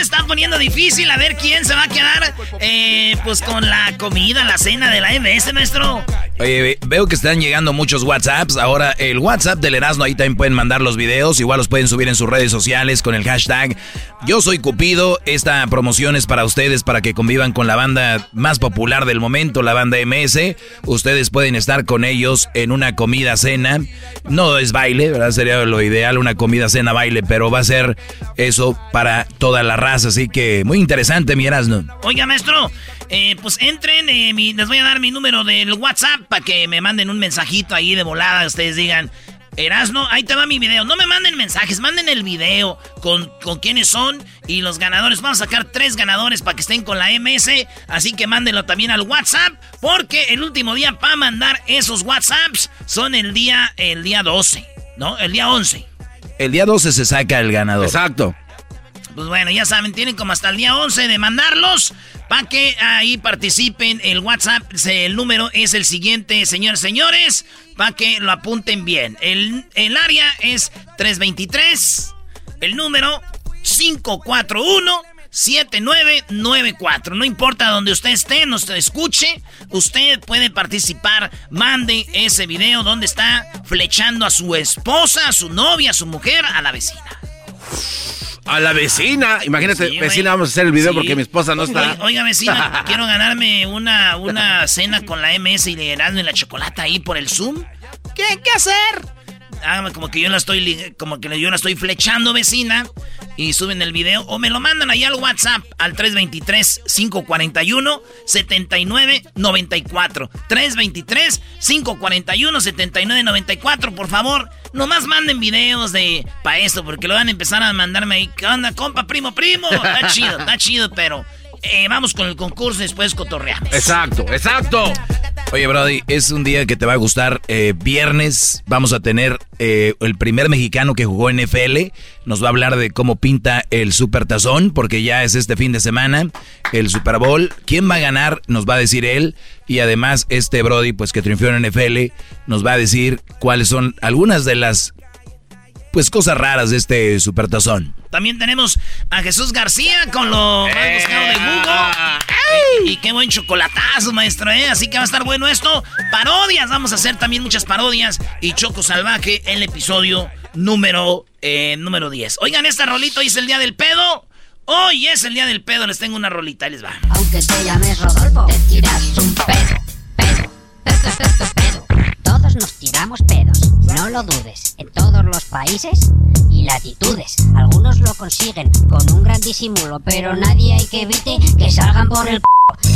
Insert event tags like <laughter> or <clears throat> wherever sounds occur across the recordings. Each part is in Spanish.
Está poniendo difícil a ver quién se va a quedar, eh, pues con la comida, la cena de la MS, maestro. Oye, ve- veo que están llegando muchos WhatsApps. Ahora, el WhatsApp del Erasmo, ahí también pueden mandar los videos. Igual los pueden subir en sus redes sociales con el hashtag Yo Soy Cupido. Esta promoción es para ustedes, para que convivan con la banda más popular del momento, la banda MS. Ustedes pueden estar con ellos en una comida cena. No es baile, ¿verdad? Sería lo ideal, una comida cena baile, pero va a ser eso para toda la raza. Así que muy interesante, mi Erasmo. Oiga, maestro, eh, pues entren, eh, mi- les voy a dar mi número del WhatsApp para que me manden un mensajito ahí de volada. Ustedes digan, Erasno, ahí te va mi video. No me manden mensajes, manden el video con, con quiénes son y los ganadores. Vamos a sacar tres ganadores para que estén con la MS. Así que mándenlo también al WhatsApp. Porque el último día para mandar esos WhatsApps son el día, el día 12, ¿no? El día 11. El día 12 se saca el ganador. Exacto. Pues bueno, ya saben, tienen como hasta el día 11 de mandarlos para que ahí participen. El WhatsApp, el número es el siguiente, señores, señores, para que lo apunten bien. El, el área es 323, el número 541. 7994. No importa donde usted esté, nos escuche, usted puede participar. Mande ese video donde está flechando a su esposa, a su novia, a su mujer, a la vecina. A la vecina. Imagínate, Sí, vecina, vamos a hacer el video Sí. porque mi esposa no está. Oiga, vecina, <laughs> quiero ganarme una, una cena con la MS y de Erasmo y la chocolate ahí por el Zoom. ¿Qué hay que hacer? Hágame como que yo la estoy como que yo la estoy flechando, vecina, y suben el video o me lo mandan ahí al WhatsApp al 323 541 7994. 323 541 7994, por favor. Nomás manden videos de pa esto porque lo van a empezar a mandarme ahí. ¿Qué onda, compa, primo, primo? Está chido, está chido, pero eh, vamos con el concurso y después cotorreamos. Exacto, exacto. Oye, Brody, es un día que te va a gustar. Eh, viernes vamos a tener eh, el primer mexicano que jugó en NFL. Nos va a hablar de cómo pinta el Super Tazón, porque ya es este fin de semana, el Super Bowl. ¿Quién va a ganar? Nos va a decir él. Y además, este Brody, pues que triunfó en NFL, nos va a decir cuáles son algunas de las pues cosas raras de este Super Tazón. También tenemos a Jesús García con lo más buscado de Google. Y, y qué buen chocolatazo, maestro, ¿eh? Así que va a estar bueno esto. Parodias, vamos a hacer también muchas parodias. Y Choco Salvaje, el episodio número, eh, número 10. Oigan, esta rolita hoy es el día del pedo. Hoy es el día del pedo, les tengo una rolita, ahí les va. Aunque te llames Rodolfo, te tiras un pedo, pedo, <laughs> nos tiramos pedos, no lo dudes, en todos los países y latitudes. Algunos lo consiguen con un gran disimulo, pero nadie hay que evite que salgan por el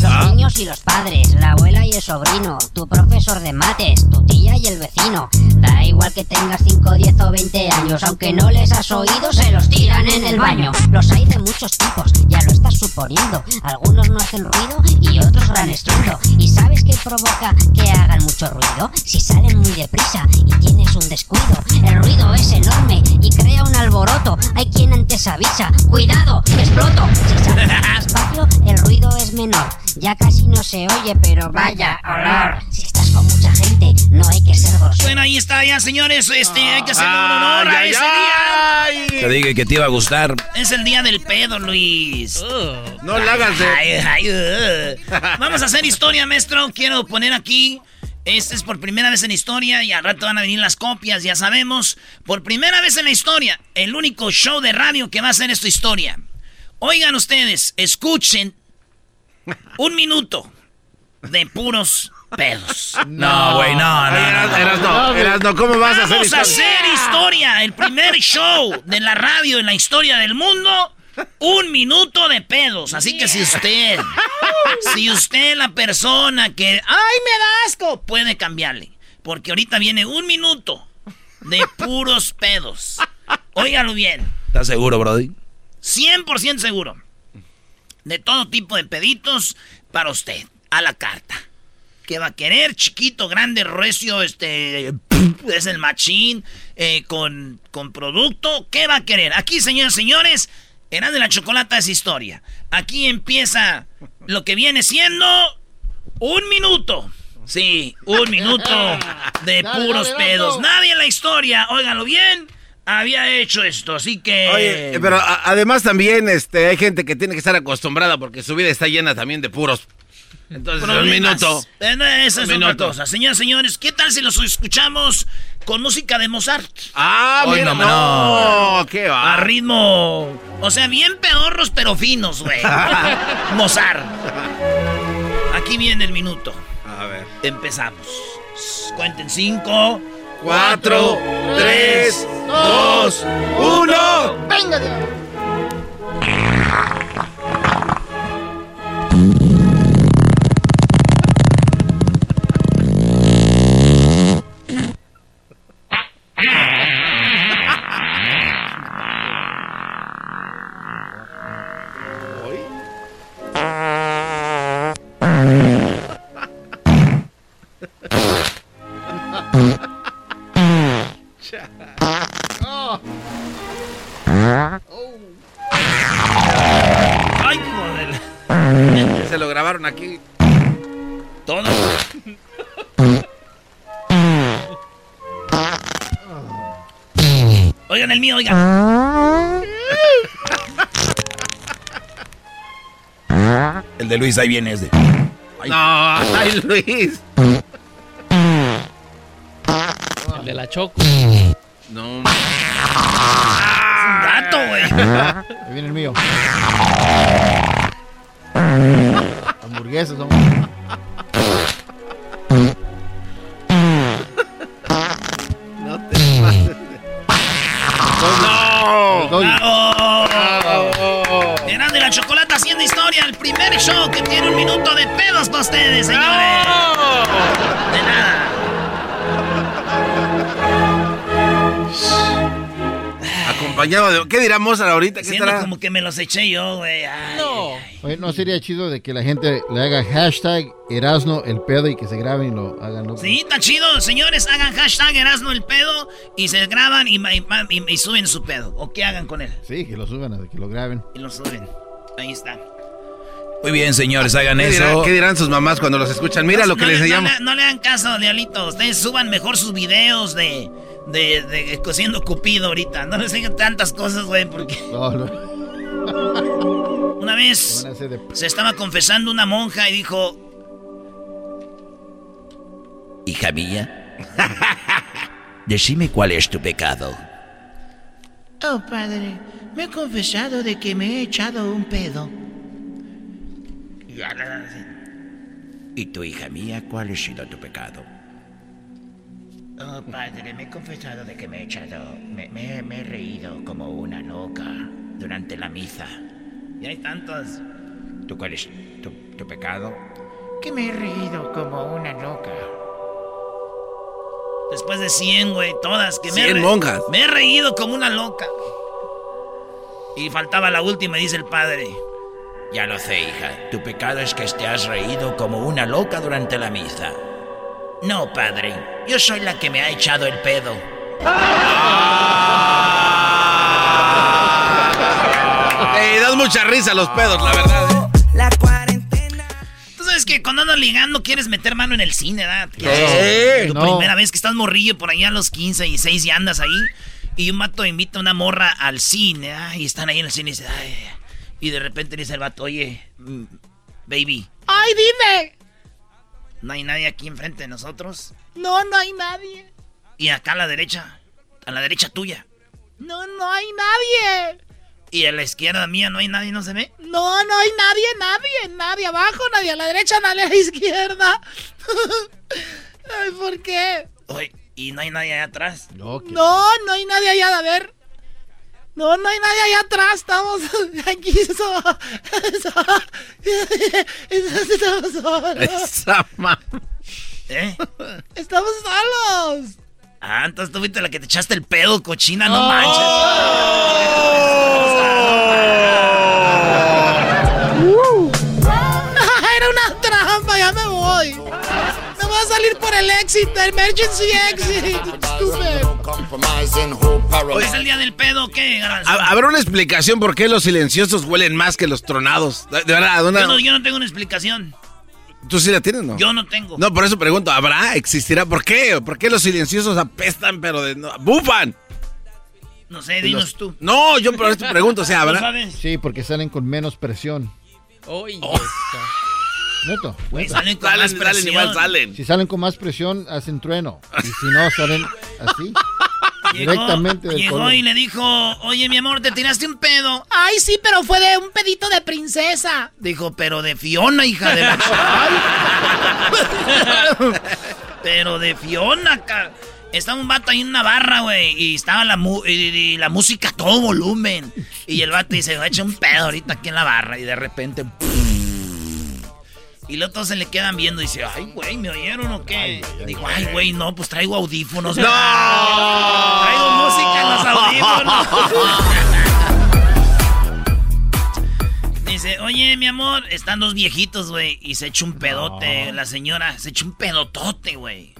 los niños y los padres, la abuela y el sobrino, tu profesor de mates, tu tía y el vecino. Da igual que tengas 5, 10 o 20 años, aunque no les has oído, se los tiran en el baño. Los hay de muchos tipos, ya lo estás suponiendo. Algunos no hacen ruido y otros gran estruendo. ¿Y sabes qué provoca que hagan mucho ruido? Si salen muy deprisa y tienes un descuido. El ruido es enorme y crea un alboroto. Hay quien antes avisa, cuidado, exploto. Si sales más despacio, el ruido es menor. Ya casi no se oye, pero vaya olor. Si estás con mucha gente, no hay que ser grosero. Bueno, ahí está ya, señores. Este, hay que hacer un honor a ese ay, día. Te dije que te iba a gustar. Es el día del pedo, Luis. No le hagas de- uh. Vamos a hacer historia, maestro. Quiero poner aquí. Este es por primera vez en historia y al rato van a venir las copias, ya sabemos. Por primera vez en la historia, el único show de radio que va a hacer esta historia. Oigan ustedes, escuchen un minuto de puros pedos. No, güey, no, no, Eras, no. Eras, no, Eras, no, ¿cómo vas a hacer Vamos a historia? hacer historia, el primer show de la radio en la historia del mundo. Un minuto de pedos. Así que si usted, si usted la persona que, ay, me da asco, puede cambiarle. Porque ahorita viene un minuto de puros pedos. Óigalo bien, ¿Estás seguro, Brody? 100% seguro. De todo tipo de peditos para usted, a la carta. ¿Qué va a querer? Chiquito, grande, recio, este... <laughs> Es el machín, eh, con, con producto. ¿Qué va a querer? Aquí, señores, señores, Eran de la Chocolata es historia. Aquí empieza lo que viene siendo un minuto. Sí, un minuto <laughs> de puros dale, pedos. Nadie en la historia, óiganlo bien, había hecho esto, así que... Oye, pero a- además también este, hay gente que tiene que estar acostumbrada porque su vida está llena también de puros. Entonces, un Problemas. minuto. Eh, no, esa es Un otra minuto. cosa. Señoras, señores, ¿qué tal si los escuchamos con música de Mozart? Ah, Ay, mira, no, no, qué va. A ritmo. O sea, bien pedorros, pero finos, güey. <laughs> Mozart. Aquí viene el minuto. A ver. Empezamos. Cuenten cinco. Cuatro, tres, dos, uno. ¡Venga! <laughs> ¡Ay, joder! Se lo grabaron aquí. Todo. Oigan el mío, oigan. El de Luis ahí viene es de. No, ay, Luis. El de la Choco. No. Gato, güey. Ahí viene el mío. Hamburguesas, son. No te pases. No. ¡Bravo! Eran de la chocolate haciendo historia, el primer show que tiene un minuto de pedos para ustedes, señores. De nada. Acompañado de. ¿Qué dirá Mozart ahorita? ¿Qué estará? como que me los eché yo, güey. No. ay. Oye, ¿no sería chido de que la gente le haga hashtag Erasno el pedo y que se graben y lo hagan? ¿no? Sí, está chido. Señores, hagan hashtag Erasmo el pedo y se graban y, y- y- y suben su pedo. O que hagan con él. Sí, que lo suban, que lo graben. Y lo suben. Ahí está. Muy bien, señores, hagan ¿Qué dirán, eso. qué dirán sus mamás cuando los escuchan? Mira lo que no, les le- no, no le hagan caso, Diablito. Ustedes suban mejor sus videos de, de, de cosiendo cupido ahorita. No les digan tantas cosas, güey, porque No, no, <laughs> una vez de... se estaba confesando una monja y dijo, Hija mía, decime cuál es tu pecado. Oh, padre, me he confesado de que me he echado un pedo. Y tu hija mía, ¿cuál ha sido tu pecado? Oh, padre, me he confesado de que me he echado. Me, me- me he reído como una loca durante la misa. Y hay tantos. ¿Tú cuál es tu, tu pecado? Que me he reído como una loca. Después de 100, güey, todas. Que me he 100 re- monjas. Me he reído como una loca. Y faltaba la última, dice el padre. Ya lo sé, hija. Tu pecado es que te has reído como una loca durante la misa. No, padre. Yo soy la que me ha echado el pedo. <laughs> Eh, das mucha risa a los pedos, la verdad. ¿eh? La cuarentena. Tú sabes que cuando andas ligando quieres meter mano en el cine, ¿verdad? Sí. Tu No. primera vez que estás morrillo por allá a los 15 y 6 y andas ahí. Y un vato invita a una morra al cine, ¿ah? Y están ahí en el cine y dice, ay. Y de repente dice el vato, oye, mm, baby, ¡Ay, dime! ¿no hay nadie aquí enfrente de nosotros? No, no hay nadie. Y acá a la derecha, a la derecha tuya. No, no hay nadie. Y a la izquierda mía no hay nadie, ¿no se ve? No, no hay nadie, nadie. Nadie abajo, nadie a la derecha, nadie a la izquierda. <laughs> Ay, ¿por qué? Oye, y no hay nadie allá atrás. No, no hay nadie allá, a ver. No, no hay nadie allá atrás, estamos <laughs> aquí <laughs> <laughs> so- so- estamos solos. ¿Eh? Estamos solos. Ah, entonces tú fuiste la que te echaste el pedo, cochina, no Era una trampa, ya me voy. Me voy a salir por el exit, emergency exit. Estúpido. ¿Hoy es el día del pedo qué, ¿Habrá una explicación por qué los silenciosos huelen más que los tronados? De, verdad, una- Yo, no, yo no tengo una explicación. ¿tú sí la tienes no? Yo no tengo. No, por eso pregunto, ¿habrá? ¿Existirá? ¿Por qué? ¿Por qué los silenciosos apestan, pero de no, bufan? No sé, dinos tú. No, yo por esto pregunto, o sea, ¿Tú ¿habrá? sabes? Sí, porque salen con menos presión. Oye, Neto. Güey, neto. salen con más presión. Si salen con más presión, hacen trueno. Y si no, salen así. <laughs> Llegó, directamente del llegó colon. y le dijo, oye, mi amor, te tiraste un pedo. Ay, sí, pero fue de un pedito de princesa. Dijo, pero de Fiona, hija de la... <laughs> pero de Fiona. Estaba un vato ahí en una barra, güey, y estaba la, mu- y, y la música a todo volumen. Y el vato dice, voy a echar un pedo ahorita aquí en la barra. Y de repente... Y luego todos se le quedan viendo y dice, ay, güey, ¿me oyeron o qué? Dijo, ay, güey, no, pues traigo audífonos. ¡No! Traigo música en los audífonos. <laughs> Dice, oye, mi amor, están dos viejitos, güey, y se echa un pedote. La señora se echa un pedotote, güey.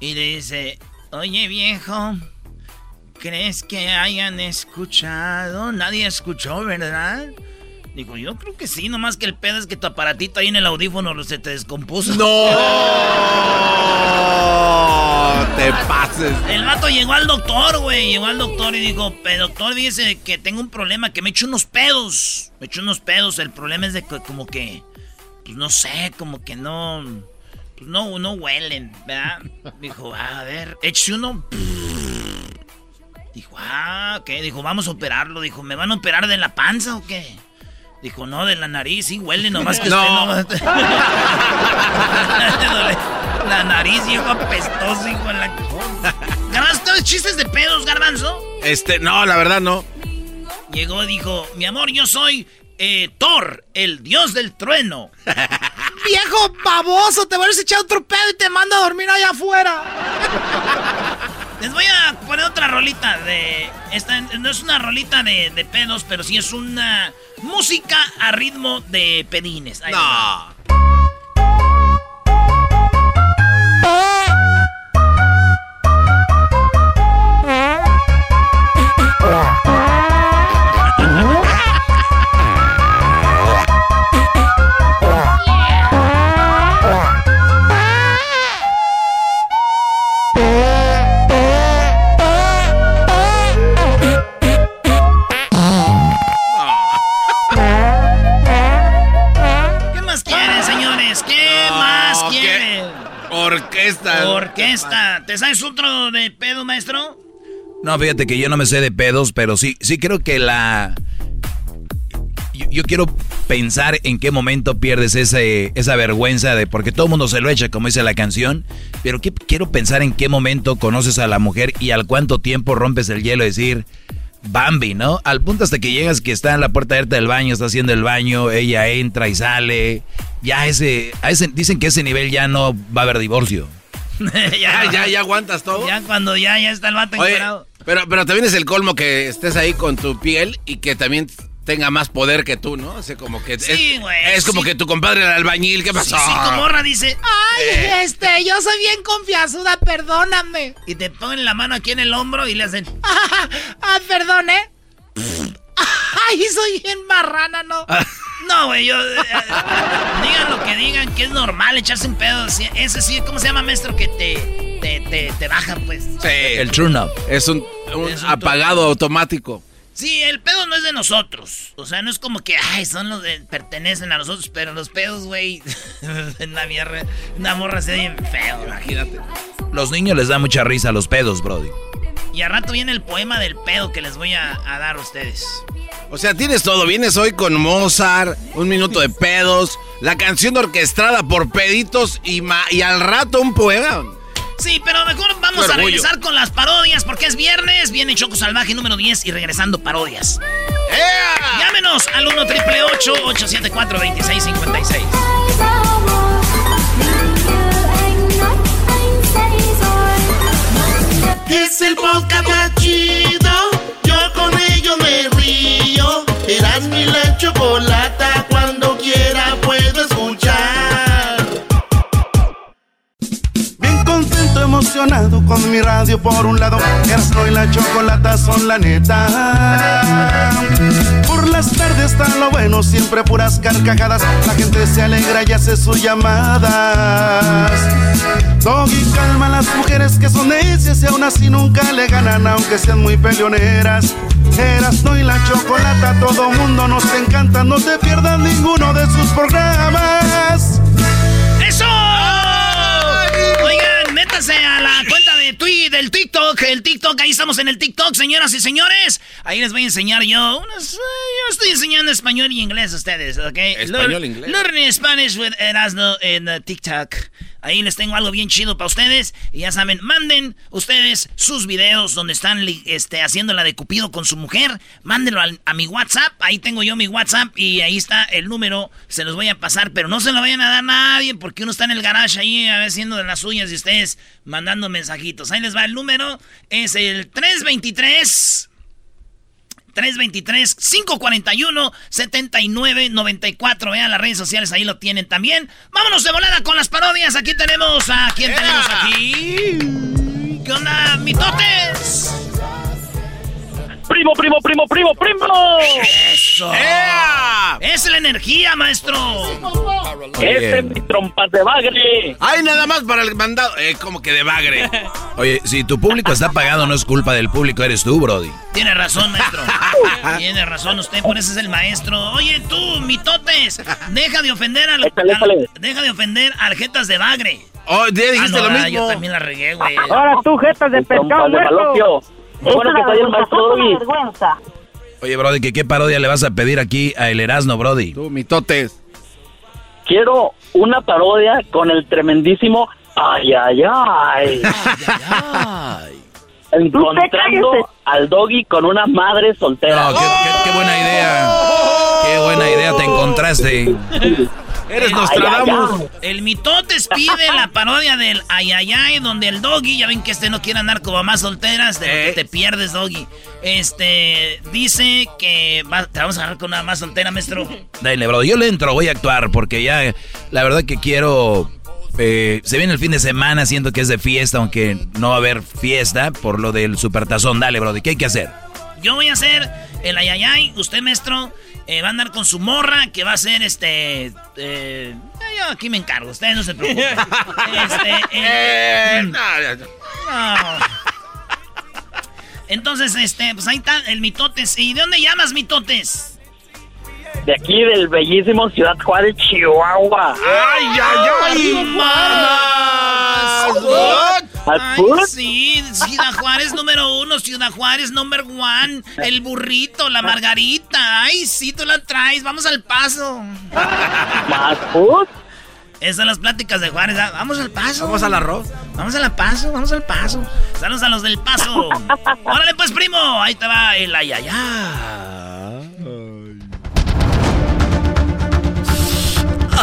Y le dice, oye, viejo, ¿crees que hayan escuchado? Nadie escuchó, ¿verdad? Digo, yo creo que sí, nomás que el pedo es que tu aparatito ahí en el audífono se te descompuso. ¡No! <laughs> Te pases. El vato llegó al doctor, güey. Llegó al doctor y dijo, "Pe- doctor, dice que tengo un problema, que me echo unos pedos. Me echo unos pedos. El problema es de que como que, pues no sé, como que no, pues no, no huelen, ¿verdad? Dijo, "Ah, a ver, échese uno. Dijo, ah, ¿qué? Dijo, vamos a operarlo. Dijo, ¿me van a operar de la panza o qué? Dijo, no, de la nariz, sí, huele nomás que <laughs> No. usted no... <laughs> la nariz, viejo apestoso, hijo de la... <laughs> ¿Garbanzo, ¿todos chistes de pedos, Garbanzo? Este, no, la verdad no. Llegó y dijo, mi amor, yo soy eh, Thor, el dios del trueno. Viejo baboso, te vuelves a echar otro pedo y te mando a dormir allá afuera. Les voy a poner otra rolita de... Esta, no es una rolita de, de pedos, pero sí es una música a ritmo de pedines. Ahí. No. Orquesta. Orquesta. ¿Te sabes otro de pedo, maestro? No, fíjate que yo no me sé de pedos, pero sí, sí creo que la. Yo, yo quiero pensar en qué momento pierdes ese, esa vergüenza de, porque todo el mundo se lo echa, como dice la canción, pero que, quiero pensar en qué momento conoces a la mujer y al cuánto tiempo rompes el hielo y decir, Bambi, ¿no? Al punto hasta que llegas que está en la puerta abierta del baño, está haciendo el baño, ella entra y sale. Ya ese, a ese dicen que ese nivel ya no va a haber divorcio. <laughs> ya, ya, ya aguantas todo. Ya cuando ya, ya está el vato Oye, pero, pero también es el colmo que estés ahí con tu piel y que también tenga más poder que tú, ¿no? O sea, como que Sí, es, güey, es como sí. que tu compadre el albañil, ¿qué pasó? Sí, tu morra dice, Ay, Eh. este, yo soy bien confiazuda, perdóname. y te ponen la mano aquí en el hombro y le hacen, Ah, perdón, ¿eh? <laughs> Ay, soy bien marrana, ¿no? <laughs> no, güey, yo, eh, eh, digan lo que digan, que es normal echarse un pedo, sí, ese sí, ¿cómo se llama, maestro? Que te, te, te, te baja, pues. Sí. El turn up. Es un, un Es un apagado automático. Sí, el pedo no es de nosotros. O sea, no es como que, ay, son los de, pertenecen a nosotros, pero los pedos, güey, <laughs> en la mierda, una morra se ve bien feo. Imagínate. Los niños les da mucha risa a los pedos, Brody. Y al rato viene el poema del pedo que les voy a, a dar a ustedes. O sea, tienes todo. Vienes hoy con Mozart, un minuto de pedos, la canción orquestada por peditos y, ma- y al rato un poema. Sí, pero mejor vamos a regresar con las parodias porque es viernes, viene Choco Salvaje número 10 y regresando parodias. Llámenos al 1 triple 874 2656. Es el podcast más chido. Yo con ello me río. Eras mi la chocolata. Emocionado con mi radio por un lado. Erasmo y la chocolata son la neta. Por las tardes está lo bueno, siempre puras carcajadas. La gente se alegra y hace sus llamadas. Doggy calma a las mujeres que son necias y aún así nunca le ganan, aunque sean muy peleoneras. Erasmo y la chocolata, todo mundo nos encanta. No te pierdas ninguno de sus programas. ¡Eso! Oigan, métanse a la de Twitter, del TikTok. El TikTok, ahí estamos en el TikTok, señoras y señores. Ahí les voy a enseñar yo unas. eh, Yo estoy enseñando español y inglés a ustedes, ¿ok? Español, Learn- inglés. Learning Spanish with Erasmo en uh, TikTok. Ahí les tengo algo bien chido para ustedes. Y ya saben, manden ustedes sus videos donde están este, haciendo la de Cupido con su mujer. Mándenlo a mi WhatsApp. Ahí tengo yo mi WhatsApp y ahí está el número. Se los voy a pasar, pero no se lo vayan a dar a nadie porque uno está en el garage ahí haciendo de las suyas y ustedes mandando mensajitos. Ahí les va el número. Es el 323. 323-541-7994. Vean las redes sociales, ahí lo tienen también. Vámonos de volada con las parodias. Aquí tenemos a. ¿Quién tenemos aquí? ¿Qué onda, mitotes? Primo, primo, primo, primo, primo. Eso. Es la energía, maestro. Ese es mi trompas de bagre. Ay, nada más para el mandado. Eh, como que de bagre. Oye, si tu público está pagado, no es culpa del público, eres tú, Brody. Tiene razón, maestro. <laughs> Tiene razón usted, por eso es el maestro. Oye, tú, mitotes, deja de ofender a, al- deja de ofender a aljetas de bagre. Oh, ya dijiste Ah, no, lo ah, mismo. Yo también la regué, güey. Ahora tú, jetas de pescado muerto. Bueno que está ahí el maestro Doggy. Oye, Brody, ¿qué, ¿qué parodia le vas a pedir aquí a El Erasmo, Brody? Tú, mitotes. Quiero una parodia con el tremendísimo ay, ay, ay. <laughs> Encontrando al doggy con una madre soltera. No, qué, qué- qué buena idea. Qué buena idea te encontraste. Eres Nostradamus. El mitotes pide la parodia del ayayay, donde el doggy, ya ven que este no quiere andar como más solteras, de lo que te pierdes, doggy. Este, dice que va- te vamos a agarrar con una más soltera, maestro. <laughs> Dale, Brody, yo le entro, voy a actuar porque ya, la verdad que quiero... eh, se viene el fin de semana, siento que es de fiesta, aunque no va a haber fiesta por lo del supertazón. Dale, Brody, ¿qué hay que hacer? Yo voy a hacer el ayayay, usted, maestro, eh, va a andar con su morra, que va a ser este. eh, yo aquí me encargo, ustedes no se preocupen. <laughs> Este, eh, no, no. Entonces, este, pues ahí está el mitotes. ¿Y de dónde llamas, mitotes? De aquí del bellísimo Ciudad Juárez, Chihuahua. ¡Ay, ay, ay! ¡Más! ¿Fast Ay, food? sí, Ciudad Juárez número uno, Ciudad Juárez number one, el burrito, la margarita. Ay, sí, tú la traes, vamos al paso. ¿Fast food? Esas son las pláticas de Juárez. ah, Vamos al paso. Vamos al arroz. Vamos al paso, vamos al paso. Saludos a los del paso. <laughs> Órale pues, primo. Ahí te va el ayayá.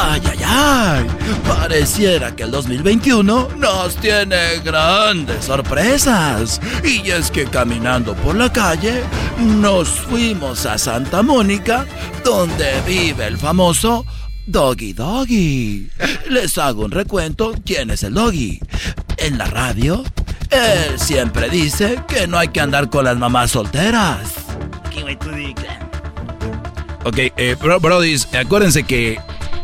Ay, ay, ay. Pareciera que el 2021 nos tiene grandes sorpresas. Y es que caminando por la calle, nos fuimos a Santa Mónica, donde vive el famoso Doggy Doggy. Les hago un recuento quién es el Doggy. En la radio, él siempre dice que no hay que andar con las mamás solteras. Ok, eh, bro, brodis, acuérdense que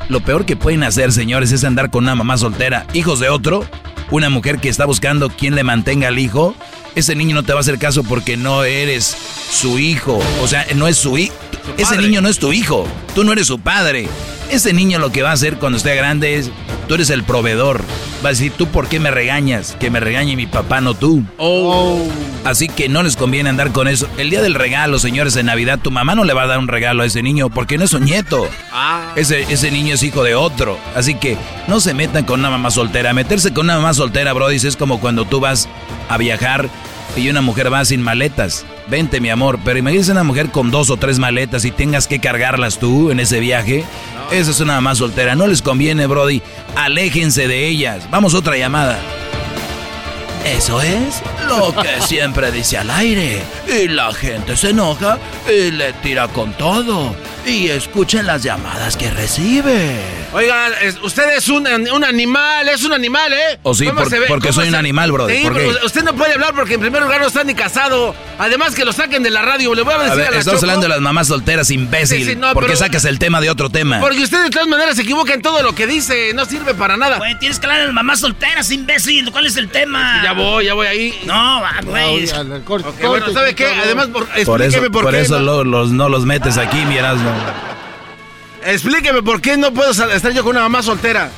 lo peor que pueden hacer, señores, es andar con una mamá soltera, hijos de otro, una mujer que está buscando quien le mantenga al hijo. Ese niño no te va a hacer caso porque no eres su hijo. O sea, no es su hijo. Ese niño no es tu hijo. Tú no eres su padre. Ese niño lo que va a hacer cuando esté grande es, tú eres el proveedor. Va a decir, ¿tú por qué me regañas? Que me regañe mi papá, no tú. Oh. Así que no les conviene andar con eso. El día del regalo, señores, en Navidad, tu mamá no le va a dar un regalo a ese niño porque no es su nieto. Ah. Ese, ese niño es hijo de otro. Así que no se metan con una mamá soltera. Meterse con una mamá soltera, Brody, es como cuando tú vas a viajar y una mujer va sin maletas. Vente, mi amor. Pero imagínese una mujer con dos o tres maletas y tengas que cargarlas tú en ese viaje. Esa es una mamá soltera. No les conviene, Brody. Aléjense de ellas. Vamos otra llamada. Eso es lo que <laughs> siempre dice al aire. Y la gente se enoja y le tira con todo. Y escuchen las llamadas que recibe. Oiga, es- usted es un, un animal, es un animal, ¿eh? ¿O sí? ¿Cómo Por- se ve? porque ¿Cómo soy se- un animal, brother. Sí, ¿Por pero qué? usted no puede hablar porque en primer lugar no está ni casado. Además que lo saquen de la radio. Le voy a decir a, ver, la estamos Choco, hablando de las mamás solteras, imbécil. Sí, sí, no, ¿Por qué pero- sacas el tema de otro tema? Porque usted de todas maneras se equivoca en todo lo que dice. No sirve para nada. Güey, tienes que hablar de las mamás solteras, imbécil. ¿Cuál es el tema? Ya voy, ya voy ahí. No, va, güey. Ok, bueno, ¿sabe qué? Además, por, Por eso, explíqueme por, por qué. eso no, lo- los, no los metes aquí, mi Erasmo. Explíqueme por qué no puedo estar yo con una mamá soltera.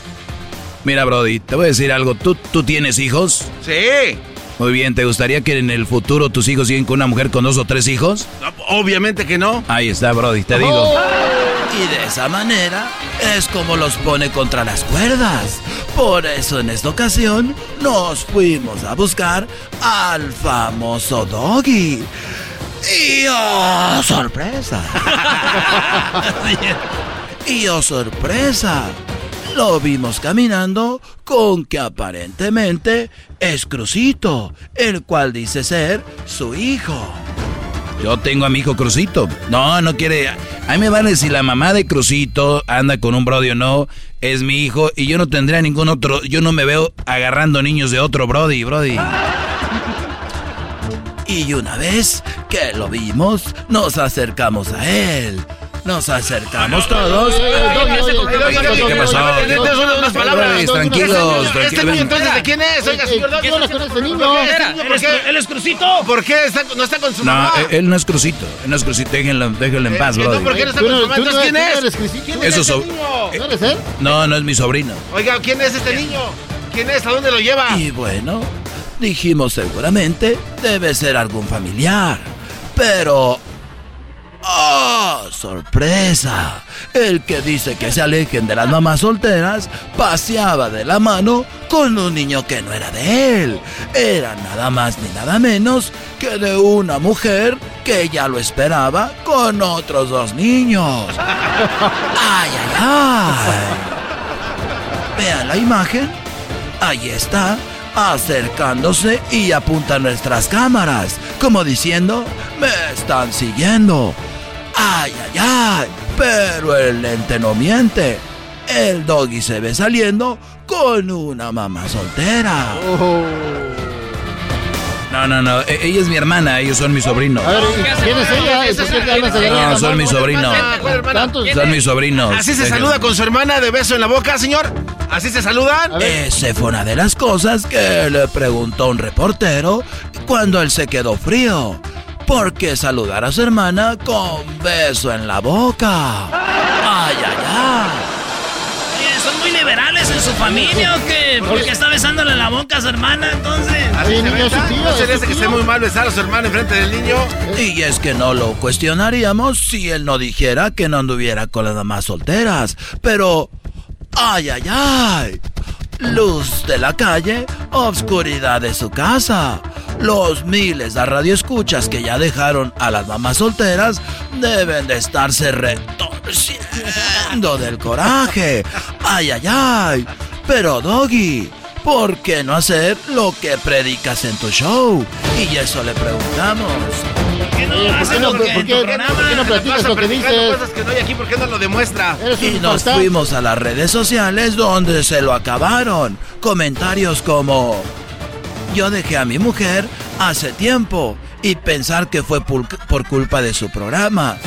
Mira, Brody, te voy a decir algo. ¿Tú, ¿Tú tienes hijos? Sí. Muy bien, ¿te gustaría que en el futuro tus hijos lleguen con una mujer con dos o tres hijos? Obviamente que no. Ahí está, Brody, te digo. Y de esa manera es como los pone contra las cuerdas. Por eso en esta ocasión nos fuimos a buscar al famoso Doggy. Y sorpresa. <laughs> y sorpresa. Lo vimos caminando con que aparentemente es Crucito, el cual dice ser su hijo. Yo tengo a mi hijo Crucito. No, no quiere. A mí me vale si la mamá de Crucito anda con un Brody o no. Es mi hijo y yo no tendría ningún otro. Yo no me veo agarrando niños de otro Brody, Brody. Y una vez que lo vimos, nos acercamos a él. Nos acercamos todos. ¿Qué pasó? tranquilos, Este tranquilos. niño entonces de quién es? Oiga, señor Doggy. ¿Qué onda con este niño? Este. ¿Él es Crucito? ¿Por qué está- no está con su No, mamá? él, él no es Crucito. Él no es Crucito. Déjenlo, en paz, Eh, Brody. ¿Por qué no está con su no- mamá? no- Entonces, ¿quién no es? ¿Quién es Eso este so- niño? ¿No eres él? No, no es mi sobrino. Oiga, ¿quién es este niño? ¿Quién es? ¿A dónde lo lleva? Y bueno, dijimos seguramente debe ser algún familiar. Pero... ¡Oh, sorpresa! El que dice que se alejen de las mamás solteras paseaba de la mano con un niño que no era de él. Era nada más ni nada menos que de una mujer que ya lo esperaba con otros dos niños. ¡Ay, ay, ay! Vean la imagen. Ahí está, acercándose y apunta a nuestras cámaras, como diciendo, me están siguiendo. Ay, ay, ay, pero el lente no miente. El doggy se ve saliendo con una mamá soltera. No, no, no. e- Ella es mi hermana. Ellos son mi sobrino. A ver, ¿quién es ella? ¿Y por qué te hablas de ella? No, son mi sobrino. ¿Cuál hermana? Tantos. Son mis sobrinos. ¿Así se saluda con su hermana de beso en la boca, señor? ¿Así se saludan? Esa fue una de las cosas que le preguntó un reportero cuando él se quedó frío. ¿Por qué saludar a su hermana con beso en la boca? ¡Ay, ay, ay! Oye, ¿son muy liberales en su familia o qué? ¿Por qué está besándole la boca a su hermana entonces? Así se ve, ¿No se le hace que esté muy mal besar a su hermano enfrente del niño? Y es que no lo cuestionaríamos si él no dijera que no anduviera con las mamás solteras. Pero, ay, ay, ay. Luz de la calle, obscuridad de su casa. Los miles de radioescuchas que ya dejaron a las mamás solteras deben de estarse retorciendo del coraje. Ay, ay, ay. Pero, Doggy, ¿por qué no hacer lo que predicas en tu show? Y eso le preguntamos. ¿Por qué no Oye, ¿por hace qué no- lo que por en qué- tu programa? por qué no platicas lo que dices? cosas que no hay aquí, ¿por qué no lo demuestra? Y nos fuimos a las redes sociales donde se lo acabaron. Comentarios como, yo dejé a mi mujer hace tiempo y pensar que fue pul- por culpa de su programa.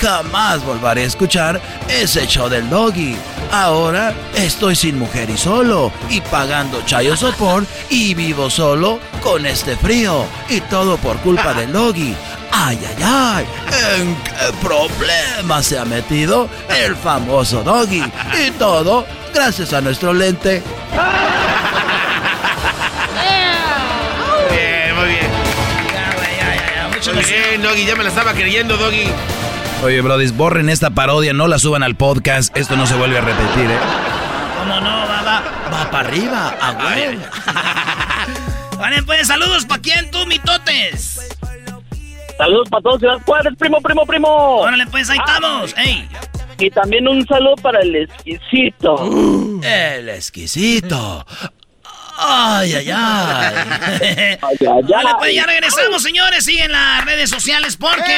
Jamás volveré a escuchar ese show del doggy. Ahora estoy sin mujer y solo y pagando chayo sopor y vivo solo con este frío y todo por culpa del doggy. Ay, ay, ay, ¿en qué problema se ha metido el famoso doggy? Y todo gracias a nuestro lente. Bien, muy bien. Muy bien, Doggy, ya me la estaba creyendo, Doggy. Oye, Brody, borren esta parodia, no la suban al podcast. Esto no se vuelve a repetir, ¿eh? ¿Cómo no? Va, va. Va para arriba, a huevo. <laughs> Vale, pues saludos pa' quién tú, mitotes. Saludos para todos, Ciudad Juárez, primo, primo, primo. Órale, pues ahí estamos. Ey. Y también un saludo para el exquisito. El exquisito. Ay, ay, ay. <laughs> Ay, ay, Vale, pues ya regresamos, señores. Siguen las redes sociales porque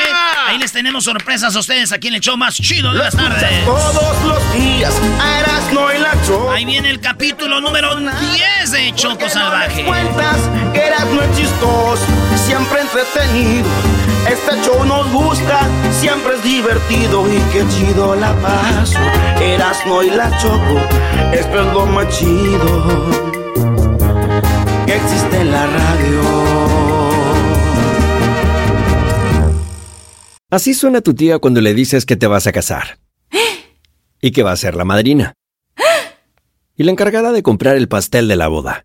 ahí les tenemos sorpresas a ustedes aquí en el show más chido de las tardes. Todos los días a Erasmo y la Choco. Ahí viene el capítulo número 10 de Choco Salvaje. Cuentas que Erasmo es chistoso, siempre entretenido. Este show nos gusta, siempre es divertido y qué chido la paso. Erasmo y la Choco, esto es lo más chido que existe en la radio. Así suena tu tía cuando le dices que te vas a casar. <gasps> Y que va a ser la madrina. <gasps> Y la encargada de comprar el pastel de la boda.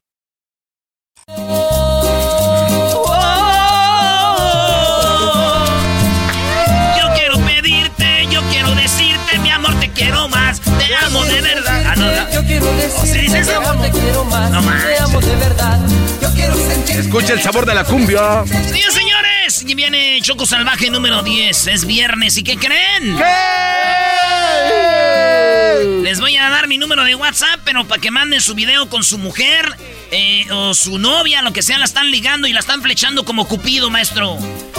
te amo de verdad. Ah, no, no. Yo quiero decirte, ¿Se dice eso? mi amor, te quiero más, No te amo de verdad. Yo quiero sentir. Escucha el sabor de la cumbia. Señores, señores, y viene Choco Salvaje número 10. Es viernes, ¿y qué creen? Les voy a dar mi número de WhatsApp, pero para que manden su video con su mujer eh, o su novia, lo que sea, la están ligando y la están flechando como Cupido, maestro.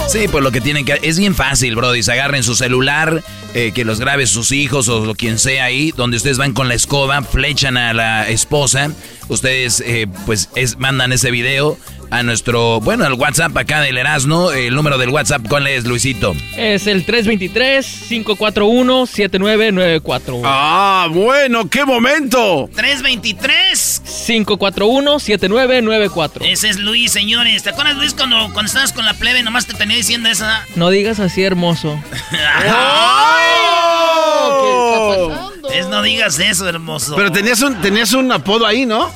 Sí, pues lo que tienen que... Es bien fácil. Se agarren su celular, eh, que los grabe sus hijos o quien sea ahí, donde ustedes van con la escoba, flechan a la esposa. Ustedes, eh, pues, es, mandan ese video a nuestro, bueno, al WhatsApp acá del Erasmo. El número del WhatsApp, ¿cuál es, Luisito? Es el 323-541-7994. Ah, bueno, qué momento. 323. 541-7994. Ese es Luis, señores. ¿Te acuerdas, Luis, cuando, cuando estabas con la plebe, nomás te tenía diciendo esa? No digas así, hermoso. <laughs> ¡Oh! No digas eso, hermoso. Pero tenías un, tenías un apodo ahí, ¿no?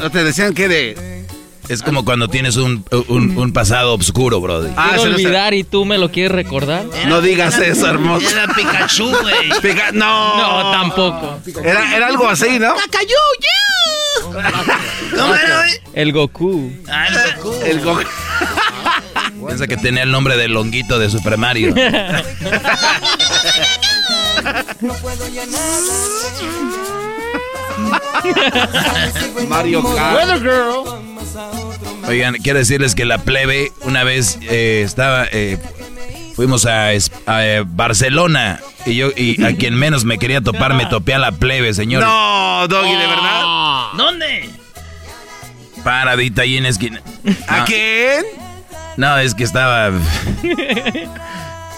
¿No te decían que de...? Es como cuando tienes un, un, un pasado oscuro, Brody. Ah, Quiero olvidar y tú me lo quieres recordar. No digas eso, hermoso. Era Pikachu, güey. Pica- no. No, tampoco. Era, era algo así, ¿no? ¡Cayó, ¿Cómo era, güey? El Goku. Ah, el Goku. El Goku. Piensa que tenía el nombre del longuito de Super Mario. <laughs> <laughs> Mario Kart. Weather Girl. Oigan, quiero decirles que la plebe una vez eh, estaba... eh, fuimos a, eh, Barcelona y yo y a quien menos me quería topar me topé a la plebe, señor. No, Doggy, ¿de verdad? ¿Dónde? Paradita ahí en esquina. ¿A No, quién? No, es que estaba... <laughs>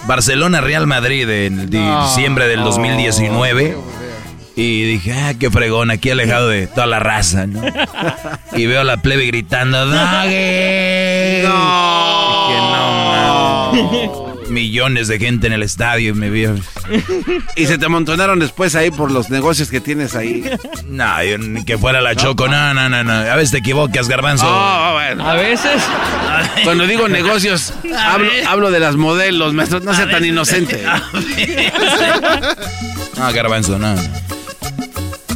Barcelona Real Madrid en diciembre del 2019. Y dije, ah, qué fregón, aquí alejado de toda la raza, ¿no? <laughs> Y veo a la plebe gritando, ¡Doggy! No. Dije, no, mames. <laughs> Millones de gente en el estadio y me vio. Y se te amontonaron después ahí por los negocios que tienes ahí. No, yo ni que fuera la choco, no, no, no, no. A veces te equivocas, garbanzo. Oh, bueno. A veces. <laughs> Cuando digo negocios, hablo, hablo de las modelos, maestro. No sea tan inocente. <laughs> No, garbanzo, no.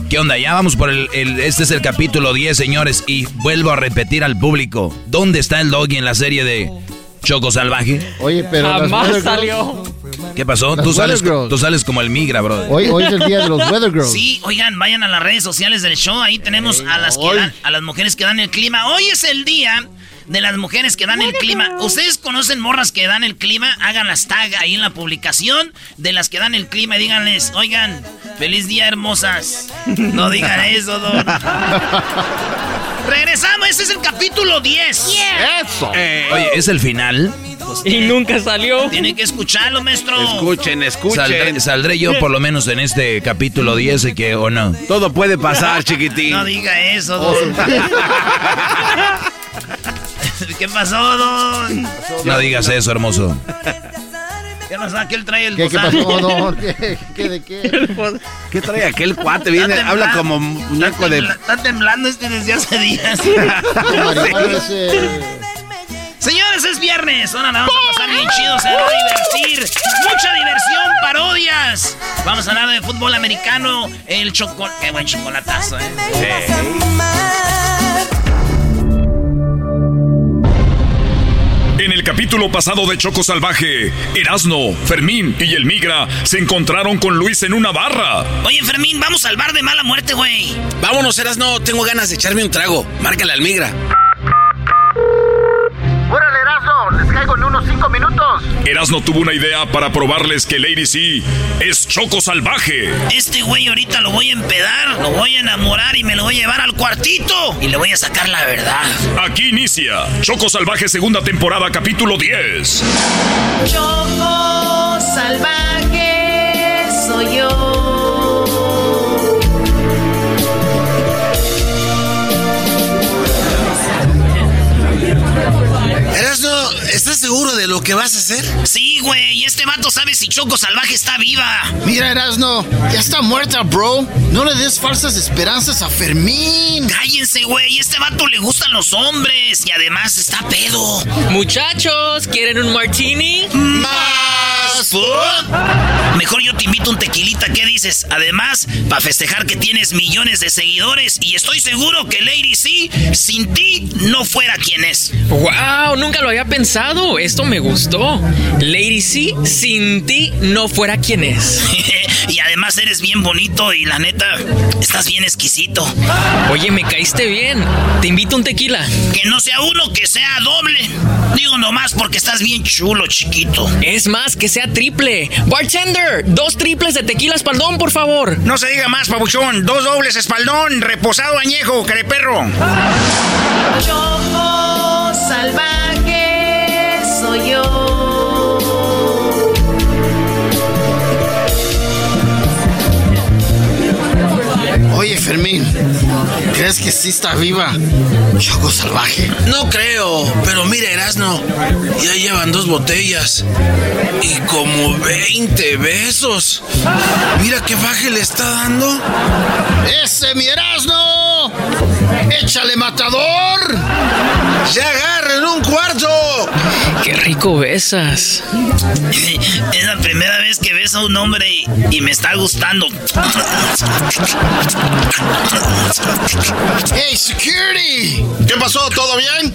¿Qué onda? Ya vamos por el, el- Este es el capítulo 10, señores. Y vuelvo a repetir al público. ¿Dónde está el doggy en la serie de Choco Salvaje? Oye, pero Jamás salió. ¿Qué pasó? Tú sales, tú sales como el migra, bro. Hoy, hoy es el día de los Weather Girls. Sí, oigan, vayan a las redes sociales del show. Ahí tenemos a las que dan, a las mujeres que dan el clima. Hoy es el día de las mujeres que dan el clima. ¿Ustedes conocen morras que dan el clima? Hagan las tag ahí en la publicación de las que dan el clima y díganles, oigan, feliz día hermosas. No digan <laughs> eso, don. Regresamos, este es el capítulo 10. Eso. Oye, ¿es el final? Y nunca salió. Tienen que escucharlo, maestro. Escuchen, escuchen. Saldré, saldré yo por lo menos en este capítulo 10 y que, o no. Todo puede pasar, chiquitín. No diga eso, don. <laughs> ¿Qué pasó, don? No digas eso, hermoso. <laughs> ¿Qué pasó? Aquel trae el ¿Qué, qué pasó? No, ¿qué, qué de qué? <laughs> ¿Qué trae aquel cuate? Viene, habla como muñeco de... Está temblando este desde hace días. <laughs> <laughs> Señores, es viernes. Ahora la vamos a pasar bien chido. Se va a divertir. Mucha diversión, parodias. Vamos a hablar de fútbol americano. El chocolate. Qué buen chocolatazo, eh. En el capítulo pasado de Choco Salvaje, Erasno, Fermín y el Migra se encontraron con Luis en una barra. Oye, Fermín, vamos al bar de mala muerte, güey. Vámonos, Eras, no tengo ganas de echarme un trago. Márcale al migra. ¡Les caigo en unos cinco minutos! Erasno tuvo una idea para probarles que Lady C es Choco Salvaje. Este güey ahorita lo voy a empedar, lo voy a enamorar y me lo voy a llevar al cuartito. Y le voy a sacar la verdad. Aquí inicia Choco Salvaje segunda temporada capítulo 10. Choco salvaje Erasno, ¿estás seguro de lo que vas a hacer? Sí, güey, y este vato sabe si Choco Salvaje está viva. Mira, Erasno, ya está muerta, bro. No le des falsas esperanzas a Fermín. Cállense, güey, este vato le gustan los hombres y además está pedo. Muchachos, ¿quieren un martini? Más food. Mejor yo te invito un tequilita, ¿qué dices? Además, para festejar que tienes millones de seguidores y estoy seguro que Lady C sin ti no fuera quien es. ¡Wow! Nunca lo había pensado. Esto me gustó. Lady C, sin ti no fuera quien es. <laughs> Y además eres bien bonito y la neta, estás bien exquisito. Oye, me caíste bien. Te invito a un tequila. Que no sea uno, que sea doble. Digo nomás porque estás bien chulo, chiquito. Es más, que sea triple. Bartender, dos triples de tequila espaldón, por favor. No se diga más, pabuchón. Dos dobles espaldón, reposado añejo, careperro. Choco salvaje soy yo. Oye, Fermín, ¿crees que sí está viva Choco Salvaje? No creo, pero mira, Erasno, ya llevan dos botellas y como 20 besos. Mira qué baje le está dando. ¡Ese mi Erasno! ¡Échale matador! ¡Se agarren un cuarto! Qué rico besas. Es la primera vez que beso a un hombre y, y me está gustando. ¡Hey, security! ¿Qué pasó? ¿Todo bien?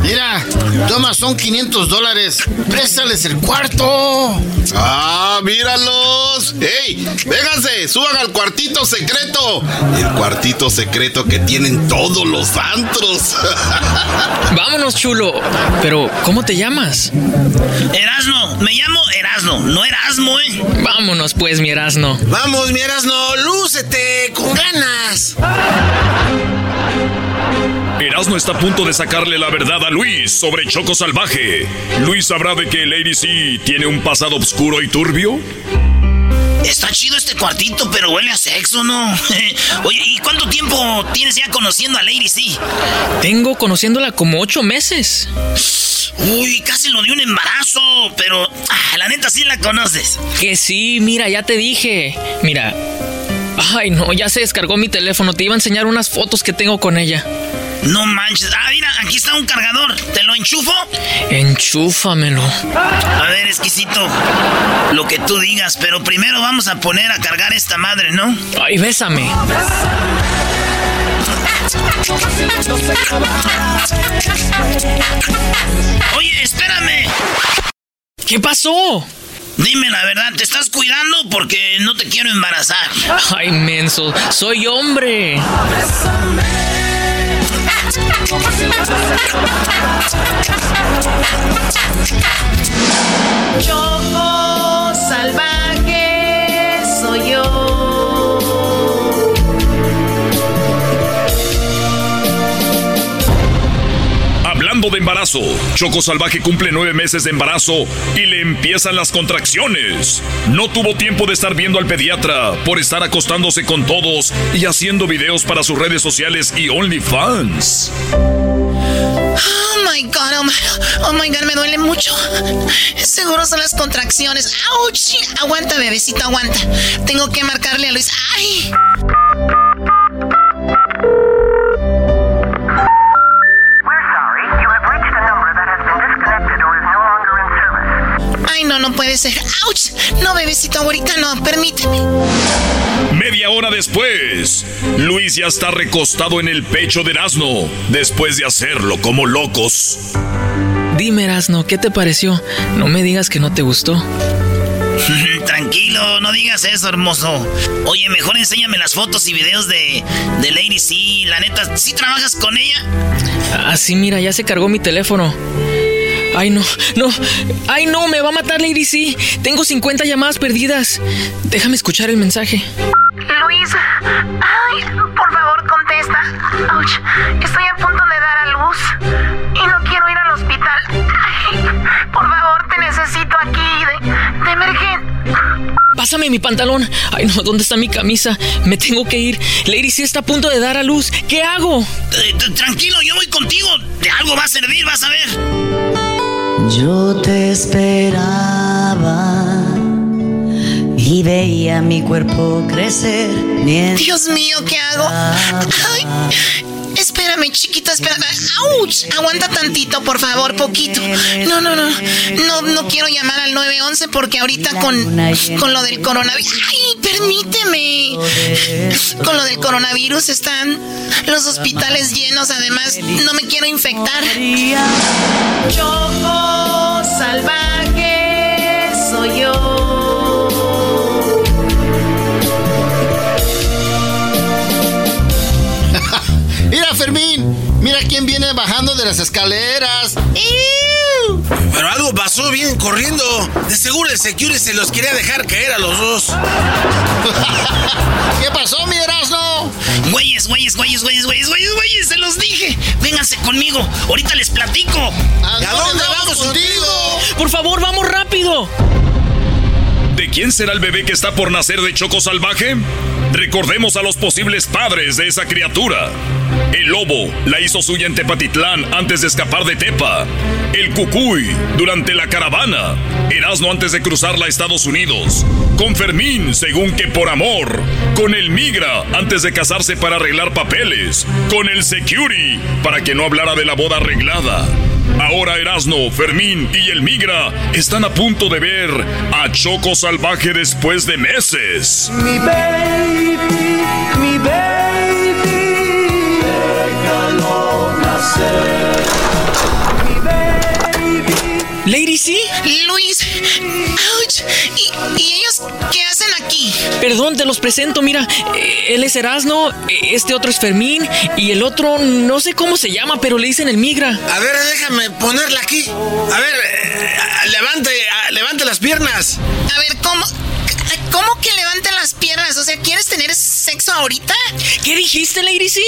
Mira, toma, son 500 dólares. Préstales el cuarto. Ah, míralos. ¡Ey! Vénganse, suban al cuartito secreto. El cuartito secreto que tienen todos los antros. <laughs> Vámonos, chulo. Pero, ¿cómo te llamas? Erasno, me llamo Erasno, no Erasmo, eh. Vámonos, pues, mi Erasno. Vamos, mi Erasno, lúcete con ganas. Erasmo está a punto de sacarle la verdad a Luis sobre Choco Salvaje. ¿Luis sabrá de que Lady C tiene un pasado oscuro y turbio? Está chido este cuartito, pero huele a sexo, ¿no? <laughs> Oye, ¿y cuánto tiempo tienes ya conociendo a Lady C? Tengo conociéndola como ocho meses. Uy, casi lo dio un embarazo, pero ah, la neta sí la conoces. Que sí, mira, ya te dije. Mira. Ay, no, ya se descargó mi teléfono. Te iba a enseñar unas fotos que tengo con ella. No manches. Ah, mira, aquí está un cargador. ¿Te lo enchufo? Enchúfamelo. A ver, exquisito. Lo que tú digas, pero primero vamos a poner a cargar esta madre, ¿no? Ay, bésame. Oye, espérame. ¿Qué pasó? Dime la verdad, ¿te estás cuidando? Porque no te quiero embarazar. Ay, menso, soy hombre. Choco Choco Salvaje cumple nueve meses de embarazo y le empiezan las contracciones. No tuvo tiempo de estar viendo al pediatra por estar acostándose con todos y haciendo videos para sus redes sociales y OnlyFans. Oh my god, oh my, oh god, me duele mucho. Seguro son las contracciones. ¡Auch! Aguanta, bebecito, aguanta. Tengo que marcarle a Luis. ¡Ay! No, no puede ser. ¡Auch! No, bebecito, ahorita no, permíteme. Media hora después, Luis ya está recostado en el pecho de Erasmo, después de hacerlo como locos. Dime, Erasno, ¿qué te pareció? No me digas que no te gustó. Tranquilo, no digas eso, hermoso. Oye, mejor enséñame las fotos y videos de, de Lady C. La neta, ¿sí trabajas con ella? Ah, sí, mira, ya se cargó mi teléfono. Ay, no, no. Ay, no, me va a matar Lady C. Tengo 50 llamadas perdidas. Déjame escuchar el mensaje. Luis, ay, por favor, contesta. Ouch, estoy a punto de dar a luz y no quiero ir al hospital. Ay, por favor, te necesito aquí de, de emergen. Pásame mi pantalón. Ay, no, ¿dónde está mi camisa? Me tengo que ir. Lady C está a punto de dar a luz. ¿Qué hago? Eh, Tranquilo, yo voy contigo. De algo va a servir, vas a ver. Yo te esperaba y veía mi cuerpo crecer. Dios mío, ¿qué hago? Ay, espérame, chiquita, espérame. ¡Auch! Aguanta tantito, por favor, poquito. No, no, no. No, no quiero llamar al 911 porque ahorita con, con lo del coronavirus. ¡Ay, permíteme! Con lo del coronavirus están los hospitales llenos. Además, no me quiero infectar. Choco salvaje las escaleras. Pero algo pasó, vienen corriendo. De seguro el security se los quería dejar caer a los dos. <laughs> ¿Qué pasó, mi Erasmo? Güeyes, güeyes, güeyes, güeyes, güeyes, güeyes, güeyes, se los dije. Vénganse conmigo, ahorita les platico. ¿A dónde vamos contigo? Por favor, vamos rápido. ¿De quién será el bebé que está por nacer de Choco Salvaje? Recordemos a los posibles padres de esa criatura. El lobo la hizo suya en Tepatitlán antes de escapar de Tepa. El cucuy durante la caravana. Erasmo antes de cruzarla a Estados Unidos. Con Fermín, según que por amor. Con el migra antes de casarse para arreglar papeles. Con el security para que no hablara de la boda arreglada. Ahora Erasno, Fermín y el Migra están a punto de ver a Choco Salvaje después de meses. Mi baby, mi baby, Lady C. Luis. Ouch. ¿Y, y ellos qué hacen aquí? Perdón, te los presento, mira. eh, Él es Erasno, eh, este otro es Fermín y el otro no sé cómo se llama, pero le dicen el migra. A ver, déjame ponerla aquí. A ver, eh, levante, ah, levante las piernas. A ver, ¿cómo? ¿Cómo que levanten las piernas? O sea, ¿quieres tener sexo ahorita? ¿Qué dijiste, Lady C?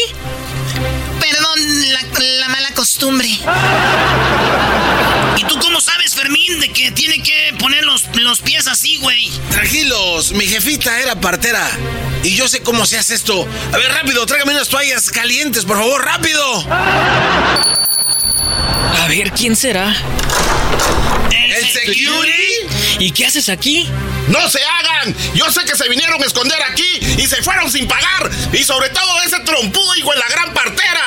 Perdón, la, la mala costumbre. <laughs> ¿Y tú cómo sabes, Fermín, de que tiene que poner los, los pies así, güey? Tranquilos, mi jefita era partera. Y yo sé cómo se hace esto. A ver, rápido, tráigame unas toallas calientes, por favor, rápido. A ver, ¿quién será? ¿El security? ¿Y qué haces aquí? ¡No se hagan! Yo sé que se vinieron a esconder aquí y se fueron sin pagar. Y sobre todo ese trompudo hijo de la gran partera.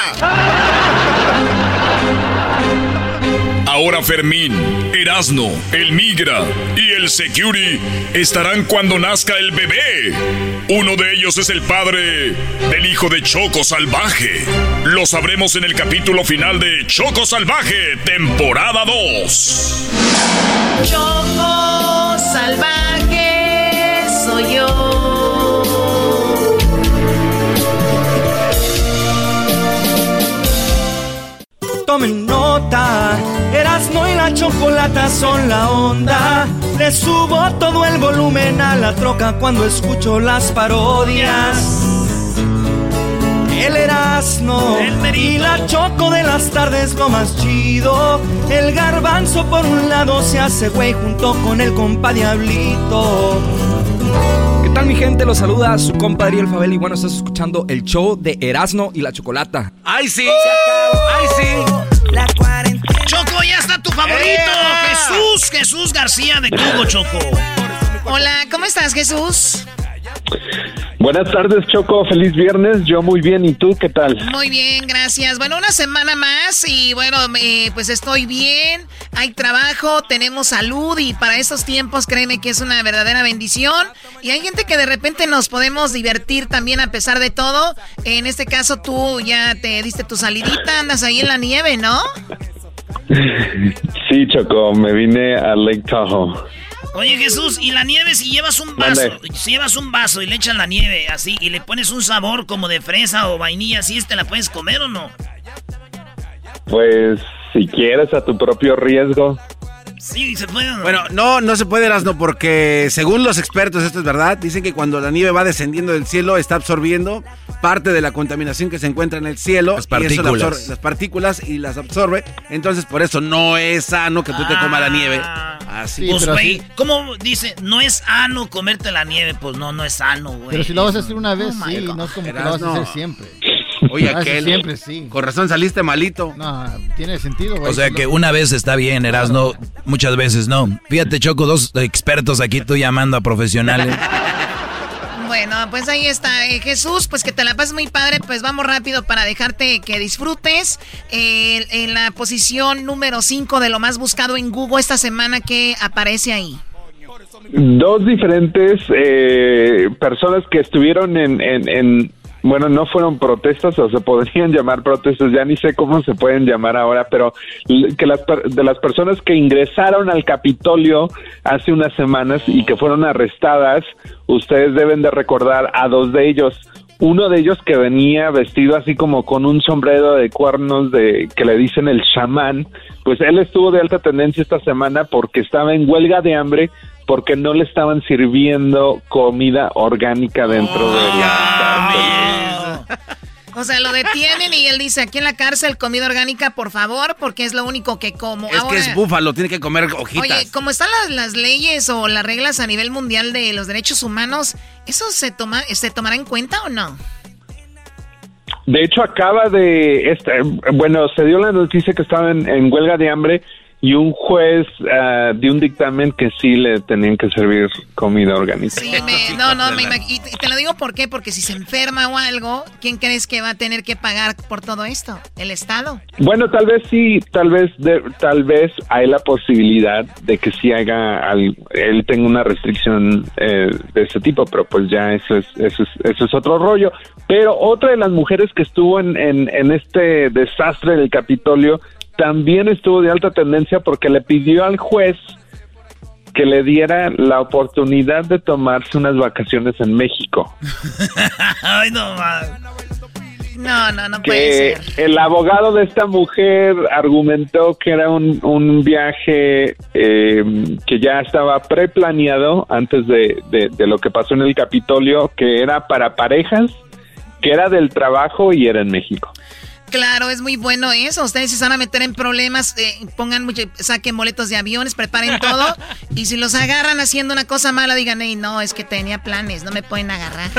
Ahora Fermín, Erasno, el Migra y el Security estarán cuando nazca el bebé. Uno de ellos es el padre del hijo de Choco Salvaje. Lo sabremos en el capítulo final de Choco Salvaje, temporada 2. Choco salvaje soy yo. Tomen nota, Erasmo y la chocolata son la onda. Le subo todo el volumen a la troca cuando escucho las parodias. El Erasmo y la choco de las tardes lo más chido. El garbanzo por un lado se hace güey junto con el compa Diablito. ¿Qué tal mi gente? Los saluda su compadre El Fabel y bueno, estás escuchando el show de Erasmo y la Chocolata. ¡Ay, sí! ¡Ay, sí! La Choco, ya está tu favorito. Jesús, Jesús García de Cubo, Choco. Hola, ¿cómo estás, Jesús? Buenas tardes, Choco. Feliz viernes. Yo muy bien. ¿Y tú qué tal? Muy bien, gracias. Bueno, una semana más y bueno, eh, pues estoy bien. Hay trabajo, tenemos salud y para estos tiempos créeme que es una verdadera bendición. Y hay gente que de repente nos podemos divertir también a pesar de todo. En este caso tú ya te diste tu salidita, andas ahí en la nieve, ¿no? Sí, Choco. Me vine a Lake Tahoe. Oye, Jesús, ¿y la nieve si llevas un vaso? Si llevas un vaso y le echas la nieve así y le pones un sabor como de fresa o vainilla, ¿sí te la puedes comer o no? Pues si quieres a tu propio riesgo. Sí, se puede. no? Bueno, no, no se puede, Erasno, porque según los expertos, esto es verdad, dicen que cuando la nieve va descendiendo del cielo, está absorbiendo parte de la contaminación que se encuentra en el cielo. Las y eso la partículas. absorbe- las partículas y las absorbe. Entonces, por eso no es sano que tú te comas la nieve. Así. pues, güey, ¿cómo dice? No es sano comerte la nieve. Pues no, no es sano, güey. Pero si lo vas a hacer una vez, Oh, sí, God. no es como que lo vas a hacer siempre. Oye, aquel. Siempre, sí. Con razón saliste malito. No, tiene sentido, güey. O sea que una vez está bien, Erasno, muchas veces no. Fíjate, Choco, dos expertos aquí, tú llamando a profesionales. <laughs> Bueno, pues ahí está. eh, Jesús, pues que te la pases muy padre. Pues vamos rápido para dejarte que disfrutes. Eh, en la posición número 5 de lo más buscado en Google esta semana que aparece ahí. Dos diferentes eh, personas que estuvieron en, en, en- bueno, no fueron protestas o se podrían <laughs> llamar protestas, ya ni sé cómo se pueden llamar ahora, pero que las, de las personas que ingresaron al Capitolio hace unas semanas y que fueron arrestadas, ustedes deben de recordar a dos de ellos. Uno de ellos que venía vestido así como con un sombrero de cuernos de que le dicen el chamán, pues él estuvo de alta tendencia esta semana porque estaba en huelga de hambre porque no le estaban sirviendo comida orgánica dentro de la O sea, lo detienen y él dice, aquí en la cárcel comida orgánica, por favor, porque es lo único que como. Es que es búfalo, tiene que comer hojitas. Oye, como están las, las, leyes o las reglas a nivel mundial de los derechos humanos, ¿eso se, toma, se tomará en cuenta o no? De hecho, acaba de, este, bueno, se dio la noticia que estaba en huelga de hambre y un juez uh, dio un dictamen que sí le tenían que servir comida orgánica. Sí, me, no, no, me y te lo digo por qué, porque si se enferma o algo, ¿quién crees que va a tener que pagar por todo esto? ¿El Estado? Bueno, tal vez sí, tal vez, de, tal vez hay la posibilidad de que sí haga, él tenga una restricción eh, de ese tipo, pero pues ya eso es, eso es, eso es otro rollo. Pero otra de las mujeres que estuvo en, en, en este desastre del Capitolio también estuvo de alta tendencia porque le pidió al juez que le diera la oportunidad de tomarse unas vacaciones en México. <laughs> Ay, no, No, no, no puede ser. El abogado de esta mujer argumentó que era un, un viaje eh, que ya estaba preplaneado antes de, de lo que pasó en el Capitolio, que era para parejas, que era del trabajo y era en México. Claro, es muy bueno eso. Ustedes se van a meter en problemas, eh, pongan mucho, saquen boletos de aviones, preparen todo. <laughs> y si los agarran haciendo una cosa mala, digan, hey, no, es que tenía planes, no me pueden agarrar.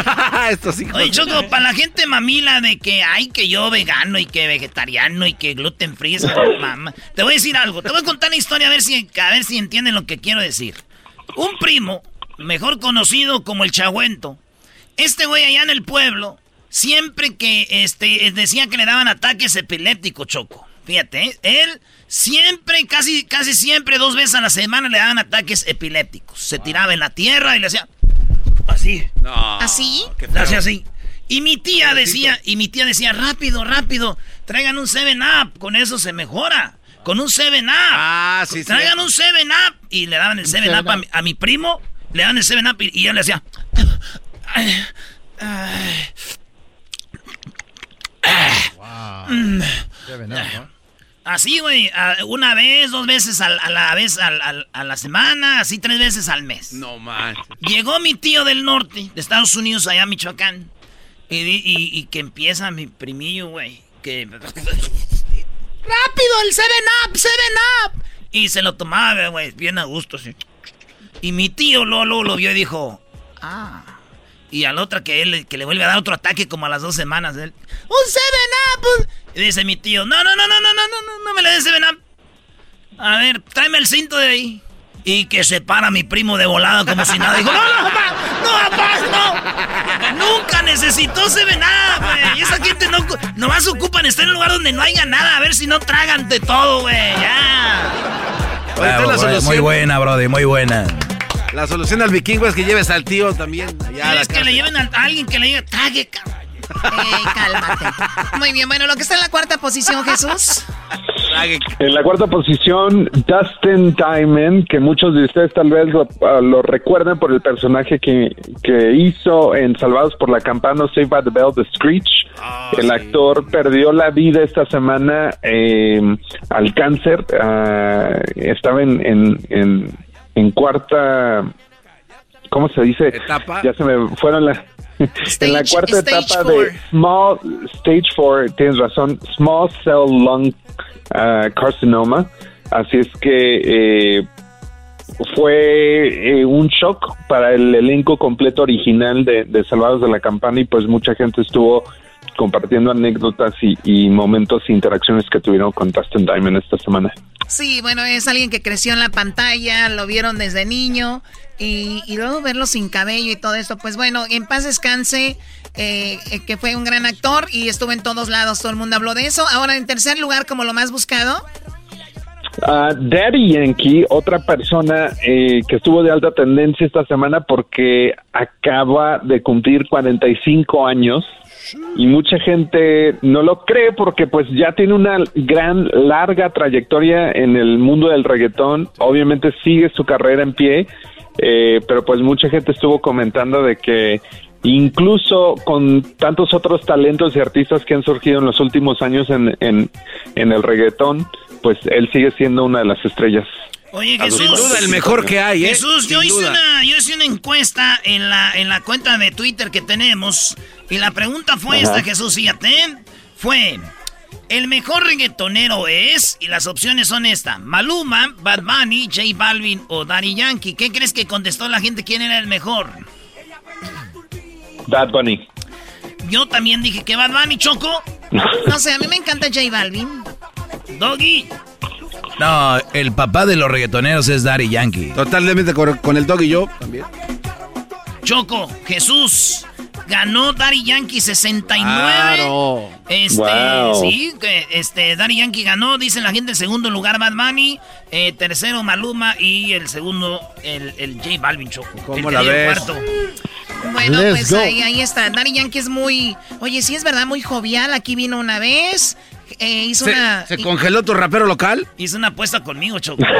<laughs> Esto sí. Oye, Choco, para la gente mamila de que hay que yo vegano y que vegetariano y que gluten free, <laughs> mamá. Te voy a decir algo, te voy a contar una historia a ver si, a ver si entienden lo que quiero decir. Un primo, mejor conocido como el Chagüento, este güey allá en el pueblo siempre que este, decía que le daban ataques epilépticos, Choco. Fíjate, ¿eh? él siempre, casi, casi siempre, dos veces a la semana le daban ataques epilépticos. Se tiraba en la tierra y le hacía así. ¿Así? Le hacía así. Y mi tía decía, y mi tía decía, rápido, rápido, traigan un 7-Up, con eso se mejora. Con un 7-Up. Ah, sí, Traigan un 7-Up. Y le daban el 7-Up a, mi primo, le daban el 7-Up y, y, él le hacía... Mm. Así, güey, una vez, dos veces a, la vez a, la semana, así tres veces al mes. No manches. Llegó mi tío del norte, de Estados Unidos, allá a Michoacán. Y, que empieza mi primillo, güey. Que. <laughs> ¡Rápido, el 7-Up, 7-Up! Y se lo tomaba, güey, bien a gusto, sí. Y mi tío Lolo lo vio y dijo: Ah. Y al otro que él que le vuelve a dar otro ataque como a las dos semanas. Él, ¡Un 7-Up! Y dice mi tío, no, no, no, no, no, no, no, no me le des 7-Up. A ver, tráeme el cinto de ahí. Y que se para mi primo de volada como si nada. Dijo, no, no, papá, no, papá, no. Nunca necesitó 7-Up, güey. Y esa gente no, nomás ocupan estar en un lugar donde no haya nada. A ver si no tragan de todo, güey. Ya. muy buena, brody, muy buena. La solución al vikingo es que lleves al tío también allá Es que le lleven a alguien que le diga, trague, cálmate. Muy bien, bueno, lo que está en la cuarta posición, Jesús. En la cuarta posición, Dustin Diamond, que muchos de ustedes tal vez lo, uh, recuerden por el personaje que, que, hizo en Salvados por la Campana, Save by the Bell, The Screech. Ah, el actor perdió la vida esta semana eh, al cáncer. Uh, estaba en, en en cuarta, ¿cómo se dice? Etapa. Ya se me fueron la... <laughs> en la cuarta etapa de Small Stage 4, tienes razón, Small Cell Lung uh, Carcinoma. Así es que eh, fue eh, un shock para el elenco completo original de, de, Salvados de la Campana y pues mucha gente estuvo compartiendo anécdotas y, y momentos e interacciones que tuvieron con Dustin Diamond esta semana. Sí, bueno, es alguien que creció en la pantalla, lo vieron desde niño y, luego verlo sin cabello y todo esto, pues bueno, en paz descanse, eh, eh, que fue un gran actor y estuvo en todos lados, todo el mundo habló de eso. Ahora, en tercer lugar, como lo más buscado. Uh, Daddy Yankee, otra persona eh, que estuvo de alta tendencia esta semana porque acaba de cumplir 45 años y mucha gente no lo cree porque pues ya tiene una gran larga trayectoria en el mundo del reggaetón, obviamente sigue su carrera en pie, eh, pero pues mucha gente estuvo comentando de que incluso con tantos otros talentos y artistas que han surgido en los últimos años en, en, en el reggaetón, pues él sigue siendo una de las estrellas. Oye, Jesús. Sin duda, el mejor que hay, ¿eh? Jesús, yo hice, una, yo hice una encuesta en la, en la cuenta de Twitter que tenemos. Y la pregunta fue Ajá. esta, Jesús, fíjate. Fue, ¿el mejor reggaetonero es? Y las opciones son esta. Maluma, Bad Bunny, J Balvin o Daddy Yankee. ¿Qué crees que contestó la gente quién era el mejor? Bad Bunny. Yo también dije que Bad Bunny, Choco. <laughs> No sé, a mí me encanta J Balvin. Doggy. No, el papá de los reggaetoneros es Daddy Yankee. Totalmente con, con el dog y yo también. Choco, Jesús. Ganó Daddy Yankee 69. Claro. Este, Wow. sí, este, Daddy Yankee ganó, dicen la gente, en segundo lugar Bad Bunny, eh, tercero Maluma y el segundo el, el J Balvin Choco. ¿Cómo el la dio el ves? cuarto. Bueno, Let's pues ahí, ahí está. Daddy Yankee es muy. Oye, sí es verdad, muy jovial. Aquí vino una vez. eh, hizo ¿Se, una. se congeló tu rapero local? Hizo una apuesta conmigo, Choco. <laughs>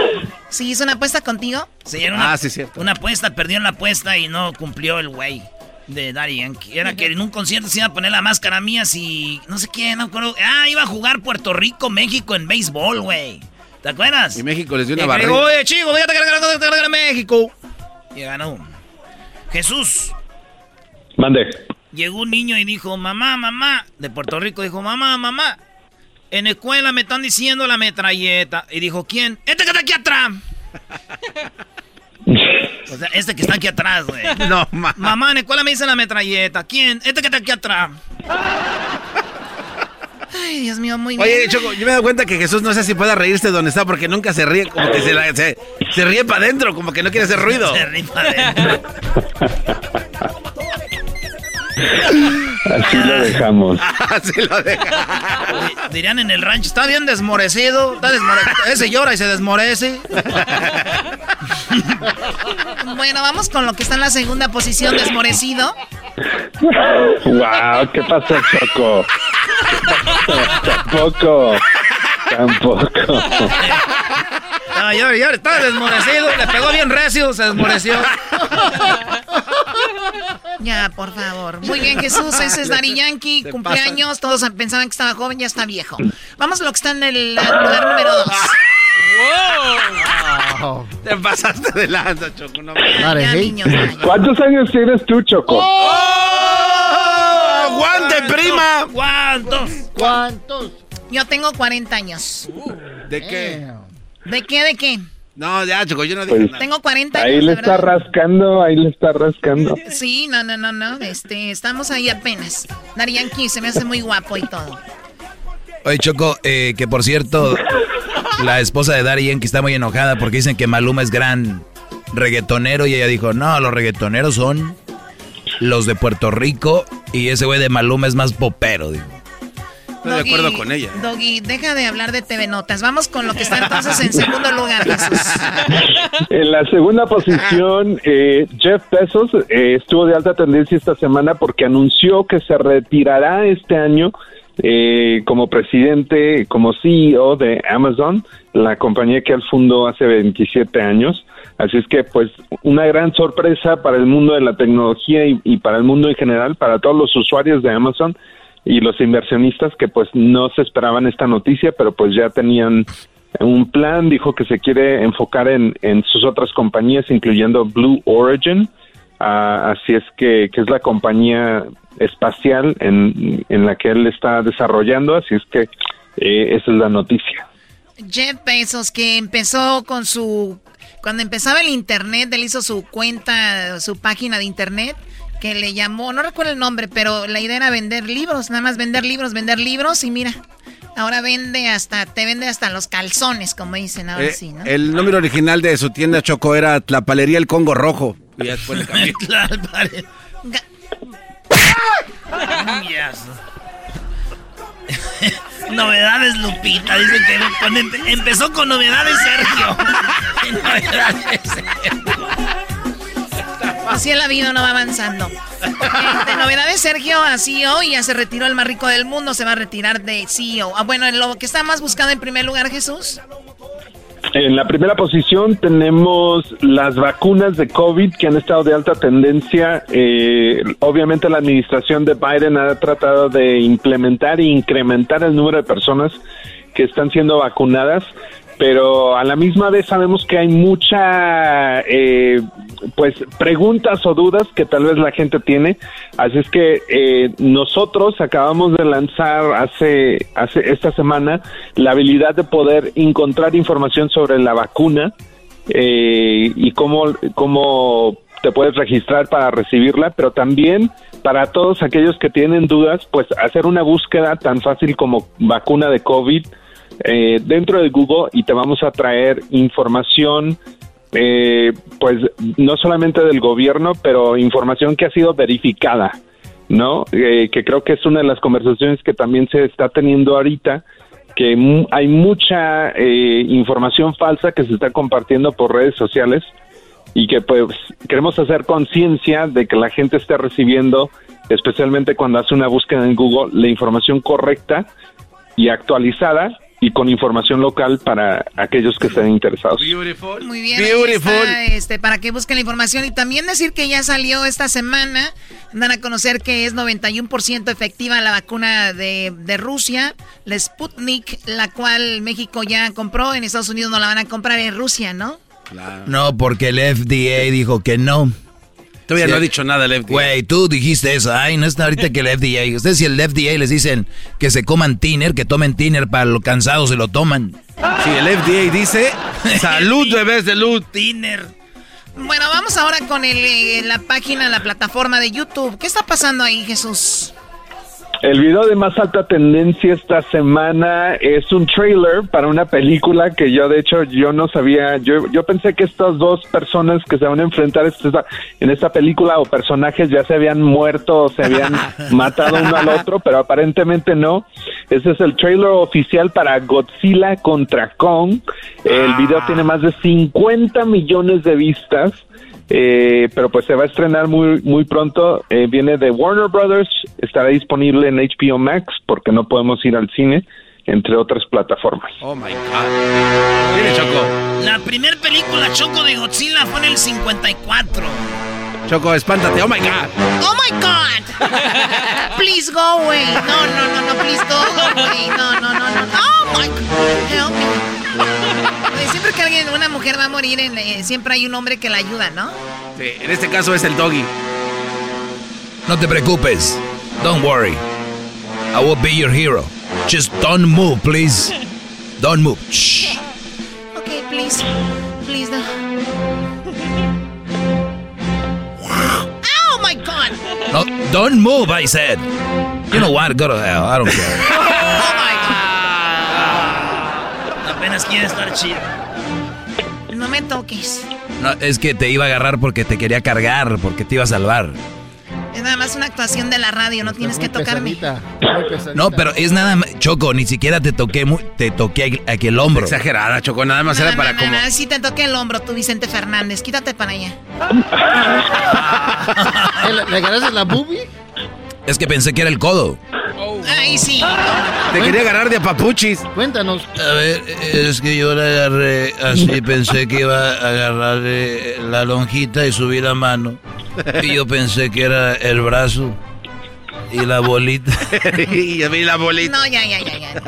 Sí, hizo una apuesta contigo. Sí, era una, Ah, sí, cierto. una apuesta, perdió en la apuesta y no cumplió el güey de Daddy Yankee. Era que en un concierto se iba a poner la máscara mía si... No sé qué, no me acuerdo. Ah, iba a jugar Puerto Rico, México en béisbol, güey. ¿Te acuerdas? Y México les dio una barrida. Oye, chico, que ganó- que ganó México. Y ganó. Jesús, Mande. llegó un niño y dijo, mamá, mamá, de Puerto Rico, dijo, mamá, mamá, en la escuela me están diciendo la metralleta. Y dijo, ¿quién? Este que está aquí atrás. <laughs> <laughs> O sea, este que está aquí atrás, güey. <laughs> No, ma. Mamá, en escuela me dicen la metralleta. ¿Quién? Este que está aquí atrás. <laughs> Ay, Dios mío, muy bien. Oye, Choco, yo me he dado cuenta que Jesús no sé si pueda reírse donde está porque nunca se ríe, como que se, la- se, se ríe para adentro, como que no quiere hacer ruido. Se ríe para adentro. Así lo dejamos. <laughs> Así lo deja. Di- Dirían en el rancho, está bien desmorecido. Está desmore- Ese llora y se desmorece. Bueno, vamos con lo que está en la segunda posición, desmorecido. wow, ¿qué pasó, Choco? Tampoco. Tampoco. No, llora, llora, está desmorecido. Le pegó bien recio, se desmoreció. Ya, por favor. Muy bien, Jesús. Ese es Daddy Yankee. Se Cumpleaños. Todos pensaban que estaba joven, ya está viejo. Vamos a lo que está en el lugar número dos. Te pasaste de lanza, Choco. No me- Dale, Ya, niños. ¿Cuántos años tienes tú, Choco? ¡Aguante, prima! ¿Cuántos? ¿Cuántos? Yo tengo 40 años. ¿De qué? ¿De qué? ¿De qué? No, ya, Choco, yo no dije Pues, nada. Tengo 40 años. Ahí le está verdad. rascando, ahí le está rascando. <laughs> Sí, no, no, no, no. Este, estamos ahí apenas. Yankee se me hace muy guapo y todo. Oye, Choco, eh, que por cierto, la esposa de Daddy Yankee está muy enojada porque dicen que Maluma es gran reggaetonero y ella dijo, no, los reggaetoneros son los de Puerto Rico y ese güey de Maluma es más popero. dijo. Estoy de acuerdo con ella. Doggy, deja de hablar de TV Notas. Vamos con lo que está entonces en segundo lugar, Jesús. En la segunda posición, eh, Jeff Bezos eh, estuvo de alta tendencia esta semana porque anunció que se retirará este año eh, como presidente, como CEO de Amazon, la compañía que él fundó hace 27 años. Así es que, pues, una gran sorpresa para el mundo de la tecnología y, y para el mundo en general, para todos los usuarios de Amazon y los inversionistas que, pues, no se esperaban esta noticia, pero pues ya tenían un plan, dijo que se quiere enfocar en, en sus otras compañías, incluyendo Blue Origin, Ah, así es que, que es la compañía espacial en, en la que él está desarrollando, así es que eh, esa es la noticia. Jeff Bezos, que empezó con su... Cuando empezaba el internet, él hizo su cuenta, su página de internet, que le llamó, no recuerdo el nombre, pero la idea era vender libros, nada más vender libros, vender libros, y mira, ahora vende hasta, te vende hasta los calzones, como dicen ahora Eh, sí, ¿no? El número original de su tienda Choco era Tlapalería El Congo Rojo. Y ya después le cambió. <laughs> <laughs> Novedades Lupita, dicen que con- em- empezó con novedades Sergio. <laughs> novedades Sergio. Así es la vida, no va avanzando. De novedades, Sergio a CEO ya se retiró el más rico del mundo, se va a retirar de CEO. Ah, bueno, lo que está más buscado en primer lugar, Jesús. En la primera posición tenemos las vacunas de COVID que han estado de alta tendencia. Eh, obviamente la administración de Biden ha tratado de implementar e incrementar el número de personas que están siendo vacunadas, pero a la misma vez sabemos que hay mucha eh, pues preguntas o dudas que tal vez la gente tiene. Así es que eh, nosotros acabamos de lanzar hace, hace esta semana la habilidad de poder encontrar información sobre la vacuna eh, y cómo, cómo te puedes registrar para recibirla, pero también para todos aquellos que tienen dudas, pues hacer una búsqueda tan fácil como vacuna de COVID eh, dentro de Google y te vamos a traer información eh, pues no solamente del gobierno, pero información que ha sido verificada, ¿no? Eh, que creo que es una de las conversaciones que también se está teniendo ahorita, que hay mucha eh, información falsa que se está compartiendo por redes sociales y que pues queremos hacer conciencia de que la gente esté recibiendo, especialmente cuando hace una búsqueda en Google, la información correcta y actualizada y con información local para aquellos que estén interesados. Muy bien, Está, este, para que busquen la información y también decir que ya salió esta semana, dan a conocer que es 91% efectiva la vacuna de, de Rusia, la Sputnik, la cual México ya compró, en Estados Unidos no la van a comprar en Rusia, ¿no? No, porque el FDA dijo que no. Todavía no ha dicho nada el FDA. Güey, tú dijiste eso. Ay, no está ahorita que el FDA. Ustedes si el FDA les dicen que se coman tiner, que tomen tiner para los cansados se lo toman. Sí, el FDA dice <laughs> salud, bebés de luz. Tiner. Bueno, vamos ahora con el, eh, la página, la plataforma de YouTube. ¿Qué está pasando ahí, Jesús? El video de más alta tendencia esta semana es un trailer para una película que yo de hecho yo no sabía, yo, yo pensé que estas dos personas que se van a enfrentar esta- en esta película o personajes ya se habían muerto o se habían <laughs> matado uno al otro, pero aparentemente no. Ese es el trailer oficial para Godzilla contra Kong. El video tiene más de 50 millones de vistas. Eh, pero pues se va a estrenar muy muy pronto. Eh, viene de Warner Brothers, estará disponible en HBO Max porque no podemos ir al cine, entre otras plataformas. Oh my God. Viene Choco. La primer película Choco de Godzilla fue en el 54. Choco, espántate. Oh my God. Oh my God. <laughs> Please go away. No, no, no, no, please go away. No, no, no, no. Oh my God. Help me. Oye, Siempre que alguien, una mujer va a morir, en- eh, siempre hay un hombre que la ayuda, ¿no? Sí, en este caso es el doggy. No te preocupes. Don't worry. I will be your hero. Just don't move, please. Don't move. Shh. Okay, please. Please, no. Oh my God. No, don't move, I said. You know what? Go to hell. I don't care. <laughs> Apenas quiere estar chido. No me toques. No, es que te iba a agarrar porque te quería cargar, porque te iba a salvar. Es nada más una actuación de la radio, no tienes que tocarme. No, pero es nada más, Choco, ni siquiera te toqué, mu- te toqué aquí- el hombro. Exagerada, Choco, nada más No, era no, para no, como... no, sí te toqué el hombro, tú Vicente Fernández. Quítate para allá. <laughs> ¿Le agarraste la boobie? Es que pensé que era el codo. Ay, sí. Te quería agarrar de papuchis. Cuéntanos. A ver, es que yo le agarré así, pensé que iba a agarrarle la lonjita y subí la mano. Y yo pensé que era el brazo y la bolita. <laughs> y a mí la bolita. No, ya, ya, ya, ya.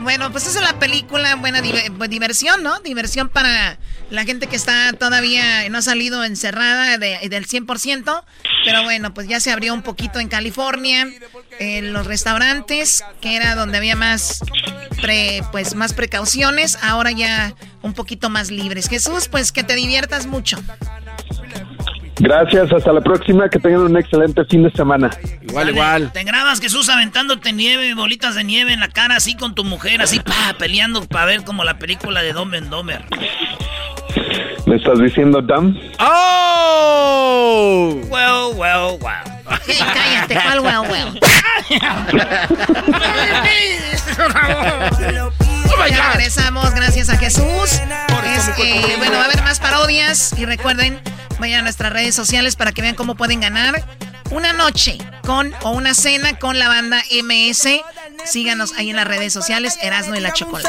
Bueno, pues esa es la película, buena pues, diversión, ¿no? Diversión para la gente que está todavía, no ha salido encerrada de- del 100%. Pero bueno, pues ya se abrió un poquito en California, en los restaurantes, que era donde había más, pre- pues más precauciones, ahora ya un poquito más libres. Jesús, pues que te diviertas mucho. Gracias, hasta la próxima, que tengan un excelente fin de semana. Igual, Dale, Te grabas, Jesús, aventándote nieve, bolitas de nieve en la cara, así con tu mujer, así, pa, peleando para ver como la película de and Dumber. ¿Me estás diciendo Dan? ¡Oh! Well, well, well. cállate, ¿cuál well, well? Ya regresamos, gracias a Jesús. Es, eh, bueno, va a haber más parodias y recuerden, vayan a nuestras redes sociales para que vean cómo pueden ganar una noche con o una cena con la banda MS. Síganos ahí en las redes sociales, Erasmo y la Chocolate.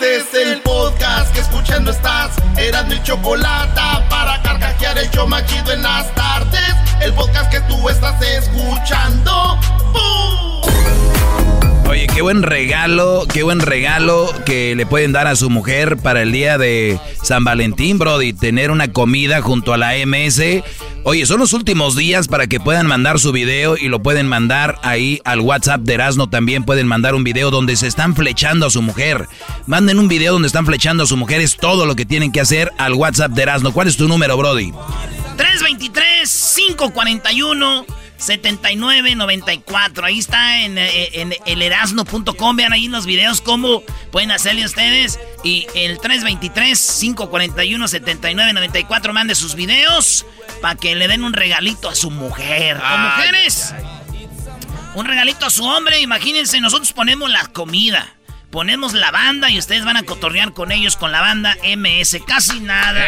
Este es el podcast que escuchando estás. Eran mi chocolate para carcajear el yo machido en las tardes. El podcast que tú estás escuchando. ¡Bum! Oye, qué buen regalo, qué buen regalo que le pueden dar a su mujer para el día de San Valentín, Brody. Tener una comida junto a la MS. Oye, son los últimos días para que puedan mandar su video y lo pueden mandar ahí al WhatsApp de Erasmo. También pueden mandar un video donde se están flechando a su mujer. Manden un video donde están flechando a su mujer. Es todo lo que tienen que hacer al WhatsApp de Erasmo. ¿Cuál es tu número, Brody? 323-541-7994. Ahí está en, eh, en elerasno.com. Vean ahí en los videos cómo pueden hacerle ustedes. Y el 323-541-7994. Mande sus videos para que le den un regalito a su mujer. ¿O Ay, mujeres? Un regalito a su hombre. Imagínense, nosotros ponemos la comida. Ponemos la banda y ustedes van a cotorrear con ellos con la banda MS. Casi nada.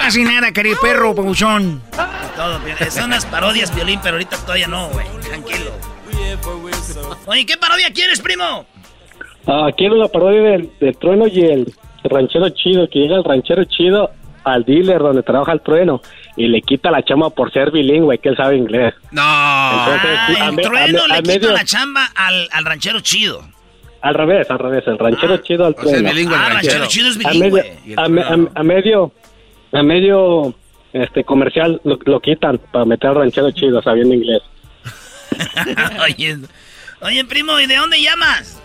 Casi nada, querido perro, pabuchón. Todo, son las parodias, violín, pero ahorita todavía no, güey. Tranquilo. Oye, ¿qué parodia quieres, primo? Ah, quiero la parodia del, del trueno y el ranchero chido, que llega el ranchero chido al dealer donde trabaja el trueno y le quita la chama por ser bilingüe, que él sabe inglés. No. Ah, el me- trueno a le a quita medio- la chamba al, al ranchero chido. Al revés, al revés, el ranchero chido al o sea, bilingüe Ah, ranchero. chido es A bilingüe. medio- A, me- trueno. a- a medio, a medio este comercial lo, lo quitan para meter al ranchero chido sabiendo inglés. <laughs> oye, oye, primo, ¿y de dónde llamas?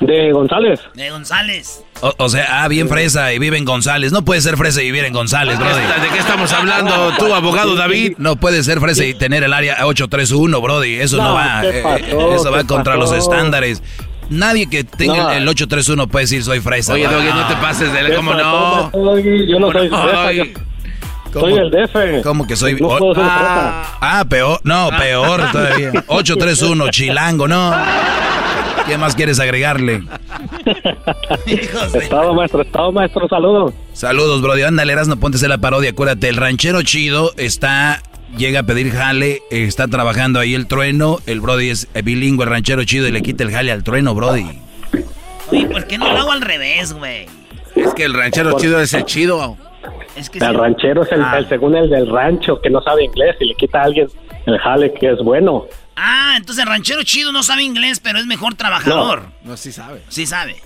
De González. De González. O, o sea, ah, bien fresa y vive en González. No puede ser fresa y vivir en González, Brody. ¿De qué estamos hablando, <laughs> tú, abogado David? No puede ser fresa y tener el área 831, Brody. Eso no, No, va. ¿qué eh, eso va ¿Qué contra pasó? los estándares. Nadie que tenga No. el, el 831 puede decir soy fresa. Oye. Doggy, no te pases de... ¿Qué ¿Cómo no? Yo no ¿Cómo soy no, fresa, Soy el DF. ¿Cómo que soy? No o- puedo ser ah, ah, peor. No, peor todavía. <laughs> 831, chilango, no. ¿Qué más quieres agregarle? <laughs> Estado maestro, estado maestro, saludos. Saludos, Brody. Ándale, Erasno, ponte la parodia. Acuérdate, el ranchero chido está... Llega a pedir jale, está trabajando ahí el trueno. El Brody es bilingüe, el ranchero chido, y le quita el jale al trueno, Brody. Oye, ¿por qué no lo hago al revés, güey? Es que el ranchero chido es el chido. Es que El sí. ranchero es el, Ah. el según el del rancho que no sabe inglés y le quita a alguien el jale que es bueno. Ah, entonces el ranchero chido no sabe inglés, pero es mejor trabajador. No, sí sabe. Sí sabe.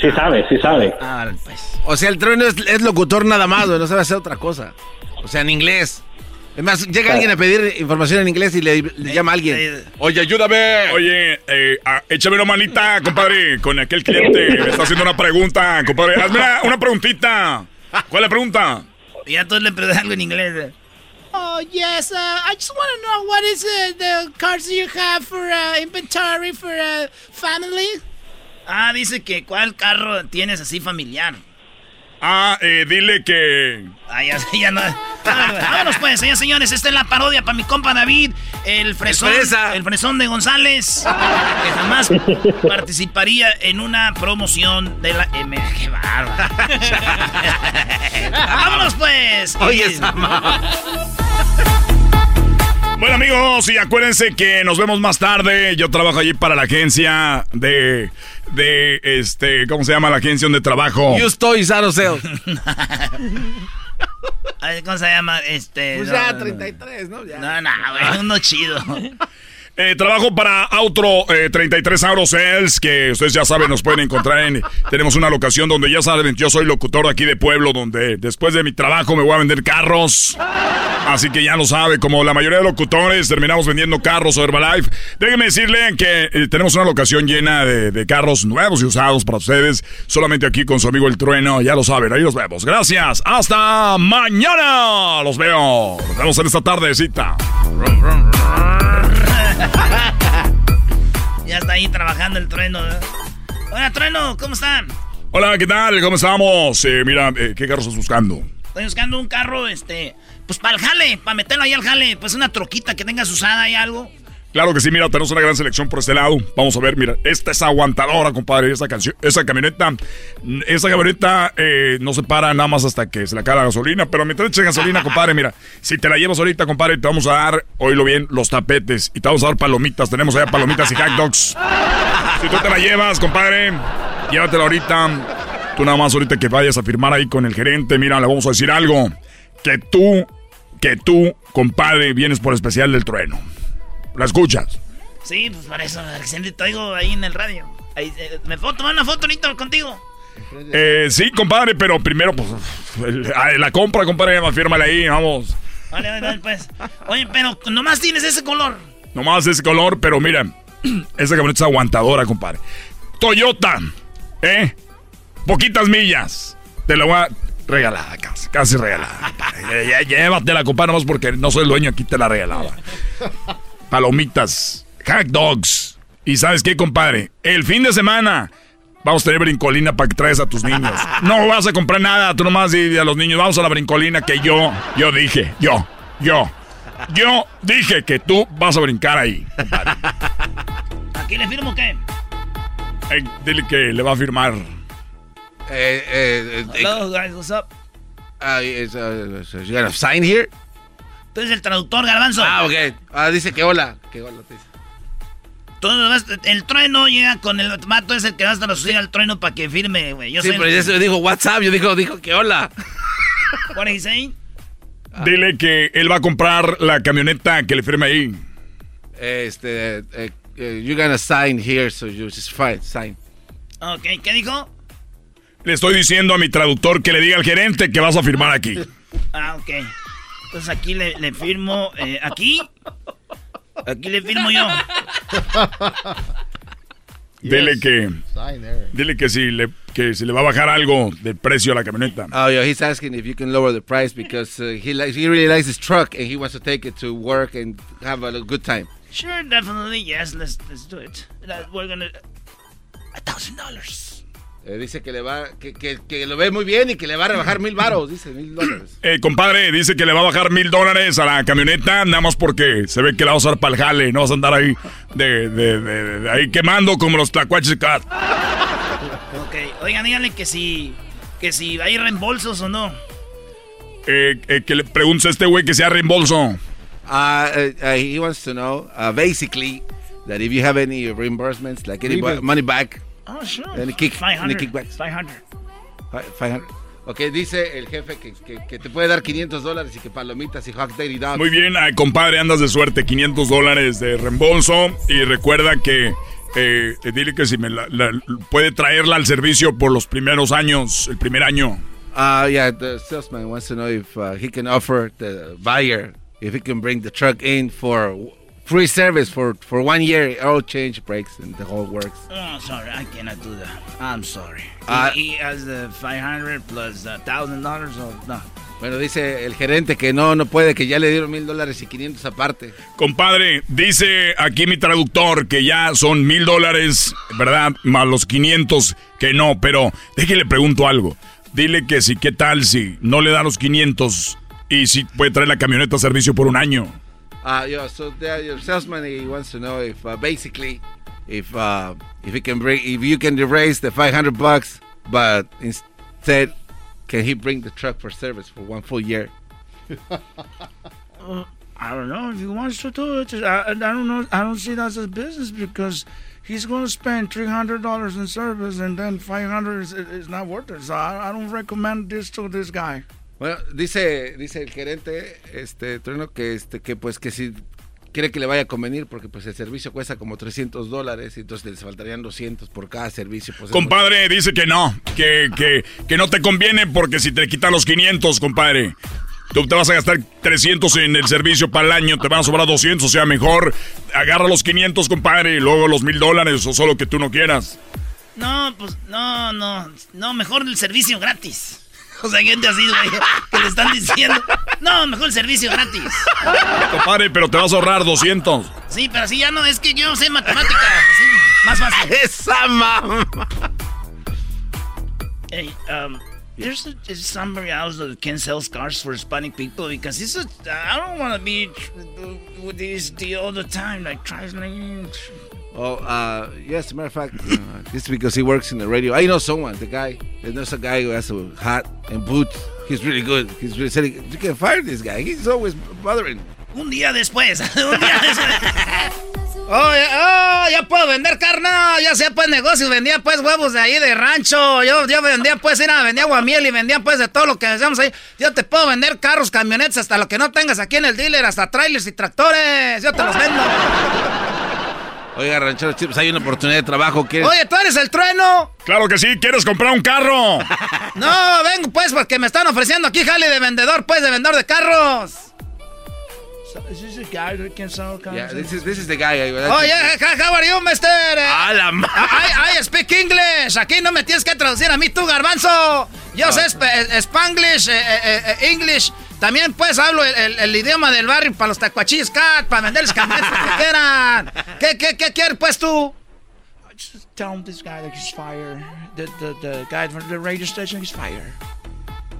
Sí sabe, sí sabe. Ah, pues. O sea, el trueno es, es locutor nada más, güey, no sabe hacer otra cosa. O sea, en inglés. Es más, llega alguien a pedir información en inglés y le, le llama a alguien. Oye, ayúdame. Oye, eh, ah, échame una manita, compadre, con aquel cliente. Me está haciendo una pregunta, compadre. Hazme una, una preguntita. ¿Cuál es la pregunta? Ya todos le preguntan algo en inglés. eh. Oh, yes. Uh, I just want to know what is uh, the cards you have for uh, inventory for uh, family? Ah, dice que cuál carro tienes así familiar. Ah, eh, dile que... Ah, ya, ya no. Vámonos pues, señores, señores. Esta es la parodia para mi compa David, el fresón, el fresón de González, que jamás <laughs> participaría en una promoción de la M. ¡Qué bárbaro! <laughs> ¡Vámonos pues! Oye, Sama. Bueno amigos, y acuérdense que nos vemos más tarde. Yo trabajo allí para la agencia de... De, este, ¿cómo se llama la agencia donde trabajo? You estoy Zaro Sales. <laughs> ¿Cómo se llama? Este. Pues no, ya, no, 33, ¿no? Ya. No, no, güey, <laughs> uno chido. Eh, trabajo para Auto 33 Auto Sales, que ustedes ya saben, nos pueden encontrar en... Tenemos una locación donde ya saben, yo soy locutor de aquí de Pueblo, donde después de mi trabajo me voy a vender carros. Así que ya lo sabe, como la mayoría de locutores, terminamos vendiendo carros o Herbalife. Déjenme decirle que eh, tenemos una locación llena de, de carros nuevos y usados para ustedes, solamente aquí con su amigo El Trueno, ya lo saben, ahí los vemos. Gracias, hasta mañana. Los veo. Nos vemos en esta tardecita. <laughs> ya está ahí trabajando el trueno. ¿eh? Hola, trueno, ¿cómo están? Hola, ¿qué tal? ¿Cómo estamos? Eh, mira, ¿qué carro estás buscando? Estoy buscando un carro, este, pues para el jale, para meterlo ahí al jale, pues una troquita que tengas usada y algo. Claro que sí, mira, tenemos una gran selección por este lado. Vamos a ver, mira, esta es aguantadora, compadre, esa canción, esa camioneta, esa camioneta eh, no se para nada más hasta que se le cae la gasolina, pero mientras eches gasolina, compadre, mira, si te la llevas ahorita, compadre, te vamos a dar, oílo bien, los tapetes y te vamos a dar palomitas, tenemos allá palomitas y hot dogs. Si tú te la llevas, compadre, llévatela ahorita. Tú nada más ahorita que vayas a firmar ahí con el gerente, mira, le vamos a decir algo, que tú, que tú, compadre, vienes por especial del trueno. ¿La escuchas? Sí, pues para eso, Alexander, te oigo ahí en el radio. Ahí, eh, ¿Me puedo tomar una foto ahorita contigo? Eh, sí, compadre, pero primero, pues, la compra, compadre, fírmale ahí, vamos. Vale, vale, pues. Oye, pero nomás tienes ese color. Nomás ese color, pero mira, <clears throat> esa camioneta es aguantadora, compadre. Toyota, ¿eh? Poquitas millas. Te la voy a... Regalada, casi, casi regalada. Llévatela, compadre, nomás porque no soy el dueño, aquí te la regalaba palomitas, hot dogs. Y sabes qué, compadre, el fin de semana vamos a tener brincolina para que traes a tus niños. No vas a comprar nada, tú nomás di a los niños, vamos a la brincolina que yo, yo dije, yo, yo, yo dije que tú vas a brincar ahí, compadre. ¿Aquí le firmo qué? dile que le va a firmar. Eh, eh, eh Hello, guys, what's up? Uh, is, uh, you got a sign here? Tú eres el traductor, Garbanzo. Ah, ok. Ah, dice que hola. Que hola, te dice. el trueno llega con el mato es el que va a traducir al trueno para que firme, güey. sí, pero ya se dijo WhatsApp, yo dijo, dijo que hola. <laughs> What are you saying? Dile que él va a comprar la camioneta que le firme ahí. Este, uh, you're gonna sign here, so you just fine, sign. Ok, ¿qué dijo? Le estoy diciendo a mi traductor que le diga al gerente que vas a firmar aquí. ah, ok. Entonces aquí le, le firmo, eh, aquí, aquí le firmo yo. Dile que, dile que si le que si le va a bajar algo del precio a la camioneta. Oh yeah, he's asking if you can lower the price because uh, he likes he really likes his truck and he wants to take it to work and have a good time. Sure, definitely, yes. Let's let's do it. We're gonna a thousand dollars. Eh, dice que le va, que, que, lo ve muy bien y que le va a rebajar mil baros, dice, mil dólares. Eh, compadre, dice que le va a bajar mil dólares a la camioneta, nada más porque se ve que la va a usar para el jale, no vas a andar ahí de, de, de, ahí quemando como los tlacuaches de Ok, oigan, díganle que si, que si hay reembolsos o no. Eh, eh que le pregunte a este güey que sea reembolso. Uh, he wants to know, uh, basically, that if you have any reimbursements, like any money back... Oh, sure. Any kick, 500. kickbacks. 500. 500. Ok, dice el jefe que, que, te puede dar 500 dólares y que palomitas y hot dog dogs. Muy bien, compadre, andas de suerte. 500 dólares de reembolso. Y recuerda que eh, dile que si me la, puede traerla al servicio por los primeros años, el primer año. Ah, uh, yeah, the salesman wants to know if uh, he can offer the buyer, if he can bring the truck in for free service for, for one year, all change breaks and the whole works. Oh, sorry, I cannot do that. I'm sorry. Uh, he, has the 500 plus the $1,000 or no. Bueno, dice el gerente que no, no puede, que ya le dieron mil dólares y 500 aparte. Compadre, dice aquí mi traductor que ya son mil dólares, ¿verdad? Más los 500 que no, pero déjele pregunto algo. Dile que si, ¿qué tal si no le da los 500 y si puede traer la camioneta a servicio por un año? Uh, yeah, so there, your salesman he wants to know if uh, basically if uh, if he can bring if you can erase the 500 bucks, but instead can he bring the truck for service for one full year? <laughs> uh, I don't know if he wants to do it. I, I don't know. I don't see that as a business because he's going to spend three hundred dollars in service and then five hundred is, is not worth it. So I, I don't recommend this to this guy. Bueno, dice, dice el gerente, este, Trueno, que este, que pues que si quiere que le vaya a convenir porque pues el servicio cuesta como 300 dólares y entonces les faltarían 200 por cada servicio. Pues, compadre, dice que no, que, que, que no te conviene porque si te quitan los 500, compadre, tú te vas a gastar 300 en el servicio para el año, te van a sobrar 200, o sea, mejor agarra los 500, compadre, y luego los mil dólares o solo que tú no quieras. No, pues no, no, no, mejor el servicio gratis. <laughs> O sea, gente así, güey, que le están diciendo, no, mejor el servicio gratis. Compadre, pero te vas a ahorrar 200. Sí, pero así ya no, es que yo no sé matemáticas, así, más fácil. <laughs> Esa mamá. Hey, um, there's, a, there's somebody else that can sell cars for Hispanic people because it's a, I don't want to be with this deal all the time, like traveling. Oh, uh, yes, matter of fact, <clears throat> uh, is because he works in the radio. I know someone, the guy. There's a guy who has a hat and boots. He's really good. He's really saying, you can fire this guy. He's always bothering. Un día después, <laughs> un día después. Oh, ya, ya puedo vender carne, ya sea pues negocios, vendía pues huevos de ahí de rancho, yo, yo vendía pues, era, vendía guamiel y vendía pues de todo lo que hacemos ahí. Yo te puedo vender carros, camionetas, hasta lo que no tengas aquí en el dealer, hasta trailers y tractores, yo te los vendo. Oiga, ranchero Chips, hay una oportunidad de trabajo. ¿quieres? Oye, ¿tú eres el trueno? Claro que sí, ¿quieres comprar un carro? <laughs> no, vengo pues porque me están ofreciendo aquí jale de vendedor, pues, de vendedor de carros. Is this a guy that can sell cars? Yeah, this is, this is the guy. Oh, yeah, how are you, mister? A la I, I speak English. Aquí no me tienes que traducir a mí, tú, garbanzo. Yo sé Spanglish, eh, eh, eh, English. También, pues, hablo el, el, idioma del barrio para los tacuachillos, cat, para venderles camionetas que quieran. ¿Qué, qué, qué quieres, pues, tú? Just tell him this guy that he's fired. The, the, the guy from the radio station is fired.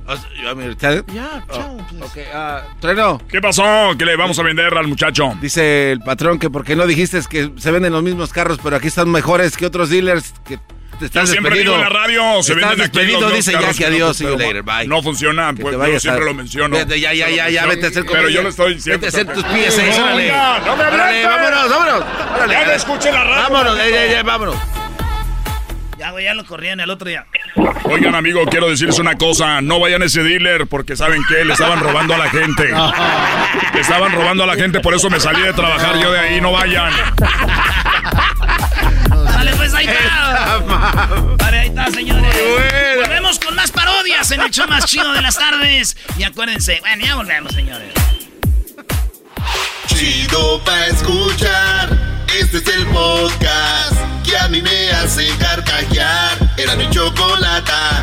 I mean, tell Yeah, tell him, please. Okay, uh, Trueno. ¿Qué pasó? ¿Qué le vamos a vender al muchacho? Dice el patrón que porque no dijiste que se venden los mismos carros, pero aquí están mejores que otros dealers que te están Yo siempre digo en la radio, se Estás venden aquí despedido, los dos dice ya que no, adiós, see you later, bye. No funciona, Que pues te yo vayas siempre a- lo menciono. Vete, ya, ya, ya, ya, vete a hacer Pero yo le estoy diciendo. Vete a hacer tus pies, No, órale. no me Órale, vámonos, vámonos. Órale, Ya me escuché la radio. Vámonos, ya, ya, ya, vámonos. Ya, güey, ya lo corrían el otro día. Oigan, amigo, quiero decirles una cosa. No vayan a ese dealer porque ¿saben qué? Le estaban robando a la gente. Le estaban robando a la gente, por eso me salí de trabajar yo de ahí. No vayan. Pues ahí está. Vale, ahí está, señores. Volvemos con más parodias en el show más chido de las tardes. Y acuérdense, bueno, ya volvemos, señores. Chido para escuchar. Este es el podcast que a mí me hace carcajear. Era mi chocolata.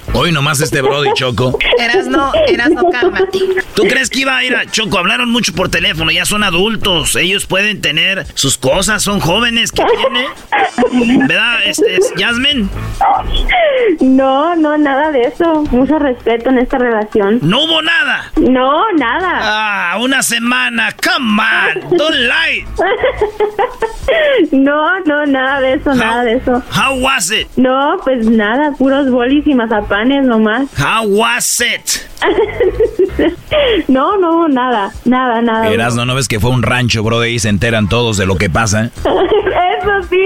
Hoy nomás este Brody Choco. Erasno, Erasno, cálmate. ¿Tú crees que iba a ir a Choco? Hablaron mucho por teléfono, ya son adultos. Ellos pueden tener sus cosas, son jóvenes. ¿Qué tiene? ¿Verdad, este, Jasmine? No, no, nada de eso. Mucho respeto en esta relación. ¿No hubo nada? No, nada. Ah, una semana. Come on, don't lie. <laughs> No, no, nada de eso, nada de eso. How was it? No, pues nada, puros bolis y mazapanes nomás. <laughs> How was it? No, no, nada, nada, nada. Erasno, ¿no ves que fue un rancho, Brody? Y se enteran todos de lo que pasa. <laughs> Eso sí.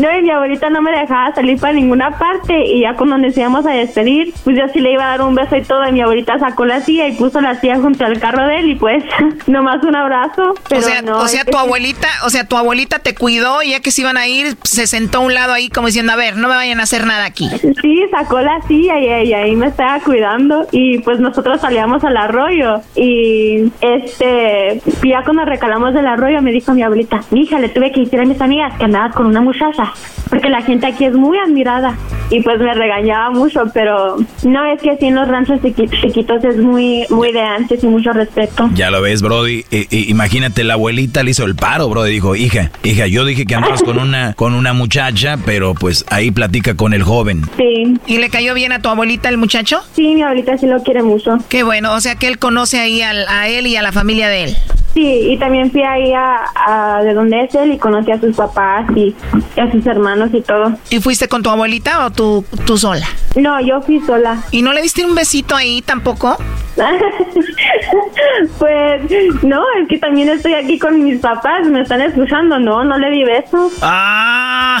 No, y mi abuelita no me dejaba salir para ninguna parte. Y ya cuando nos íbamos a despedir, pues yo sí le iba a dar un beso y todo. Y mi abuelita sacó la silla y puso la silla junto al carro de él. Y pues, <laughs> nomás un abrazo. Pero o sea, no, o sea tu abuelita, o sea, tu abuelita te cuidó y ya que se iban a ir, se sentó a un lado ahí como diciendo, a ver, no me vayan a hacer nada aquí. Sí, sacó la silla y, y ahí me estaba cuidando y pues nosotros salíamos al arroyo y este, ya cuando recalamos del arroyo me dijo mi abuelita, hija, le tuve que decir a mis amigas que andabas con una muchacha porque la gente aquí es muy admirada y pues me regañaba mucho, pero no es que así en los ranchos chiqui- chiquitos es muy, muy de antes y mucho respeto. Ya lo ves, Brody. I- i- imagínate, la abuelita le hizo el paro, Brody. Dijo, hija, hija, yo dije que andabas con una, con una muchacha, pero pues ahí platica con el joven. Sí. ¿Y le cayó bien a tu abuelita el muchacho? Sí, mi abuelita sí lo quiere mucho. Qué bueno, o sea que él conoce ahí al- a él y a la familia de él. Sí, y también fui ahí a, a de donde es él y conocí a sus papás y, y a sus hermanos y todo. ¿Y fuiste con tu abuelita o tú, tú sola? No, yo fui sola. ¿Y no le diste un besito ahí tampoco? <laughs> pues no, es que también estoy aquí con mis papás, me están escuchando, no, no le di beso. Ah,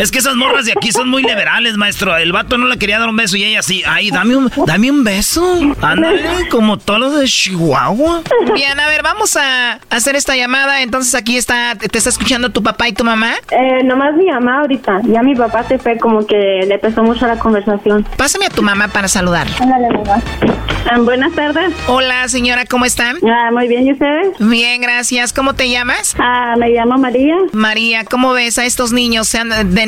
Es que esas morras de aquí son muy liberales, maestro. El vato no le quería dar un beso y ella sí. Ay, dame un, dame un beso. Ándale, como todos los de Chihuahua. Bien, a ver, vamos a hacer esta llamada. Entonces aquí está, te está escuchando tu papá y tu mamá. Eh, nomás mi mamá ahorita, ya mi papá se fue como que le pesó mucho la conversación. Pásame a tu mamá para saludarla. Ándale, mamá. Ah, buenas tardes. Hola, señora, ¿cómo están? Ah, muy bien, ¿y ustedes? Bien, gracias. ¿Cómo te llamas? Ah, me llamo María. María, ¿cómo ves a estos niños sean de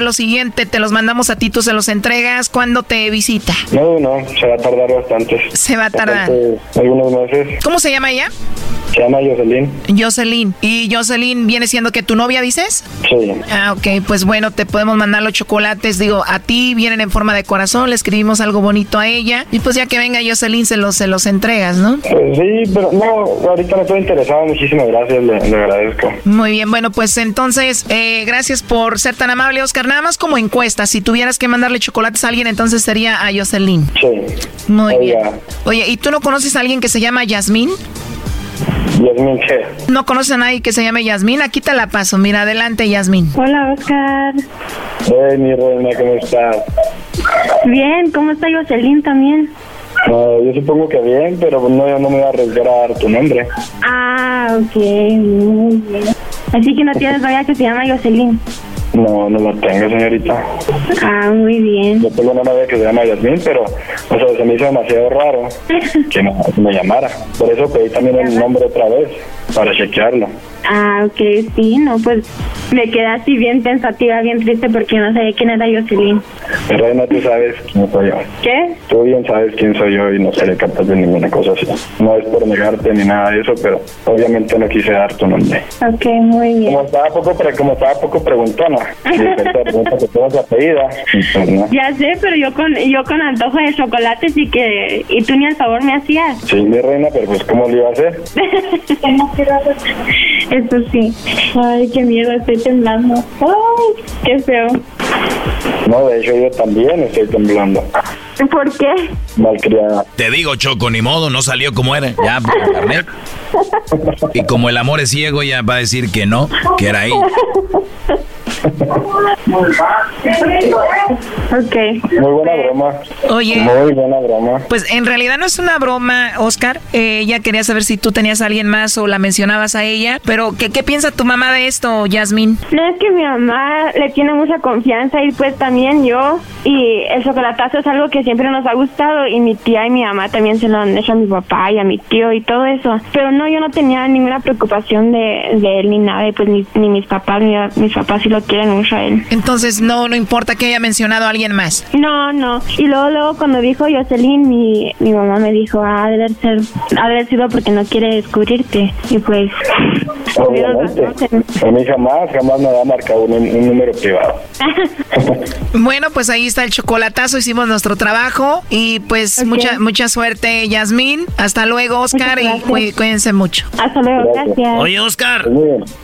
lo siguiente, te los mandamos a ti, tú se los entregas cuando te visita. No, no, se va a tardar bastante. Se va a tardar. Bastante, algunos meses. ¿Cómo se llama ella? Se llama Jocelyn. Jocelyn. ¿Y Jocelyn viene siendo que tu novia, dices? Sí. Ah, ok, pues bueno, te podemos mandar los chocolates, digo, a ti vienen en forma de corazón, le escribimos algo bonito a ella y pues ya que venga Jocelyn se los, se los entregas, ¿no? Pues sí, pero no, ahorita no estoy interesado. Muchísimas gracias, le, le agradezco. Muy bien, bueno, pues entonces, eh, gracias por ser tan amable, Oscar. Nada más como encuesta, si tuvieras que mandarle chocolates a alguien, entonces sería a Jocelyn. Sí. Muy Oiga. bien. Oye, ¿y tú no conoces a alguien que se llama Yasmín? Yasmin, ¿qué? ¿No conoces a nadie que se llame Yasmín? Aquí te la paso. Mira, adelante, Yasmín. Hola, Oscar. Hey, mi reina, ¿cómo estás? Bien, ¿cómo está Jocelyn también? No, yo supongo que bien, pero no, yo no me voy a arriesgar a dar tu nombre. Ah, ok, muy bien. Así que no tienes novia que se llama Jocelyn. No, no la tengo, señorita. Ah, muy bien. Yo tengo una novia que se llama Yasmin, pero, o sea, se me hizo demasiado raro <laughs> que me, me llamara. Por eso pedí también el nombre otra vez, para chequearlo. Ah, ok, sí, no, pues me quedé así bien pensativa, bien triste porque no sabía quién era Jocelyn. Reina, tú sabes quién soy yo. ¿Qué? Tú bien sabes quién soy yo y no seré capaz de ninguna cosa así. No es por negarte ni nada de eso, pero obviamente no quise dar tu nombre. Ok, muy bien. Como estaba poco, pre- como estaba poco preguntona, pregunta que todas apellida, pues no. Ya sé, pero yo con yo con antojo de chocolates y que y tú ni al favor me hacías. Sí, mi reina, pero pues ¿cómo le iba a hacer? <laughs> Eso sí. Ay, qué miedo, estoy temblando. Ay, qué feo. No, de hecho yo también estoy temblando. ¿Por qué? Malcriada. Te digo, Choco, ni modo, no salió como era. Ya, por internet. Y como el amor es ciego, ya va a decir que no, que era ahí. Ok. Muy buena broma. Oye. Muy buena broma. Pues en realidad no es una broma, Oscar. Eh, ella quería saber si tú tenías a alguien más o la mencionabas a ella. Pero, ¿qué, qué piensa tu mamá de esto, Yasmín? No es que mi mamá le tiene mucha confianza y pues también yo. Y el chocolatazo es algo que siempre nos ha gustado y mi tía y mi mamá también se lo han hecho a mi papá y a mi tío y todo eso. Pero no, yo no tenía ninguna preocupación de, de él ni nada y pues ni, ni mis papás, ni mis papás sí lo quieren mucho a él. Entonces, no, no importa que haya mencionado a alguien más. No, no. Y luego, luego cuando dijo Jocelyn, mi, mi mamá me dijo, ah, debe ser, ha de haber sido porque no quiere descubrirte. Y pues. A mí jamás, jamás me ha marcado un, un número privado. <laughs> Bueno, pues ahí está el chocolatazo, hicimos nuestro trabajo y pues mucha mucha suerte, Yasmín. Hasta luego, Oscar, y cuí- cuídense mucho. Hasta luego, gracias. Oye, Oscar.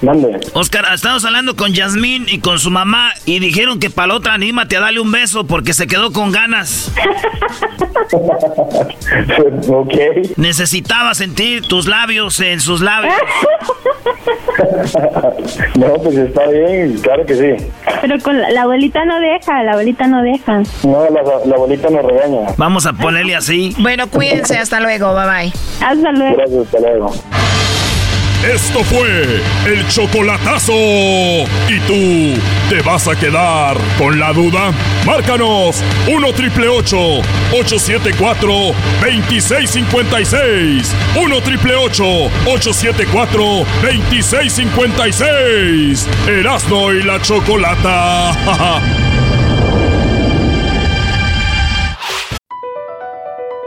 Mande. Oscar, estamos hablando con Yasmín y con su mamá y dijeron que para la otra anímate a darle un beso porque se quedó con ganas. <laughs> ok. Necesitaba sentir tus labios en sus labios. <laughs> no, pues está bien, claro que sí. Pero con la, la abuelita no deja, la abuelita no deja. No, la, la abuelita regaña. Vamos a ponerle así. Bueno, cuídense, hasta luego, bye bye. Hasta luego. Gracias, hasta luego. Esto fue el chocolatazo. ¿Y tú te vas a quedar con la duda? Márcanos 1 triple 874 2656. 1 triple 874 2656. Erasno y la chocolata. <laughs>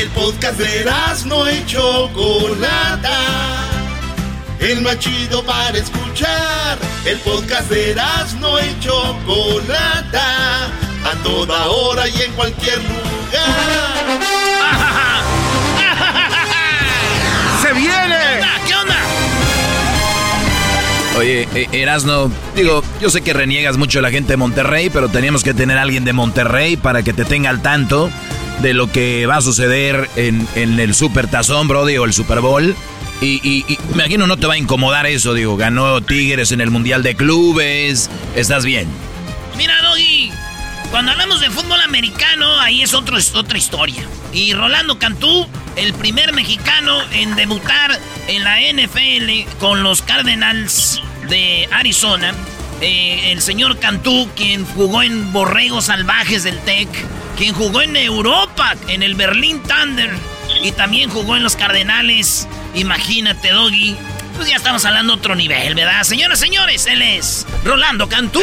El podcast de no y Chocolata. El más chido para escuchar. El podcast de no y Chocolata. A toda hora y en cualquier lugar. <laughs> ¡Se viene! ¿Qué onda? Oye, eh, Erasno, digo, yo sé que reniegas mucho a la gente de Monterrey, pero teníamos que tener a alguien de Monterrey para que te tenga al tanto de lo que va a suceder en, el Super Tazón, Brody, o el Super Bowl. Y, y, me imagino no te va a incomodar eso, digo, ganó Tigres en el Mundial de Clubes, estás bien. Mira, Doggy, cuando hablamos de fútbol americano, ahí es otro, otra historia. Y Rolando Cantú, el primer mexicano en debutar en la NFL con los Cardinals de Arizona. Eh, el señor Cantú, quien jugó en Borregos Salvajes del TEC, quien jugó en Europa, en el Berlin Thunder, y también jugó en los Cardenales. Imagínate, Doggy. Pues ya estamos hablando otro nivel, ¿verdad? Señoras, señores, él es Rolando Cantú.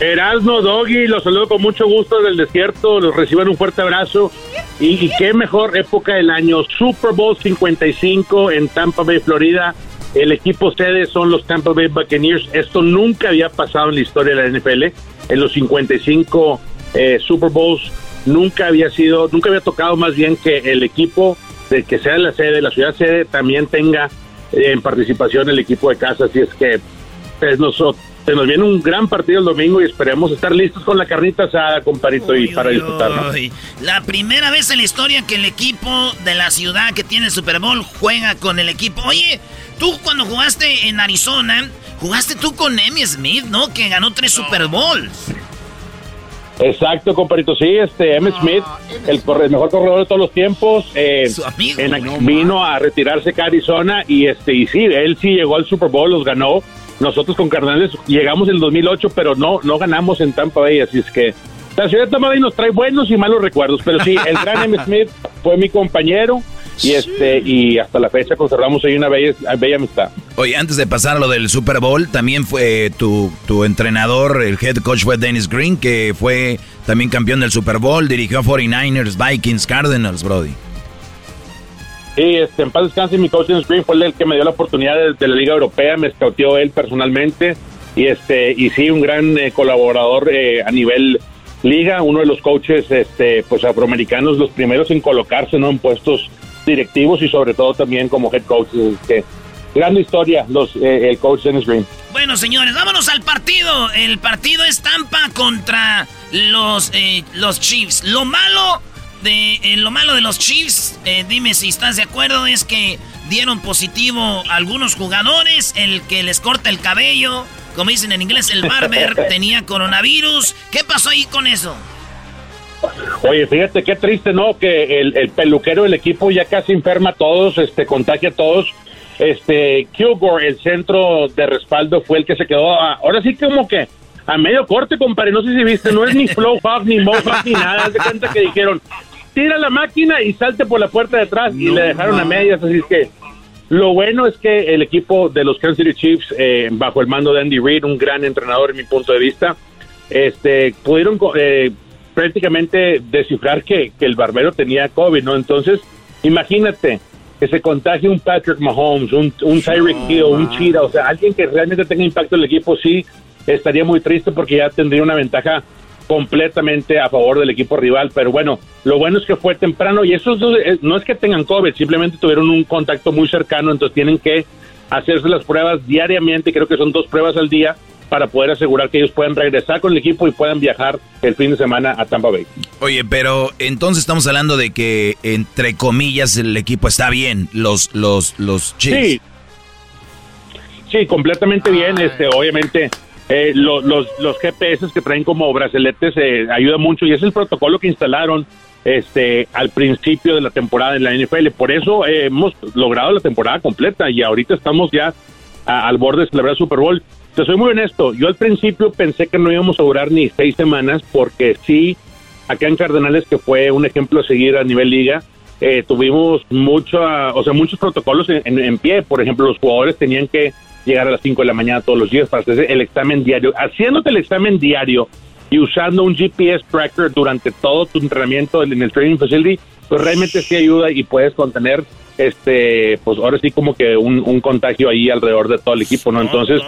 Erasmo, Doggy, los saludo con mucho gusto del desierto, los reciban un fuerte abrazo. Y, qué mejor época del año, Super Bowl 55 en Tampa Bay, Florida. El equipo sede son los Tampa Bay Buccaneers. Esto nunca había pasado en la historia de la NFL. En los 55 eh, Super Bowls nunca había sido, nunca había tocado más bien que el equipo de que sea la sede, la ciudad sede, también tenga eh, en participación el equipo de casa. Así es que pues, nosotros se nos viene un gran partido el domingo y esperemos estar listos con la carnita asada, comparito, y para disfrutarlo. La primera vez en la historia que el equipo de la ciudad que tiene el Super Bowl juega con el equipo. Oye, tú cuando jugaste en Arizona, jugaste tú con Emmy Smith, ¿no? Que ganó tres Super Bowls. Exacto, comparito, sí, este Emmy Smith, el, mejor corredor de todos los tiempos, eh, vino a retirarse a Arizona y este y sí, él sí llegó al Super Bowl, los ganó nosotros con Cardenales llegamos en el 2008, pero no, no ganamos en Tampa Bay, así es que la ciudad de Tampa Bay nos trae buenos y malos recuerdos, pero sí, el gran M. <laughs> Smith fue mi compañero y este y hasta la fecha conservamos ahí una bella, bella amistad. Oye, antes de pasar a lo del Super Bowl, también fue tu, tu entrenador, el head coach fue Dennis Green, que fue también campeón del Super Bowl, dirigió a 49ers, Vikings, Cardinals, Brody. Sí, este, en paz descanse, mi coach en Screen fue el que me dio la oportunidad de, la Liga Europea, me escauteó él personalmente y este y sí, un gran eh, colaborador eh, a nivel liga, uno de los coaches este, pues afroamericanos, los primeros en colocarse ¿no? en puestos directivos y sobre todo también como head coach. Este, gran historia, los, eh, el coach Dennis Green. Bueno, señores, vámonos al partido. El partido es Tampa contra los, los Chiefs. Lo malo de eh, lo malo de los Chiefs, eh, dime si estás de acuerdo, es que dieron positivo algunos jugadores, el que les corta el cabello, como dicen en inglés, el barber <laughs> tenía coronavirus. ¿Qué pasó ahí con eso? Oye, fíjate qué triste, ¿no? Que el, peluquero del equipo ya casi enferma a todos, este, contagia a todos. Este, Kilgore, el centro de respaldo, fue el que se quedó. ahora sí, como que a medio corte, compadre. No sé si viste, no es ni <laughs> Flow Hawk, ni Mo ni nada. Haz de cuenta que dijeron, tira la máquina y salte por la puerta de atrás y le dejaron a medias, así es que lo bueno es que el equipo de los Kansas City Chiefs, eh, bajo el mando de Andy Reid, un gran entrenador en mi punto de vista, este, pudieron eh, prácticamente descifrar que, el barbero tenía COVID, ¿no? Entonces, imagínate que se contagie un Patrick Mahomes, un, un Tyreek Hill, un Cheetah, o sea, alguien que realmente tenga impacto en el equipo, sí, estaría muy triste porque ya tendría una ventaja completamente a favor del equipo rival, pero bueno, lo bueno es que fue temprano y eso eh, no es que tengan COVID, simplemente tuvieron un contacto muy cercano, entonces tienen que hacerse las pruebas diariamente, creo que son dos pruebas al día para poder asegurar que ellos puedan regresar con el equipo y puedan viajar el fin de semana a Tampa Bay. Oye, pero entonces estamos hablando de que entre comillas el equipo está bien, los los los Sí. Sí, completamente bien, este obviamente eh, los, los GPS que traen como braceletes eh, ayuda mucho y es el protocolo que instalaron este al principio de la temporada en la NFL. Por eso eh, hemos logrado la temporada completa y ahorita estamos ya al borde de celebrar el Super Bowl. Te soy muy honesto, yo al principio pensé que no íbamos a durar ni seis semanas porque sí, acá en Cardenales, que fue un ejemplo a seguir a nivel liga, eh, tuvimos mucho, o sea, muchos protocolos en, en, pie. Por ejemplo, los jugadores tenían que llegar a las 5 de la mañana todos los días para hacer el examen diario. Haciéndote el examen diario y usando un GPS tracker durante todo tu entrenamiento en el training facility, pues realmente sí ayuda y puedes contener este, pues ahora sí como que un, un contagio ahí alrededor de todo el equipo, ¿no? Entonces,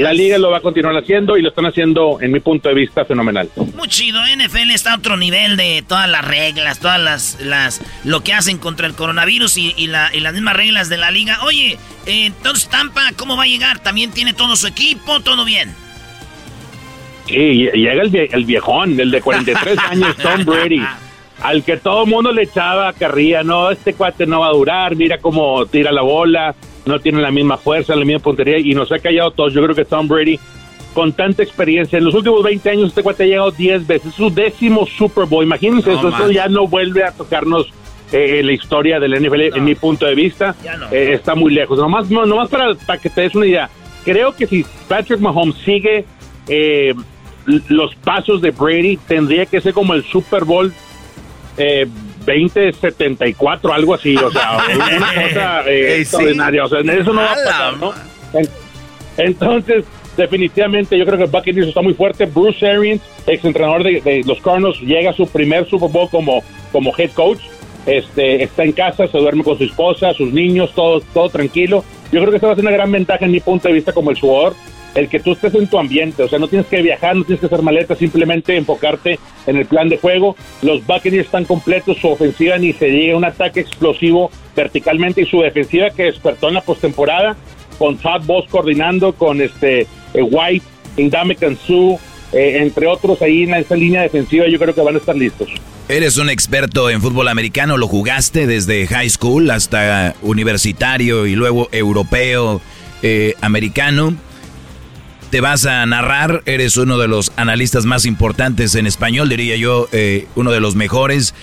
la liga lo va a continuar haciendo y lo están haciendo, en mi punto de vista, fenomenal. Muy chido, NFL está a otro nivel de todas las reglas, todas las, las lo que hacen contra el coronavirus y, y, la, y las mismas reglas de la liga. Oye, eh, entonces Tampa, ¿cómo va a llegar? ¿También tiene todo su equipo? ¿Todo bien? Sí, llega el viejón, el de 43 <laughs> años, Tom Brady, al que todo el mundo le echaba carrilla, no, este cuate no va a durar, mira cómo tira la bola, no tiene la misma fuerza, la misma puntería, y nos ha callado todos. Yo creo que Tom Brady, con tanta experiencia, en los últimos 20 años este cuate ha llegado 10 veces, es su décimo Super Bowl, imagínense, No eso, eso ya no vuelve a tocarnos eh, la historia del NFL, en mi punto de vista, eh, está muy lejos. Nomás, no, nomás para, para que te des una idea, creo que si Patrick Mahomes sigue eh, los pasos de Brady, tendría que ser como el Super Bowl eh, 2074, algo así, o sea, <laughs> una cosa eh, sí. extraordinaria, o sea, eso no va a pasar, ¿no? En- Entonces, definitivamente yo creo que el Buccaneers está muy fuerte. Bruce Arians, ex entrenador de, de los Cardinals, llega a su primer Super Bowl como, como head coach. Este, está en casa, se duerme con su esposa, sus niños, todo, todo tranquilo. Yo creo que esa va a ser una gran ventaja en mi punto de vista como el jugador, el que tú estés en tu ambiente, o sea, no tienes que viajar, no tienes que hacer maletas, simplemente enfocarte en el plan de juego. Los Buccaneers están completos, su ofensiva ni se llega un ataque explosivo verticalmente y su defensiva que despertó en la postemporada con Todd Boss coordinando, con este eh, White, Indame Kansu, eh, entre otros ahí en esa línea defensiva, yo creo que van a estar listos. Eres un experto en fútbol americano, lo jugaste desde high school hasta universitario y luego europeo, eh, americano. Te vas a narrar, eres uno de los analistas más importantes en español, diría yo, eh, uno de los mejores.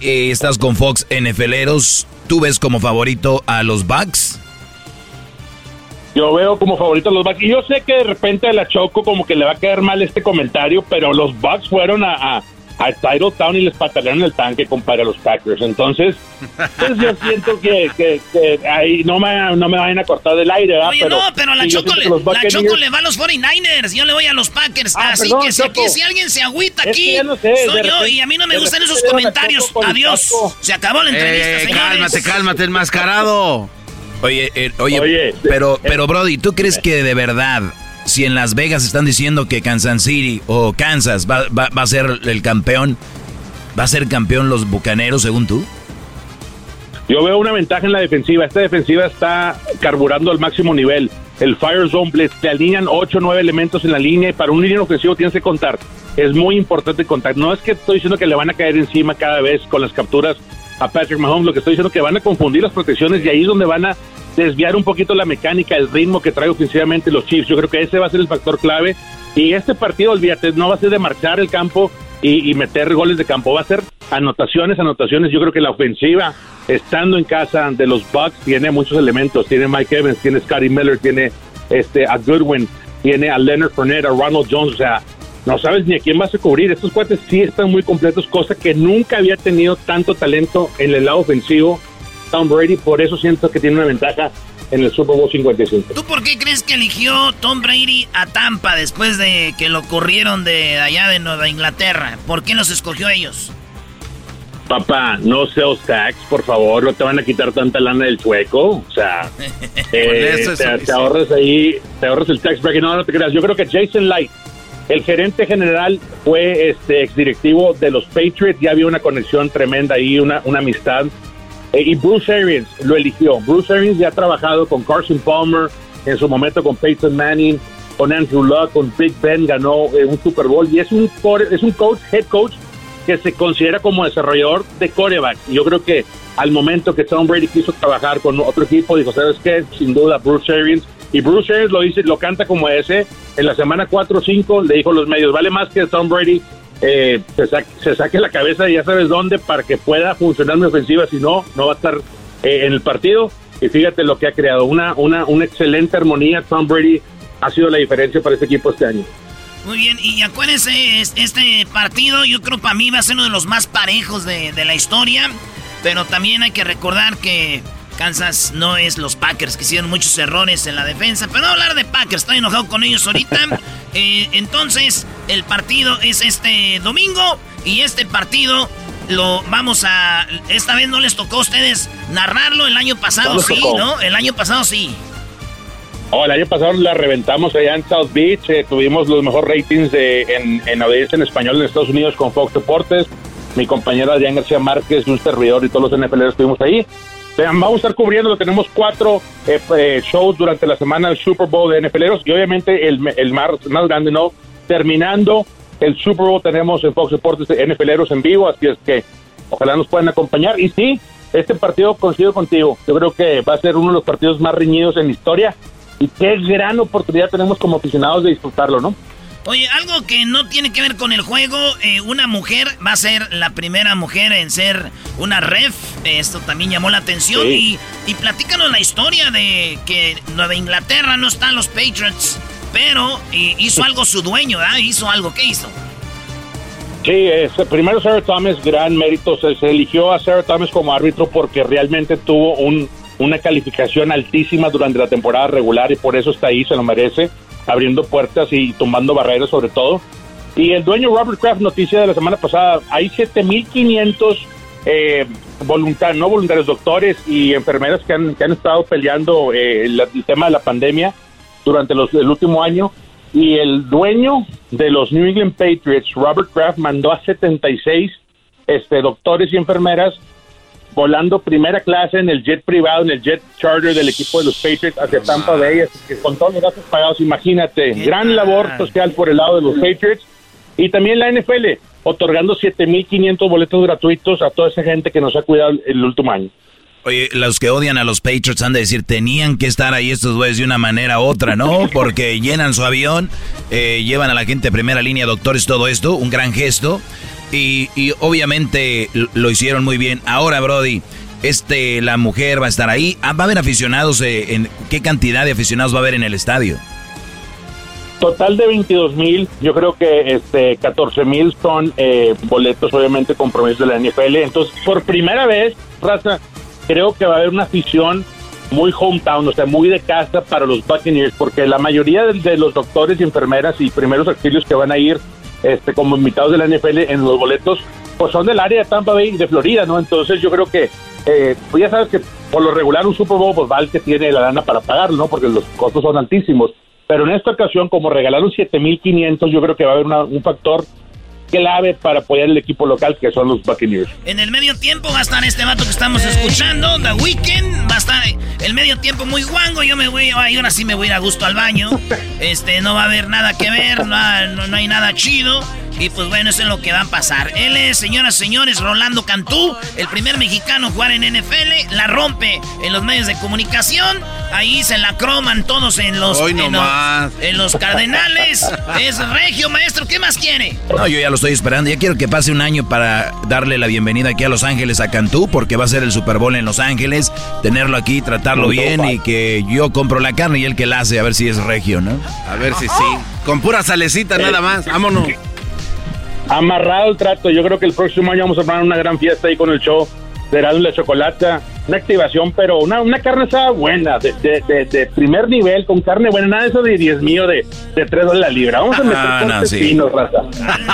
Eh, estás con Fox NFLeros, ¿tú ves como favorito a los Bucks? Yo veo como favorito a los Bucks. Y yo sé que de repente a la Choco como que le va a caer mal este comentario, pero los Bucks fueron a, a, a Titletown y les patalearon el tanque, compadre, a los Packers. Entonces, pues yo siento que, que, que ahí no me, no me vayan a cortar del aire, ¿verdad? Oye, no, pero la Choco, le, la Choco le va a los 49ers. Yo le voy a los Packers. Ah, Así perdón, que si, Choco. aquí, si alguien se agüita Es aquí, que ya no sé, soy yo. repente- Y a mí no me gustan esos comentarios. Adiós. Se acabó la entrevista, Eh, señores. cálmate, cálmate, enmascarado. Oye, eh, oye, Oye, pero, eh, pero Brody, ¿tú crees que de verdad, si en Las Vegas están diciendo que Kansas City o Kansas va, va- va a ser el campeón, va a ser campeón los Bucaneros según tú? Yo veo una ventaja en la defensiva. Esta defensiva está carburando al máximo nivel. El Fire Zone te alinean 8 o 9 elementos en la línea y para un línea ofensivo tienes que contar. Es muy importante contar. No es que estoy diciendo que le van a caer encima cada vez con las capturas a Patrick Mahomes. Lo que estoy diciendo es que van a confundir las protecciones y ahí es donde van a desviar un poquito la mecánica, el ritmo que trae ofensivamente los Chiefs. Yo creo que ese va a ser el factor clave. Y este partido, olvídate, no va a ser de marchar el campo y, y meter goles de campo. Va a ser anotaciones, anotaciones. Yo creo que la ofensiva, estando en casa de los Bucks, tiene muchos elementos. Tiene Mike Evans, tiene Scotty Miller, tiene este a Goodwin, tiene a Leonard Fournette, a Ronald Jones. O sea, no sabes ni a quién vas a cubrir. Estos cuates sí están muy completos, cosa que nunca había tenido tanto talento en el lado ofensivo Tom Brady. Por eso siento que tiene una ventaja en el Super Bowl 55. ¿Tú por qué crees que eligió Tom Brady a Tampa después de que lo corrieron de allá de Nueva Inglaterra? ¿Por qué los escogió a ellos? Papá, no sales tax, por favor, no te van a quitar tanta lana del chueco. O sea, <laughs> eh, te ahorras ahí, te ahorras el tax bracket. No, no te creas. Yo creo que Jason Light, el gerente general, fue este exdirectivo de los Patriots. Ya había una conexión tremenda ahí, una, una amistad. Eh, y Bruce Arians lo eligió. Bruce Arians ya ha trabajado con Carson Palmer, en su momento con Peyton Manning, con Andrew Luck, con Big Ben, ganó eh, un Super Bowl y es un, core- es un coach, head coach que se considera como desarrollador de coreback. Yo creo que al momento que Tom Brady quiso trabajar con otro equipo, dijo, ¿sabes qué? Sin duda, Bruce Arians. Y Bruce Arians lo dice, lo canta como ese. En la semana 4 o 5 le dijo a los medios, vale más que Tom Brady eh, se, sa- se saque la cabeza de ya sabes dónde para que pueda funcionar mi ofensiva. Si no, no va a estar eh, en el partido. Y fíjate lo que ha creado, una, una, una excelente armonía. Tom Brady ha sido la diferencia para este equipo este año. Muy bien, y acuérdense, es- este partido yo creo para mí va a ser uno de los más parejos de, de la historia, pero también hay que recordar que Kansas no es los Packers, que hicieron muchos errores en la defensa, pero no hablar de Packers, estoy enojado con ellos ahorita. <laughs> Eh, entonces, el partido es este domingo y este partido lo vamos a... Esta vez no les tocó a ustedes narrarlo, el año pasado sí, ¿no? El año pasado sí. Oh, el año pasado la reventamos allá en South Beach, eh, tuvimos los mejores ratings de, en, en audiencia en español en Estados Unidos con Fox Deportes. Mi compañera Adrián García Márquez, un servidor y todos los NFL estuvimos ahí. Vamos a estar cubriendo, tenemos cuatro eh, eh, shows durante la semana del Super Bowl de NFLeros y obviamente el, el más, más grande, ¿no? Terminando el Super Bowl tenemos en Fox Deportes NFLeros en vivo, así es que ojalá nos puedan acompañar. Y sí, este partido coincido contigo, yo creo que va a ser uno de los partidos más reñidos en la historia y qué gran oportunidad tenemos como aficionados de disfrutarlo, ¿no? Oye, algo que no tiene que ver con el juego, eh, una mujer va a ser la primera mujer en ser una ref, esto también llamó la atención y, y platícanos la historia de que Nueva Inglaterra no están los Patriots, pero eh, hizo algo su dueño, ¿verdad? Hizo algo, ¿qué hizo? Sí, primero Sarah Thomas, gran mérito, se, se eligió a Sarah Thomas como árbitro porque realmente tuvo un, una calificación altísima durante la temporada regular y por eso está ahí, se lo merece, abriendo puertas y tumbando barreras sobre todo. Y el dueño Robert Kraft, noticia de la semana pasada, hay 7.500 eh, voluntarios, no voluntarios, doctores y enfermeras que han, que han estado peleando eh, el, tema de la pandemia durante los, el último año. Y el dueño de los New England Patriots, Robert Kraft, mandó a 76 este, doctores y enfermeras volando primera clase en el jet privado, en el jet charter del equipo de los Patriots hacia Tampa Bay, con todos los gastos pagados, imagínate, gran labor social por el lado de los Patriots y también la NFL, otorgando 7.500 boletos gratuitos a toda esa gente que nos ha cuidado el último año. Oye, los que odian a los Patriots han de decir, tenían que estar ahí estos güeyes de una manera u otra, ¿no? <laughs> Porque llenan su avión, eh, llevan a la gente a primera línea, doctores, todo esto, un gran gesto. Y, y, obviamente lo hicieron muy bien. Ahora, Brody, este, la mujer va a estar ahí. Ah, ¿Va a haber aficionados? Eh, en, ¿Qué cantidad de aficionados va a haber en el estadio? Total de 22 mil, yo creo que este 14 mil son eh, boletos obviamente compromisos de la NFL. Entonces, por primera vez, raza, creo que va a haber una afición muy hometown, o sea, muy de casa para los Buccaneers, porque la mayoría de, de los doctores y enfermeras y primeros auxilios que van a ir este, como invitados de la NFL en los boletos, pues son del área de Tampa Bay de Florida, ¿no? Entonces yo creo que, eh, pues ya sabes que por lo regular un Super Bowl, pues va que tiene la lana para pagarlo, ¿no? Porque los costos son altísimos. Pero en esta ocasión, como regalaron 7.500, yo creo que va a haber una, un factor clave para apoyar el equipo local que son los Buccaneers. En el medio tiempo va a estar este vato que estamos escuchando, The Weeknd, va a estar el medio tiempo muy guango, yo me voy, ay, ahora sí me voy a ir a gusto al baño. Este, no va a haber nada que ver, no, no, no hay nada chido. Y pues bueno, eso es lo que va a pasar. Él es, señoras y señores, Rolando Cantú, el primer mexicano a jugar en NFL, la rompe en los medios de comunicación. Ahí se la croman todos en los, Hoy en, no los en los Cardenales. <laughs> es regio, maestro, ¿qué más quiere? No, yo ya lo estoy esperando. Ya quiero que pase un año para darle la bienvenida aquí a Los Ángeles a Cantú, porque va a ser el Super Bowl en Los Ángeles. Tenerlo aquí, tratarlo bien y que yo compro la carne y él que la hace, a ver si es regio, ¿no? A ver si sí. Con pura salecita nada más. Vámonos. Amarrado el trato. Yo creo que el próximo año vamos a armar una gran fiesta ahí con el show de Erasmo la Chocolata. Una activación, pero una, una carne asada buena, de, de, de, de, primer nivel, con carne buena. Nada de eso de 10 mío de, de 3 dólares la libra. Vamos a meter Ah, no, cortes sí. finos, raza.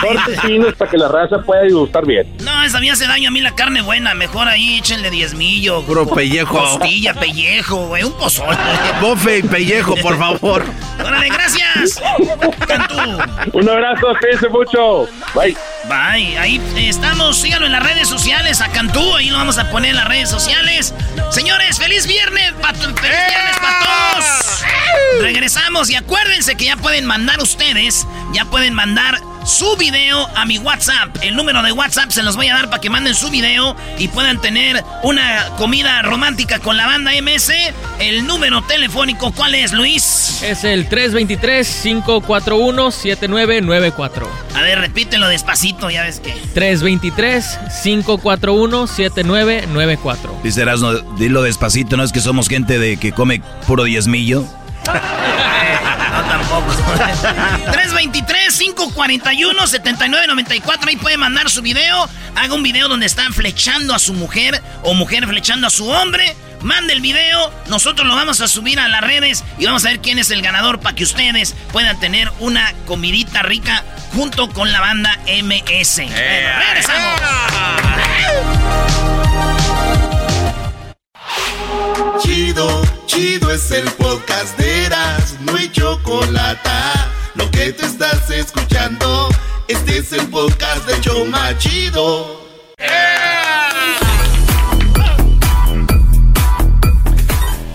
cortes finos para que la raza pueda disfrutar bien. No, esa me hace daño a mí la carne buena. Mejor ahí échenle diezmillo. Puro pellejo. Costilla, pellejo, güey. Un pozole. Bofe y pellejo, por favor. Órale, gracias. Cantú. Un abrazo, cuídense mucho. Bye. Bye. Ahí estamos. Síganlo en las redes sociales a Cantú. Ahí lo vamos a poner en las redes sociales. Señores, feliz viernes. pa- feliz viernes para todos. Regresamos y acuérdense que ya pueden mandar ustedes, ya pueden mandar su video a mi WhatsApp. El número de WhatsApp se los voy a dar para que manden su video y puedan tener una comida romántica con la banda MS. El número telefónico, ¿cuál es, Luis? Es el 323-541-7994. A ver, repítelo despacito, ya ves que. 323-541-7994. Dice Erasmo, dilo despacito, ¿no? Es que somos gente de que come puro diezmillo. <laughs> No, tampoco. <laughs> 323-541-7994. Ahí puede mandar su video. Haga un video donde están flechando a su mujer o mujer flechando a su hombre. Mande el video. Nosotros lo vamos a subir a las redes y vamos a ver quién es el ganador para que ustedes puedan tener una comidita rica junto con la banda MS. Bueno, regresamos. Chido, chido es el podcast de Eras, no hay chocolate. Lo que te estás escuchando, este es el podcast de Choma Chido.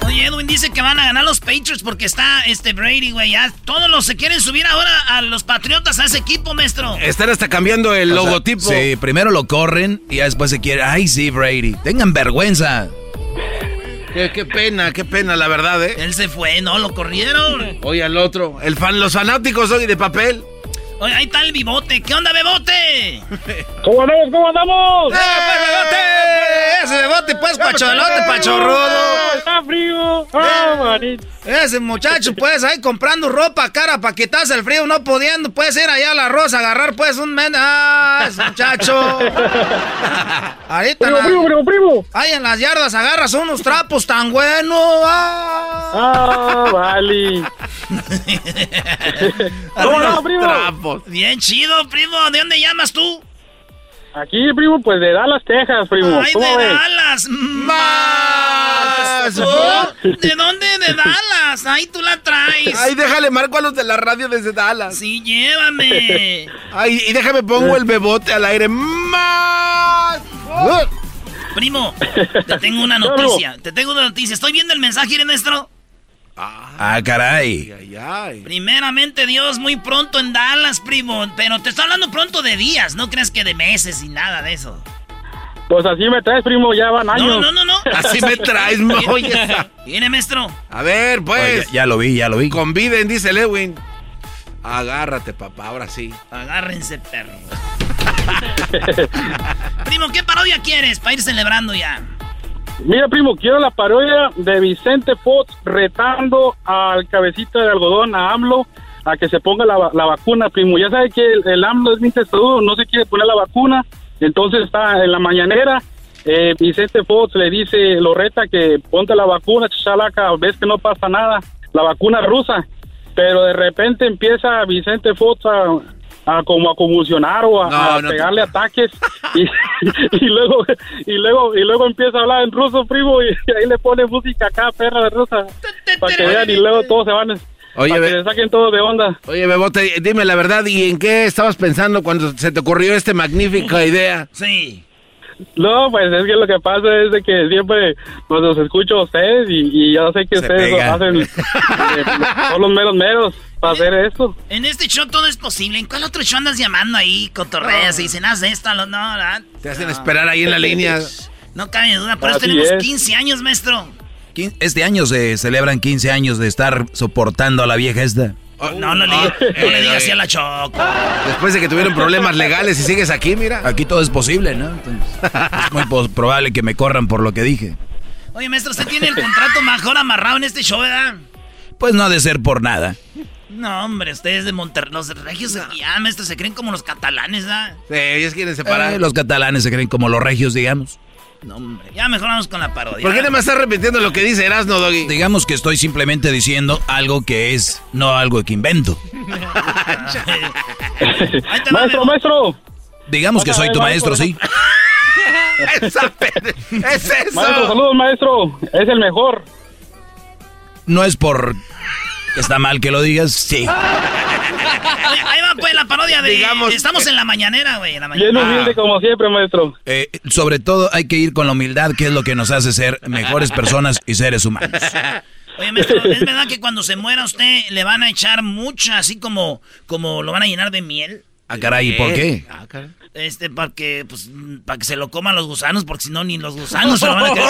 Oye, Edwin dice que van a ganar los Patriots porque está este Brady, güey. Ya todos los se quieren subir ahora a los Patriotas, a ese equipo, maestro. Están hasta cambiando el O sea, logotipo. sí, primero lo corren y ya después se quiere. Ay, sí, Brady. Tengan vergüenza. Qué, qué pena, qué pena, la verdad, ¿eh? Él se fue, ¿no? Lo corrieron. Oye, al otro. El fan, los fanáticos hoy de papel. Oye, ahí está el bibote. ¿Qué onda, bebote? ¿Cómo andamos? ¿Cómo andamos? ¡Eh, pues, Ese bebote, pues, pacholote, pachorrudo. Está frío. Ah, manito. Ese muchacho, pues, ahí comprando ropa cara para quitarse el frío, no pudiendo, pues, ir allá a la rosa, agarrar, pues, un men... ¡Ah, ese muchacho! <laughs> Ahorita... Primo, na- primo, primo, primo. Ahí en las yardas agarras unos trapos tan buenos. ¡Ah! Ah, vale. <laughs> ¿Cómo andamos, primo? Trapos. Bien chido, primo. ¿De dónde llamas tú? Aquí, primo, pues de Dallas, Texas, primo. ¡Ay, ¿Cómo de ves? Dallas! ¡Más! Oh, ¿De dónde? De Dallas. Ahí tú la traes. Ay, déjale marco a los de la radio desde Dallas. Sí, llévame. <laughs> Ay, y déjame pongo el bebote al aire. ¡Más! Primo, te tengo una <laughs> noticia. Te tengo una noticia. Estoy viendo el mensaje, Ernesto. Ah, caray. Ay, ay. Primeramente, Dios, muy pronto en Dallas, primo. Pero te estoy hablando pronto de días. No creas que de meses y nada de eso. Pues así me traes, primo, ya van años. No, no, no, no. <laughs> Así me traes, oye. Viene, maestro. A ver, Oye, pues. ya, ya lo vi, ya lo vi. Conviden, dice Lewin. Agárrate, papá, ahora sí. Agárrense, perro. <laughs> primo, ¿qué parodia quieres para ir celebrando ya? Mira, primo, quiero la parodia de Vicente Fox retando al cabecita de algodón, a AMLO, a que se ponga la, vacuna, primo. Ya sabe que el, AMLO es bien testudo, no se quiere poner la vacuna, entonces está en la mañanera. eh, Vicente Fox le dice, lo reta que ponte la vacuna, chalaca, ves que no pasa nada, la vacuna rusa. Pero de repente empieza Vicente Fox a, a como a convulsionar o a, No, a no. pegarle ataques <laughs> y, y luego y luego y luego empieza a hablar en ruso primo y, ahí le pone música acá perra de rusa para que vean y luego todos se van Oye, para ve- que se saquen todo de onda Oye, Bebote, dime la verdad, ¿y en qué estabas pensando cuando se te ocurrió esta magnífica idea? Sí. no pues es que lo que pasa es de que siempre pues los escucho a ustedes y, y yo sé que Se ustedes pega. hacen <laughs> eh, son los meros meros para hacer esto En este show todo es posible. ¿En cuál otro show andas llamando ahí? Cotorreas y dicen, haz esto, lo- no, ¿verdad? Te hacen esperar ahí en la línea. No cabe duda, por eso tenemos es. 15 años, maestro. Este año se celebran 15 años de estar soportando a la vieja esta. No, no le, Ah, no le digas así a la Choco. Después de que tuvieron problemas legales y sigues aquí, mira. Aquí todo es posible, ¿no? Entonces, es muy probable que me corran por lo que dije. Oye, maestro, usted tiene el contrato mejor amarrado en este show, ¿verdad? Pues no ha de ser por nada. No, hombre, ustedes de Monterrey, los regios, ya, maestro, se creen como los catalanes, ¿verdad? Sí, ellos quieren separar. Eh, los catalanes se creen como los regios, digamos. No, hombre, ya mejoramos con la parodia. ¿Por qué nada más estás repitiendo lo que dice Erasno, Doggy? Digamos que estoy simplemente diciendo algo que es, no algo que invento. <laughs> Maestro maestro Digamos que soy tu maestro, sí. <laughs> Esa es eso. maestro saludos maestro es el mejor No es por que está mal que lo digas, sí. <laughs> Ahí va, pues, la parodia de... Digamos Estamos en la mañanera, güey, bien humilde como siempre maestro Eh, sobre todo hay que ir con la humildad, que es lo que nos hace ser mejores personas y seres humanos. <laughs> Oye, maestro, ¿es verdad que cuando se muera usted le van a echar mucha, así como, como lo van a llenar de miel? Ah, caray, ¿y por qué? Ah, caray. Este, para que, pues, para que se lo coman los gusanos, porque si no, ni los gusanos se lo van a <laughs> querer.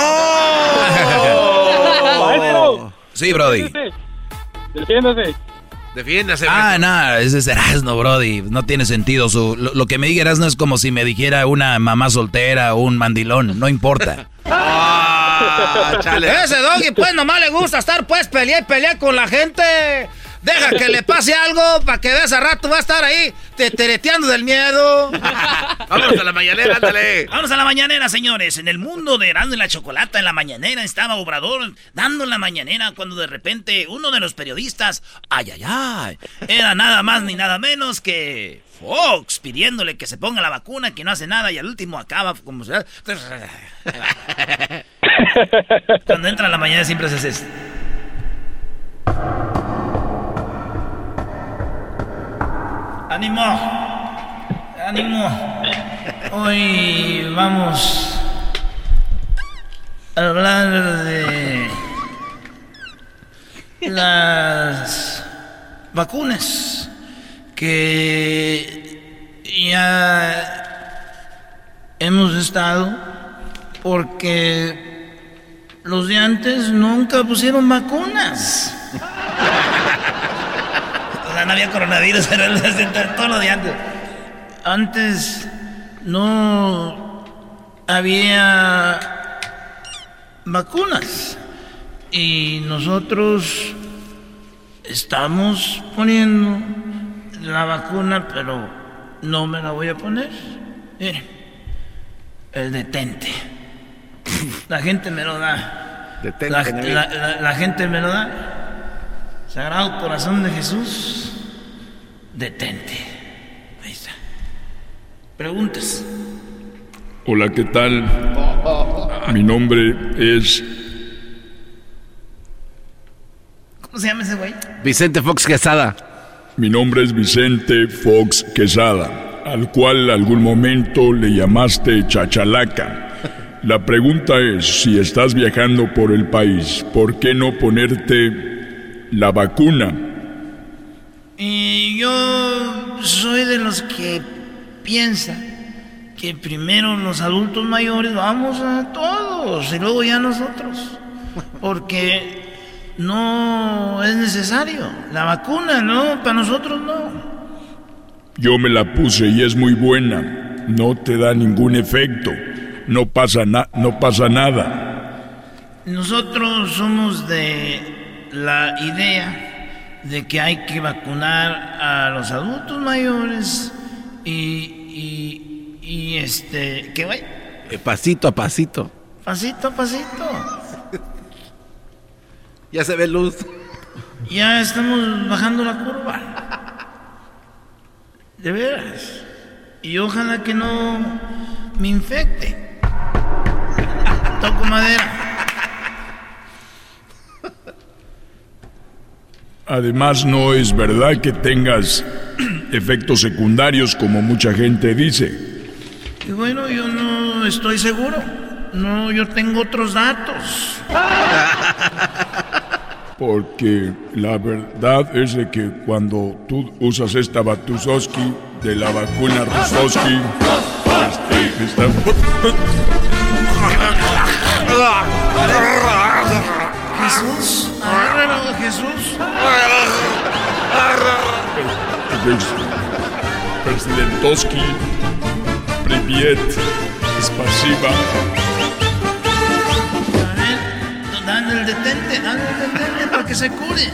maestro Sí, Brody. Defiéndase Defiéndase. Ah, maestro. no, ese es Erasno, Brody. No tiene sentido. Su, lo, lo que me diga Erasno es como si me dijera una mamá soltera o un mandilón. No importa. <laughs> Ah, chale. Ese doggy, pues, nomás le gusta estar, pues, pelear y pelear con la gente. Deja que le pase algo para que veas a rato va a estar ahí tetereteando del miedo. <laughs> Vámonos a la mañanera, ándale. Vámonos a la mañanera, señores. En el mundo de Erasmo y la Chocolata, en la mañanera estaba Obrador dando la mañanera cuando de repente uno de los periodistas, ay, ay, ay, era nada más ni nada menos que Fox pidiéndole que se ponga la vacuna, que no hace nada y al último acaba como se... <laughs> Cuando entra a la mañana siempre se hace esto. ¡Ánimo! ¡Ánimo! Hoy vamos a hablar de las vacunas que ya hemos estado porque los de antes nunca pusieron vacunas. No había coronavirus, <laughs> pero todo lo de antes. Antes no había vacunas y nosotros estamos poniendo la vacuna, pero no me la voy a poner. Mire, el detente. La gente me lo da. Detente, La, Nelly. la- la- la gente me lo da. Sagrado Corazón de Jesús, detente. Ahí está. Preguntas. Hola, ¿qué tal? Mi nombre es ¿Cómo se llama ese güey? Vicente Fox Quesada. Mi nombre es Vicente Fox Quesada, al cual algún momento le llamaste Chachalaca. La pregunta es, si estás viajando por el país, ¿por qué no ponerte la vacuna? Y yo soy de los que piensa que primero los adultos mayores vamos a todos y luego ya nosotros. Porque no es necesario. La vacuna, no, para nosotros no. Yo me la puse y es muy buena. No te da ningún efecto. No pasa, na- no pasa nada. Nosotros somos de la idea de que hay que vacunar a los adultos mayores y, y, y este, ¿qué güey? Eh, pasito a pasito. Pasito a pasito. <laughs> Ya se ve luz. Ya estamos bajando la curva. De veras. Y ojalá que no me infecte. Toco madera. Además, no es verdad que tengas <clears throat> efectos secundarios como mucha gente dice. Y bueno, yo no estoy seguro. No, yo tengo otros datos. <laughs> Porque la verdad es de que cuando tú usas esta Batusoski de la vacuna Rusoski, este, está... <laughs> Jesús, agárralo, Jesús. Presidentoski, Privet, Spasiba. Dale el detente, dale el detente para que se cure.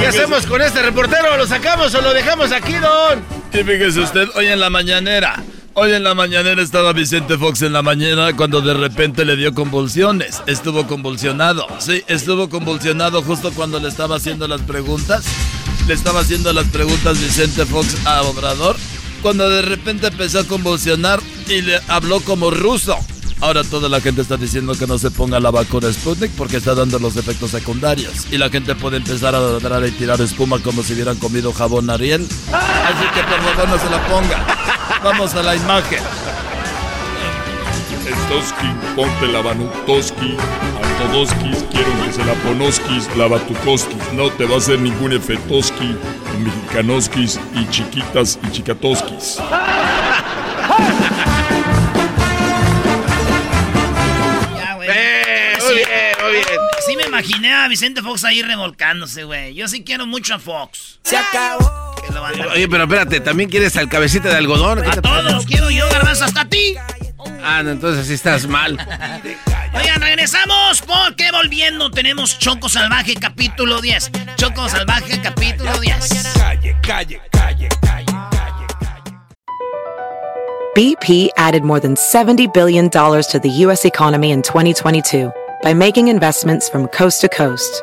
¿Qué hacemos con este reportero? ¿Lo sacamos o lo dejamos aquí, don? Y fíjese usted, hoy en la mañanera. Hoy en la mañanera estaba Vicente Fox en la mañana cuando de repente le dio convulsiones. Estuvo convulsionado. Sí, estuvo convulsionado justo cuando le estaba haciendo las preguntas. Le estaba haciendo las preguntas Vicente Fox a Obrador. Cuando de repente empezó a convulsionar y le habló como ruso. Ahora toda la gente está diciendo que no se ponga la vacuna Sputnik porque está dando los efectos secundarios. Y la gente puede empezar a ladrar y tirar espuma como si hubieran comido jabón Ariel. Así que por favor no se la ponga. Vamos a la imagen. Stoski, ponte la Banutoski, Antodoskis, quiero que se la ponoskis, la Batukoskis, no te va a hacer ningún efetoski, mexicanoskis y chiquitas y chicatoskis. Ya, güey. Eh, muy bien, muy bien. Sí me imaginé a Vicente Fox ahí revolcándose, güey. Yo sí quiero mucho a Fox. Se acabó. Dar. Oye, pero espérate, ¿también quieres al cabecita de algodón? A todos, quiero yo, garbanzo, hasta a ti. Ah, no, entonces sí estás mal. Oigan, regresamos porque volviendo tenemos Choco Salvaje capítulo 10. Choco Salvaje capítulo 10. Calle, calle, calle, calle. BP added more than $70 billion to the U.S. economy in 2022 by making investments from coast to coast.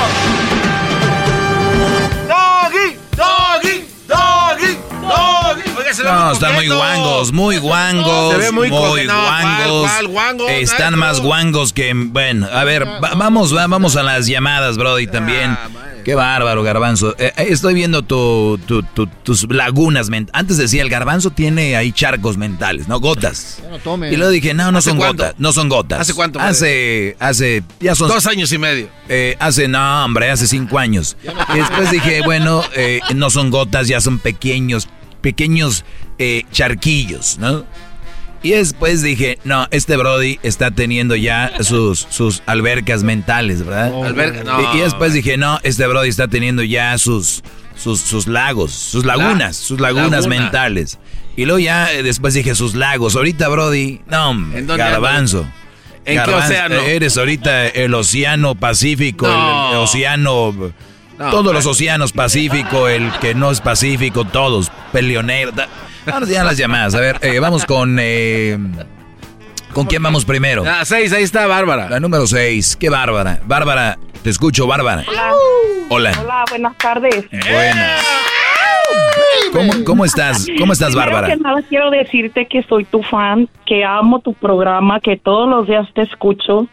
se ve No, muy están muy guangos, muy <laughs> guangos. Se ve muy. No, guangos. ¿cuál, cuál guango, Están más guangos que. Bueno, a ver, va- vamos, va- vamos a las llamadas, Brody, también. Qué bárbaro, Garbanzo. Eh, eh, estoy viendo tu, tu- tu- tus lagunas mentales. Antes decía, el Garbanzo tiene ahí charcos mentales, ¿no? Gotas. no tome. Y luego dije, no, no ¿Hace son cuánto? gotas. No son gotas. ¿Hace cuánto, madre? Hace, hace, ya son... Dos años y medio. Eh, hace, no, hombre, hace cinco años. Y después dije, bueno, eh, no son gotas, ya son pequeños, pequeños eh, charquillos, ¿no? Y después dije, no, este Brody está teniendo ya sus, sus albercas mentales, ¿verdad? Alberca, no. Y, y después dije, no, este Brody está teniendo ya sus, sus, sus lagos, sus lagunas, sus lagunas laguna. mentales. Y luego ya eh, después dije sus lagos. Ahorita, Brody, no, ¿En dónde garbanzo. ¿En qué océano? Eres ahorita el océano Pacífico, No. el océano... No, todos los bueno. océanos Pacífico, el que no es Pacífico, todos, peleonero. da- Ahora ya las llamadas. A ver, eh, vamos con... eh, ¿Con quién vamos primero? Ah, seis, ahí está Bárbara. La número seis. Qué bárbara. Bárbara, te escucho, Bárbara. Hola. Hola. Hola, buenas tardes. Buenas. ¿Cómo, cómo estás? ¿Cómo estás, Primero Bárbara? que nada quiero decirte que soy tu fan, que amo tu programa, que todos los días te escucho.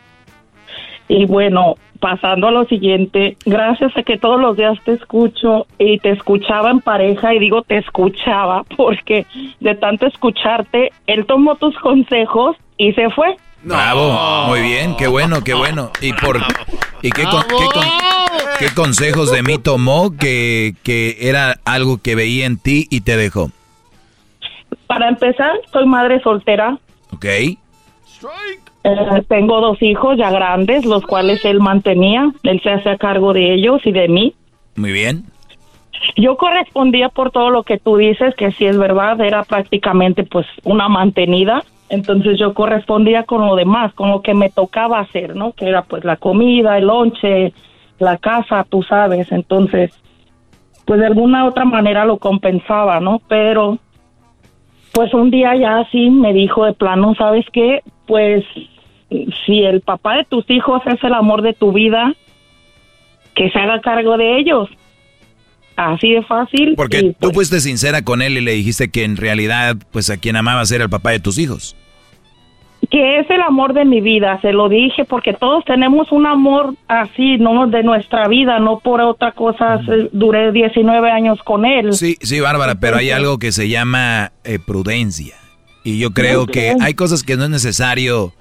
Y bueno, pasando a lo siguiente, gracias a que todos los días te escucho y te escuchaba en pareja y digo te escuchaba <laughs> porque de tanto escucharte, él tomó tus consejos y se fue. Bravo, muy bien, qué bueno, qué bueno. ¿Y por y qué, con- qué con- qué consejos de mí tomó que, que era algo que veía en ti y te dejó? Para empezar, soy madre soltera. ¿Ok? Eh, tengo dos hijos ya grandes, los cuales él mantenía. Él se hacía cargo de ellos y de mí. Muy bien. Yo correspondía por todo lo que tú dices, que sí es verdad, era prácticamente pues una mantenida. Entonces yo correspondía con lo demás, con lo que me tocaba hacer, ¿no? Que era pues la comida, el lonche, la casa, tú sabes. Entonces, pues de alguna otra manera lo compensaba, ¿no? Pero pues un día ya así me dijo de plano, ¿sabes qué? Pues si el papá de tus hijos es el amor de tu vida, que se haga cargo de ellos. Así de fácil. Porque y, tú fuiste sincera con él y le dijiste que en realidad, pues a quien amabas era el papá de tus hijos. que es el amor de mi vida, se lo dije, porque todos tenemos un amor así, ¿no? De nuestra vida, no por otra cosa. se- Duré 19 años con él. Sí, sí, Bárbara, pero hay algo que se llama eh, prudencia. Y yo creo que hay cosas que no es necesario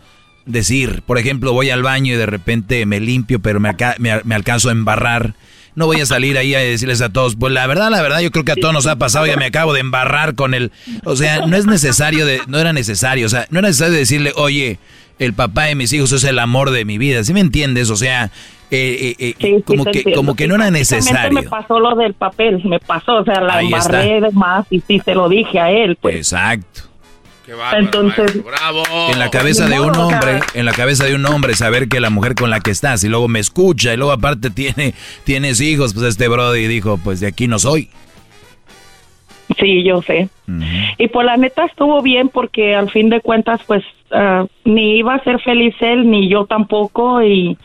decir. Por ejemplo, voy al baño y de repente me limpio, pero me, me, me alcanzo a embarrar. No voy a salir ahí a decirles a todos, pues la verdad, la verdad, yo creo que a todos nos ha pasado, ya me acabo de embarrar con el... O sea, no es necesario, de, no era necesario, o sea, no era necesario decirle, oye, el papá de mis hijos es el amor de mi vida, ¿sí me entiendes? O sea, eh, eh, eh, como, que, entiendo. como que no era necesario. Me pasó lo del papel, me pasó, o sea, la Ahí está. embarré de más y sí se lo dije a él, pues. Exacto. Entonces, Bravo. En la cabeza de un hombre, en la cabeza de un hombre, saber que la mujer con la que estás y luego me escucha y luego aparte tiene, tienes hijos, pues este Brody dijo, pues de aquí no soy. Sí, yo sé. Y pues la neta estuvo bien porque al fin de cuentas pues ah, ni iba a ser feliz él ni yo tampoco y,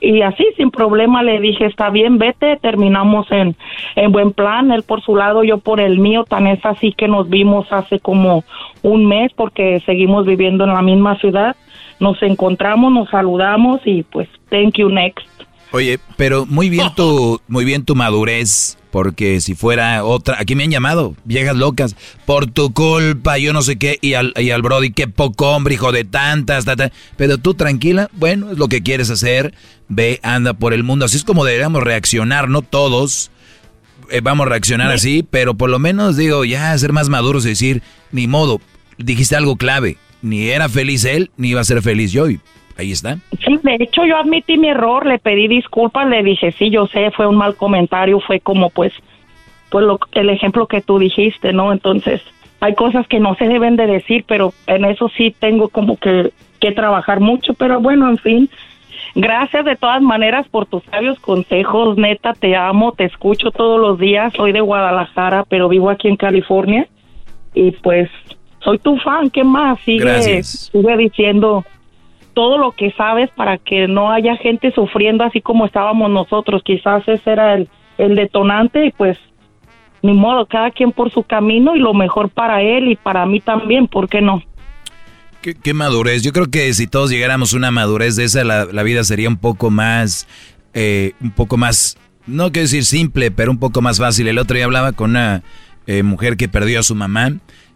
y así sin problema le dije está bien vete terminamos en, en buen plan él por su lado yo por el mío tan es así que nos vimos hace como un mes porque seguimos viviendo en la misma ciudad nos encontramos nos saludamos y pues thank you next Oye, pero muy bien tu, <laughs> muy bien tu madurez, porque si fuera otra, aquí me han llamado, viejas locas, por tu culpa, yo no sé qué, y al, y al Brody, qué poco hombre, hijo de tantas, ta, pero tú tranquila, bueno, es lo que quieres hacer, ve, anda por el mundo, así es como deberíamos reaccionar, no todos eh, vamos a reaccionar así, pero por lo menos digo, ya ser más maduros y decir, ni modo, dijiste algo clave, ni era feliz él, ni iba a ser feliz yo, y ahí está. Sí, de hecho yo admití mi error, le pedí disculpas, le dije, sí, yo sé, fue un mal comentario, fue como pues, pues lo, el ejemplo que tú dijiste, ¿no? Entonces, hay cosas que no se deben de decir, pero en eso sí tengo como que, que trabajar mucho, pero bueno, en fin. Gracias de todas maneras por tus sabios consejos, neta, te amo, te escucho todos los días, soy de Guadalajara, pero vivo aquí en California y pues soy tu fan, ¿qué más? Sigue, Gracias. sigue diciendo todo lo que sabes para que no haya gente sufriendo así como estábamos nosotros. Quizás ese era el, el detonante y pues ni modo, cada quien por su camino y lo mejor para él y para mí también, ¿por qué no? ¿Qué, qué madurez. Yo creo que si todos llegáramos a una madurez de esa, la, la vida sería un poco más, eh, un poco más, no quiero decir simple, pero un poco más fácil. El otro día hablaba con una eh, mujer que perdió a su mamá.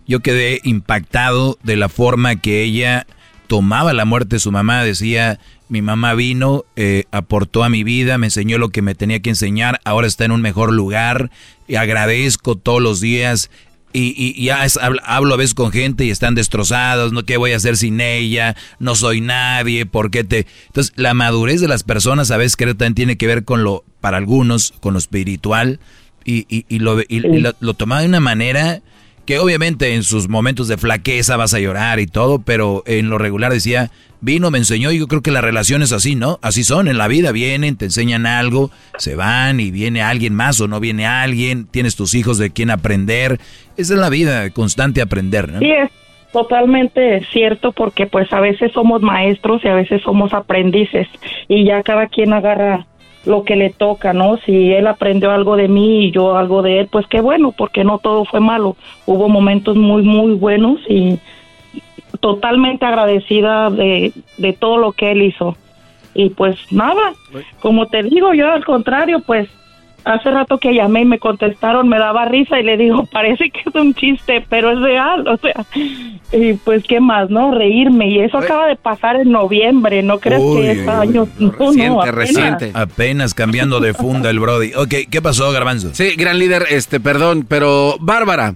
Yo quedé impactado de la forma que ella tomaba la muerte de su mamá. Decía, mi mamá vino, eh, aportó a mi vida, me enseñó lo que me tenía que enseñar, ahora está en un mejor lugar, y agradezco todos los días. Y, y, ya es- hablo, hablo a veces con gente y están destrozados, ¿no? ¿Qué voy a hacer sin ella? No soy nadie, ¿por qué te...? Entonces, la madurez de las personas a veces creo que también tiene que ver con lo, para algunos, con lo espiritual, y, y, y lo, y- y lo, lo tomaba de una manera que obviamente en sus momentos de flaqueza vas a llorar y todo, pero en lo regular decía, vino, me enseñó, y yo creo que las relaciones así, ¿no? Así son en la vida, vienen, te enseñan algo, se van y viene alguien más o no viene alguien, tienes tus hijos de quien aprender, esa es la vida, constante aprender, ¿no? Sí, es totalmente cierto porque pues a veces somos maestros y a veces somos aprendices y ya cada quien agarra lo que le toca, ¿no? Si él aprendió algo de mí y yo algo de él, pues qué bueno, porque no todo fue malo. Hubo momentos muy, muy buenos y totalmente agradecida de, de todo lo que él hizo. Y pues nada, como te digo, yo al contrario, pues hace rato que llamé y me contestaron, me daba risa y le digo, <laughs> parece que es un chiste, pero es real, o sea, y pues qué más, ¿no? Reírme, y eso acaba de pasar en noviembre, no creas Uy, que es uy, año, no, no, apenas. Apenas cambiando de funda el Brody. Ok, ¿qué pasó, Garbanzo? Sí, gran líder, este, perdón, pero Bárbara,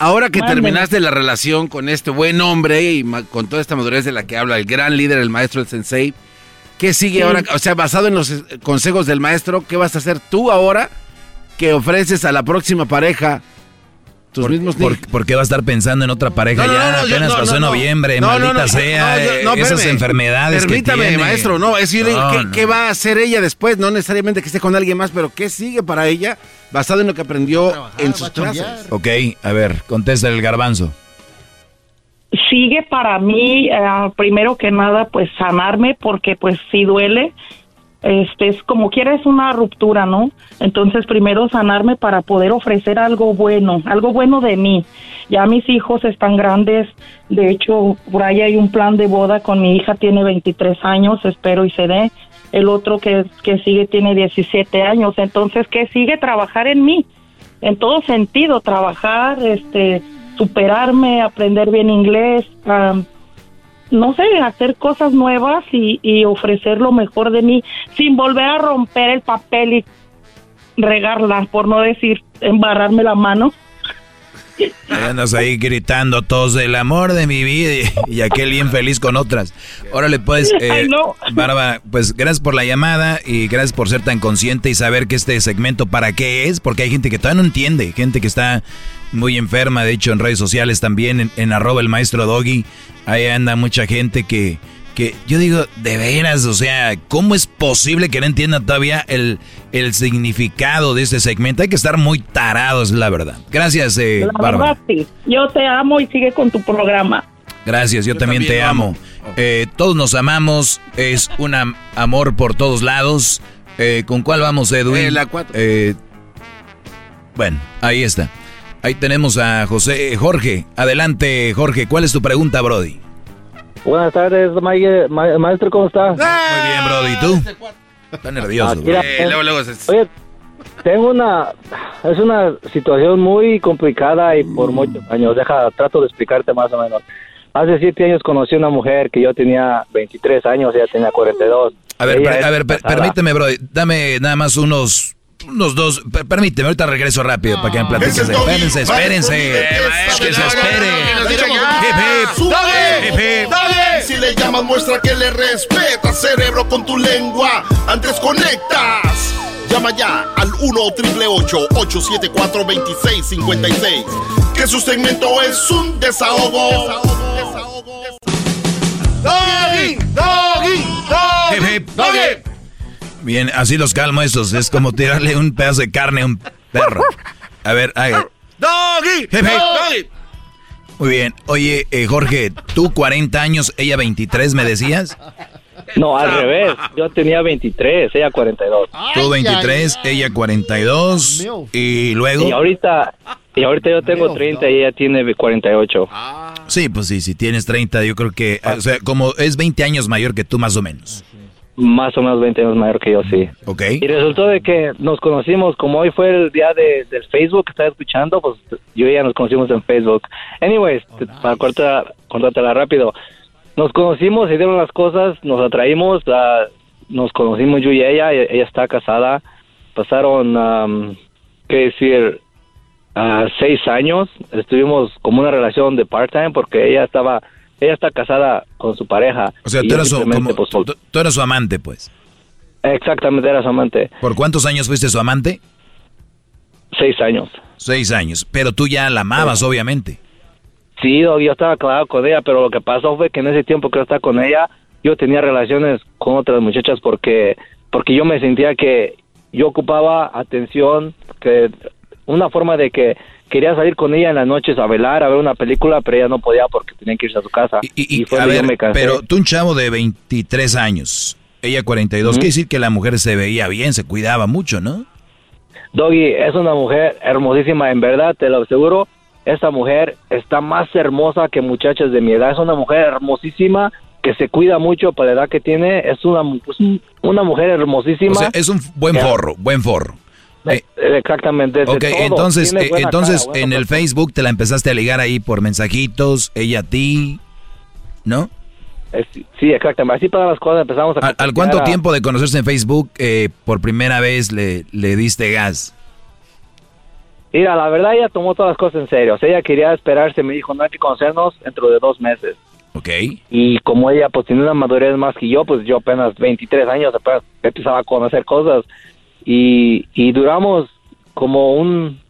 ahora que terminaste la relación con este buen hombre y ma- con toda esta madurez de la que habla el gran líder, el maestro, el sensei, ¿qué sigue Sí. ahora? O sea, basado en los eh, consejos del maestro, ¿qué vas a hacer tú ahora que ofreces a la próxima pareja tus mismos ¿Por, por qué va a estar pensando en otra pareja No, no, ya? no, yo- Apenas no, pasó no, en no. noviembre, No, no, maldita no, sea. no, yo- no, esas espérame. enfermedades Permítame, que tiene. maestro, no, es decir, No, ¿qué, no. qué va a hacer ella después? No necesariamente que esté con alguien más, pero ¿qué sigue para ella basado en lo que aprendió en sus clases? Ok, a ver, contesta el Garbanzo. Sigue para mí eh, primero que nada pues sanarme porque pues sí duele. Este es como quiera es una ruptura no entonces primero sanarme para poder ofrecer algo bueno algo bueno de mí. Ya mis hijos están grandes. De hecho por ahí hay un plan de boda con mi hija tiene 23 años espero y se dé. El otro que, que sigue tiene 17 años. Entonces que sigue trabajar en mí en todo sentido, trabajar, este, superarme, aprender bien inglés, am, no sé, hacer cosas nuevas y, y ofrecer lo mejor de mí sin volver a romper el papel y regarla, por no decir embarrarme la mano. Andas ahí gritando todos el amor de mi vida y, aquel bien feliz con otras. Órale, pues, eh, Ay, no. Barba, pues gracias por la llamada y gracias por ser tan consciente y saber que este segmento para qué es, porque hay gente que todavía no entiende, gente que está muy enferma, de hecho en redes sociales también, en, en arroba el maestro Doggy, ahí anda mucha gente que, que yo digo, de veras, o sea, ¿cómo es posible que no entiendan todavía el, el significado de este segmento? Hay que estar muy tarados, la verdad. Gracias, eh, La Bárbara. verdad, sí. Yo te amo y sigue con tu programa. Gracias, yo, también, también te amo. amo. Eh, todos nos amamos, es un am- amor por todos lados. Eh, ¿Con cuál vamos, Edwin? Eh, la cuatro. Eh, bueno, ahí está. Ahí tenemos a José Jorge. Adelante, Jorge. ¿Cuál es tu pregunta, Brody? Buenas tardes, ma- ma- maestro, ¿cómo está? Muy bien, Brody. ¿Y tú? Está nervioso. Ah, mira. Eh, luego, luego se- Oye, tengo una, es una situación muy complicada y por muchos años. Deja, trato de explicarte más o menos. Hace siete años conocí a una mujer que yo tenía 23 años, ella tenía 42. A ver, a ver, per- permíteme, Brody. Dame nada más unos, unos dos. per- permíteme, ahorita regreso rápido para que me platiques. Ese es Doggy. Espérense, espérense. Eh, que se espere. ¡Dale! Si le llamas, muestra que le respetas, cerebro, con tu lengua. Antes conectas. Llama ya al 1 874 2656 Que su segmento es un desahogo. Doggy, doggy, Hip, doggy, hip. doggy. Bien, así los calmo estos. Es como tirarle un pedazo de carne a un perro. A ver, ay, Doggy, doggy. muy bien. Oye, eh, Jorge, tú 40 años, ella 23, ¿me decías? No, al revés. Yo tenía 23, ella 42. Tú 23, ella 42. Y luego. Y ahorita, y ahorita yo tengo 30 y ella tiene 48. Sí, pues sí, si tienes 30, yo creo que. O sea, como es 20 años mayor que tú, más o menos. Más o menos 20 años mayor que yo, sí. ¿Ok? Y resultó de que nos conocimos, como hoy fue el día de, del Facebook que estaba escuchando, pues yo y ella nos conocimos en Facebook. Anyways, te- para cortar, cortártela rápido, nos conocimos, se dieron las cosas, nos atraímos, ah, nos conocimos yo y ella, e- ella está casada, pasaron, am, qué decir, ah, seis años, estuvimos como una relación de part-time porque ella estaba, ella está casada con su pareja. O sea, tú eras, su, simplemente, como- pues, tú, tú eras su amante, pues. Exactamente, era su amante. ¿Por cuántos años fuiste su amante? Seis años. Seis años. Pero tú ya la amabas, obviamente. Sí, yo estaba claro con ella, pero lo que pasó fue que en ese tiempo que yo estaba con ella, yo tenía relaciones con otras muchachas porque porque yo me sentía que yo ocupaba atención, que una forma de que quería salir con ella en las noches a velar, a ver una película, pero ella no podía porque tenía que irse a su casa. Y, fue A yo ver, me pero tú un chavo de 23 años, ella 42, Ujú. quiere decir que la mujer se veía bien, se cuidaba mucho, ¿no? Doggy es una mujer hermosísima, en verdad, te lo aseguro. Esta mujer está más hermosa que muchachas de mi edad. Es una mujer hermosísima que se cuida mucho para la edad que tiene. Es una, pues, un- una mujer hermosísima. O sea, es un buen forro, buen forro. Eh, Exactamente. Ok, todo. entonces, eh, entonces cara, en el. Facebook te la empezaste a ligar ahí por mensajitos, ella a ti, ¿no? Eh, sí, exactamente. Así para las cosas empezamos a... ¿Al, al cuánto a- tiempo de conocerse en Facebook eh, por primera vez le, le diste gas? Mira, la verdad ella tomó todas las cosas en serio. O sea, ella quería esperarse. Me dijo, no hay que conocernos dentro de dos meses. Ok. Y como ella pues tiene una madurez más que yo, pues yo apenas 23 años apenas empezaba a conocer cosas. Y, y duramos como un...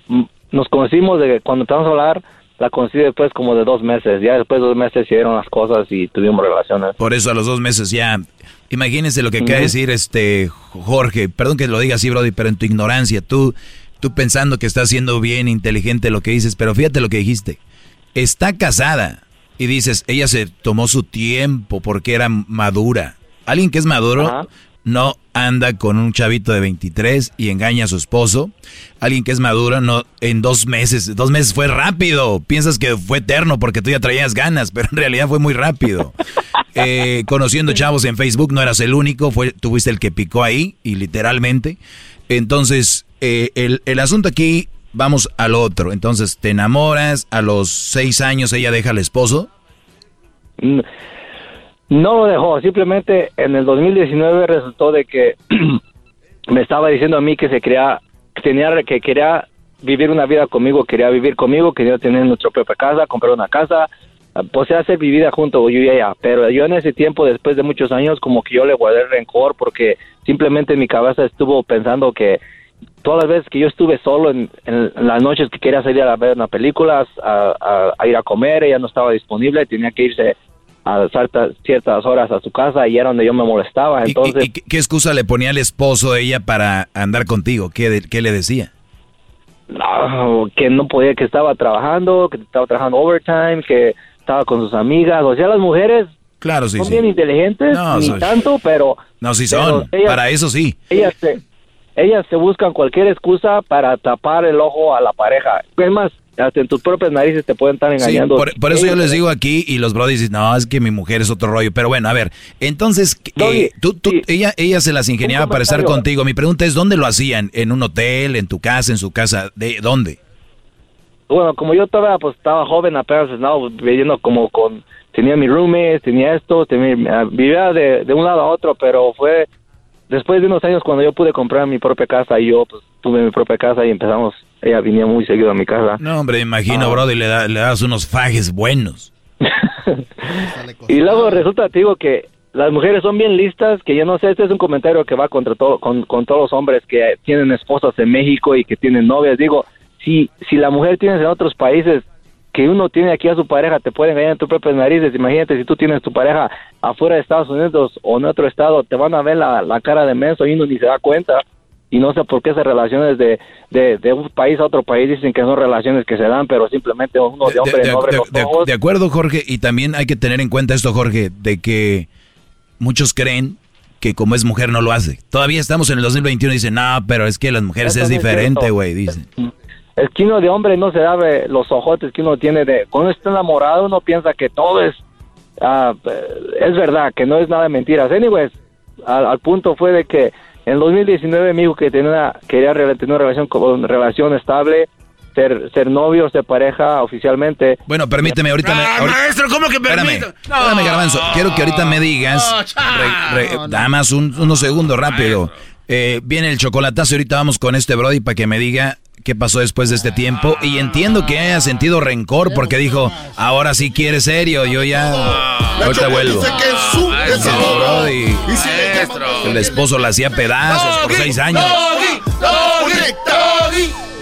Nos conocimos de cuando empezamos a hablar, la conocí después como de dos meses. Ya después de dos meses se dieron las cosas y tuvimos relaciones. Por eso a los dos meses ya. Imagínense lo que acaba de decir este Jorge. Perdón que lo diga así, Brody, pero en tu ignorancia, tú, tú pensando que estás siendo bien inteligente lo que dices, pero fíjate lo que dijiste. Está casada y dices, ella se tomó su tiempo porque era madura. Alguien que es maduro no anda con un chavito de 23 y engaña a su esposo. Alguien que es maduro no en dos meses, dos meses fue rápido. Piensas que fue eterno porque tú ya traías ganas, <laughs> pero en realidad fue muy rápido. <laughs> Eh, conociendo chavos en Facebook no eras el único, fue tuviste el que picó ahí y literalmente. Entonces eh, el, el asunto aquí vamos al otro. Entonces te enamoras a los seis años ella deja al esposo. Mm, No lo dejó, simplemente en el 2019 resultó de que <clears throat> me estaba diciendo a mí que se quería, que tenía, que quería vivir una vida conmigo, quería vivir conmigo, quería tener nuestra propia casa, comprar una casa, ah, pues sea, hacer mi vida junto yo y ella. Pero yo en ese tiempo, después de muchos años, como que yo le guardé rencor porque simplemente mi cabeza estuvo pensando que todas las veces que yo estuve solo en, en las noches que quería salir a ver una película, a- a ir a comer, ella no estaba disponible, tenía que irse a ciertas, ciertas horas a su casa y era donde yo me molestaba. Entonces, ¿Y, qué, qué excusa le ponía al esposo de ella para andar contigo? ¿Qué, de- qué le decía? no, que no podía, que estaba trabajando, que estaba trabajando overtime, que estaba con sus amigas. O sea, las mujeres Claro, sí, son sí. bien inteligentes, No, ni soy- tanto, pero No, sí son. ellas- Para eso sí. ellas se, ellas se buscan cualquier excusa para tapar el ojo a la pareja. Es más, hasta en tus propias narices te pueden estar Sí, engañando. por, por eso yo les digo aquí y los brodis dicen, no, es que mi mujer es otro rollo. Pero bueno, a ver, entonces, eh, tú, tú- ella, ella se las ingeniaba para estar contigo. Mi pregunta es, ¿dónde lo hacían? ¿En un hotel? ¿En tu casa? ¿En su casa? ¿De dónde? Bueno, como yo todavía pues estaba joven, apenas estaba viviendo como con tenía mi roommates, tenía esto, tenía, vivía de, de un lado a otro, pero fue después de unos años cuando yo pude comprar mi propia casa y yo pues tuve mi propia casa y empezamos, ella venía muy seguido a mi casa. No, hombre, imagino, Ah. brody, le, da- le das unos fajes buenos. <laughs> Y luego resulta, te digo, que las mujeres son bien listas, que yo no sé, este es un comentario que va contra todo, con, con todos los hombres que tienen esposas en México y que tienen novias. Digo, si, si la mujer tienes en otros países, que uno tiene aquí a su pareja, te puede engañar en tus propias narices. Imagínate si tú tienes tu pareja afuera de Estados Unidos o en otro estado, te van a ver la, la cara de menso y uno ni se da cuenta. Y no sé por qué esas relaciones de, de, de un país a otro país dicen que son relaciones que se dan, pero simplemente uno de hombre de, no abre de- de- acuerdo, Jorge, y también hay que tener en cuenta esto, Jorge, de que muchos creen que como es mujer no lo hace. Todavía estamos en el 2021 y dicen, no, pero es que las mujeres Eso es diferente, güey, dicen. Es que uno de hombre no se da los ojotes que uno tiene de... Cuando está enamorado uno piensa que todo es... eh, es verdad, que no es nada de mentiras. Anyways, al, al punto fue de que en 2019 mi hijo que tenía, quería re- tener una relación, con- relación estable, ser, ser novio, ser pareja oficialmente. Bueno, permíteme, ahorita me... Ah, ahorita- maestro, ¿cómo que Espérame, permite? espérame, Garbanzo. Quiero que ahorita me digas. re- re- Nada más un- unos segundos rápido. Eh, viene el chocolatazo. y Ahorita vamos con este Brody para que me diga qué pasó después de este tiempo. Y entiendo que haya sentido rencor porque dijo, ahora sí quiere serio. Yo ya. Ahorita Choco vuelvo. dice que es desahogo. Si le llama- El esposo la hacía pedazos por seis años.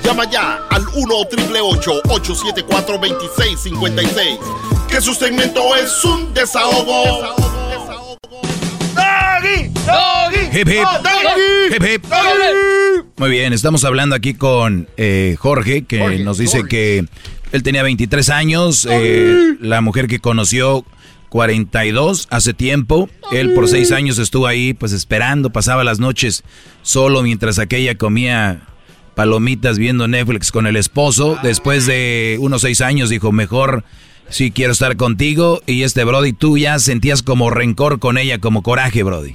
Llama ya al 1 874 2656 Que su segmento es un desahogo. Doggy, doggy, Hip, hip. doggy, Hip, hip. Muy bien, estamos hablando aquí con eh, Jorge, que nos dice que él tenía 23 años, eh, la mujer que conoció 42 hace tiempo, él por 6 años estuvo ahí pues esperando, pasaba las noches solo mientras aquella comía palomitas viendo Netflix con el esposo, después de unos 6 años dijo, mejor si quiero estar contigo y este Brody, tú ya sentías como rencor con ella, como coraje Brody.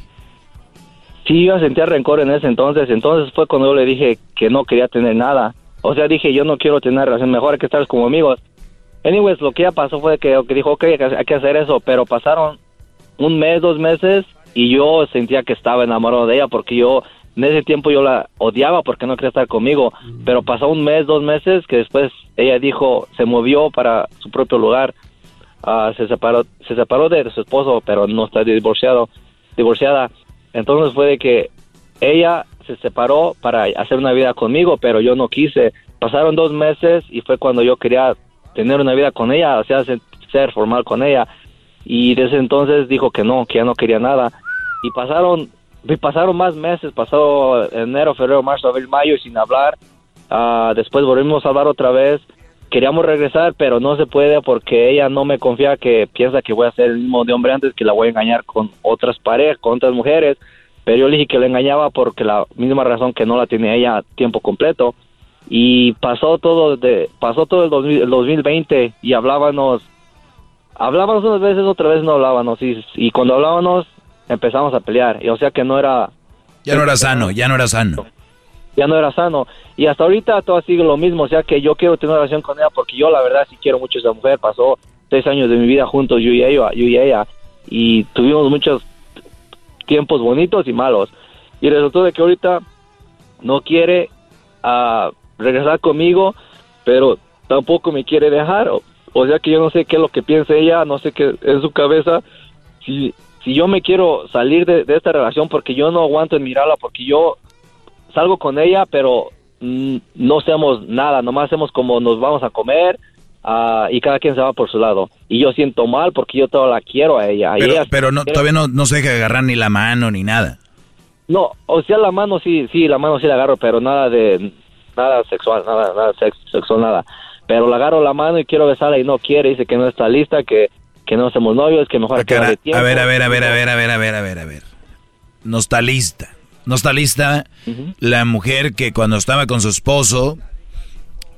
Sí, yo sentía rencor en ese entonces. Entonces fue cuando yo le dije que no quería tener nada. O sea, dije, yo no quiero tener relación, mejor hay que estar como amigos. Anyways, lo que ya pasó fue que, que dijo, ok, hay que- hacer eso, pero pasaron un mes, dos meses, y yo sentía que estaba enamorado de ella, porque yo, en ese tiempo yo la odiaba porque no quería estar conmigo, pero pasó un mes, dos meses, que después ella dijo, se movió para su propio lugar, Ah, se separó, se separó de su esposo, pero no está divorciado, divorciada, entonces fue de que ella se separó para hacer una vida conmigo, pero yo no quise. Pasaron dos meses y fue cuando yo quería tener una vida con ella, o sea, se- ser formal con ella. Y desde entonces dijo que no, que ya no quería nada. Y pasaron, y pasaron más meses, pasó enero, febrero, marzo, abril, mayo sin hablar. Ah, después volvimos a hablar otra vez. Queríamos regresar, pero no se puede porque ella no me confía que piensa que voy a ser el mismo de hombre antes, que la voy a engañar con otras parejas, con otras mujeres. Pero yo le dije que la engañaba porque la misma razón que no la tenía ella tiempo completo. Y pasó todo de, pasó todo el, 2000 el 2020 y hablábamos, hablábamos unas veces, otra vez no hablábamos. Y, y cuando hablábamos empezamos a pelear. Y o sea que no era, Ya no era sano, ya no era sano. Ya no era sano. Y hasta ahorita todo sigue lo mismo, o sea que yo quiero tener una relación con ella porque yo la verdad sí quiero mucho a esa mujer. Pasó seis años de mi vida juntos, yo y ella, yo y ella, y tuvimos muchos tiempos bonitos y malos. Y resultó de que ahorita no quiere ah, regresar conmigo, pero tampoco me quiere dejar. O, o sea que yo no sé qué es lo que piensa ella, no sé qué en su cabeza. Si, si yo me quiero salir de, de esta relación porque yo no aguanto en mirarla, porque yo salgo con ella, pero mm, no hacemos nada, nomás hacemos como nos vamos a comer ah, y cada quien se va por su lado. Y yo siento mal porque yo todavía la quiero a ella. Pero, ella- pero no, todavía no, no se deja agarrar ni la mano ni nada. No, o sea, la mano sí, sí, la mano sí la agarro, pero nada de, nada sexual, nada, nada sex- sexual, nada. Pero la agarro la mano y quiero besarla y no quiere, dice que no está lista, que, que no somos novios, que mejor que de tiempo. A ver, a ver, a ver, a ver, a ver, a ver, a ver, a ver. No está lista. No está lista. La mujer que cuando estaba con su esposo,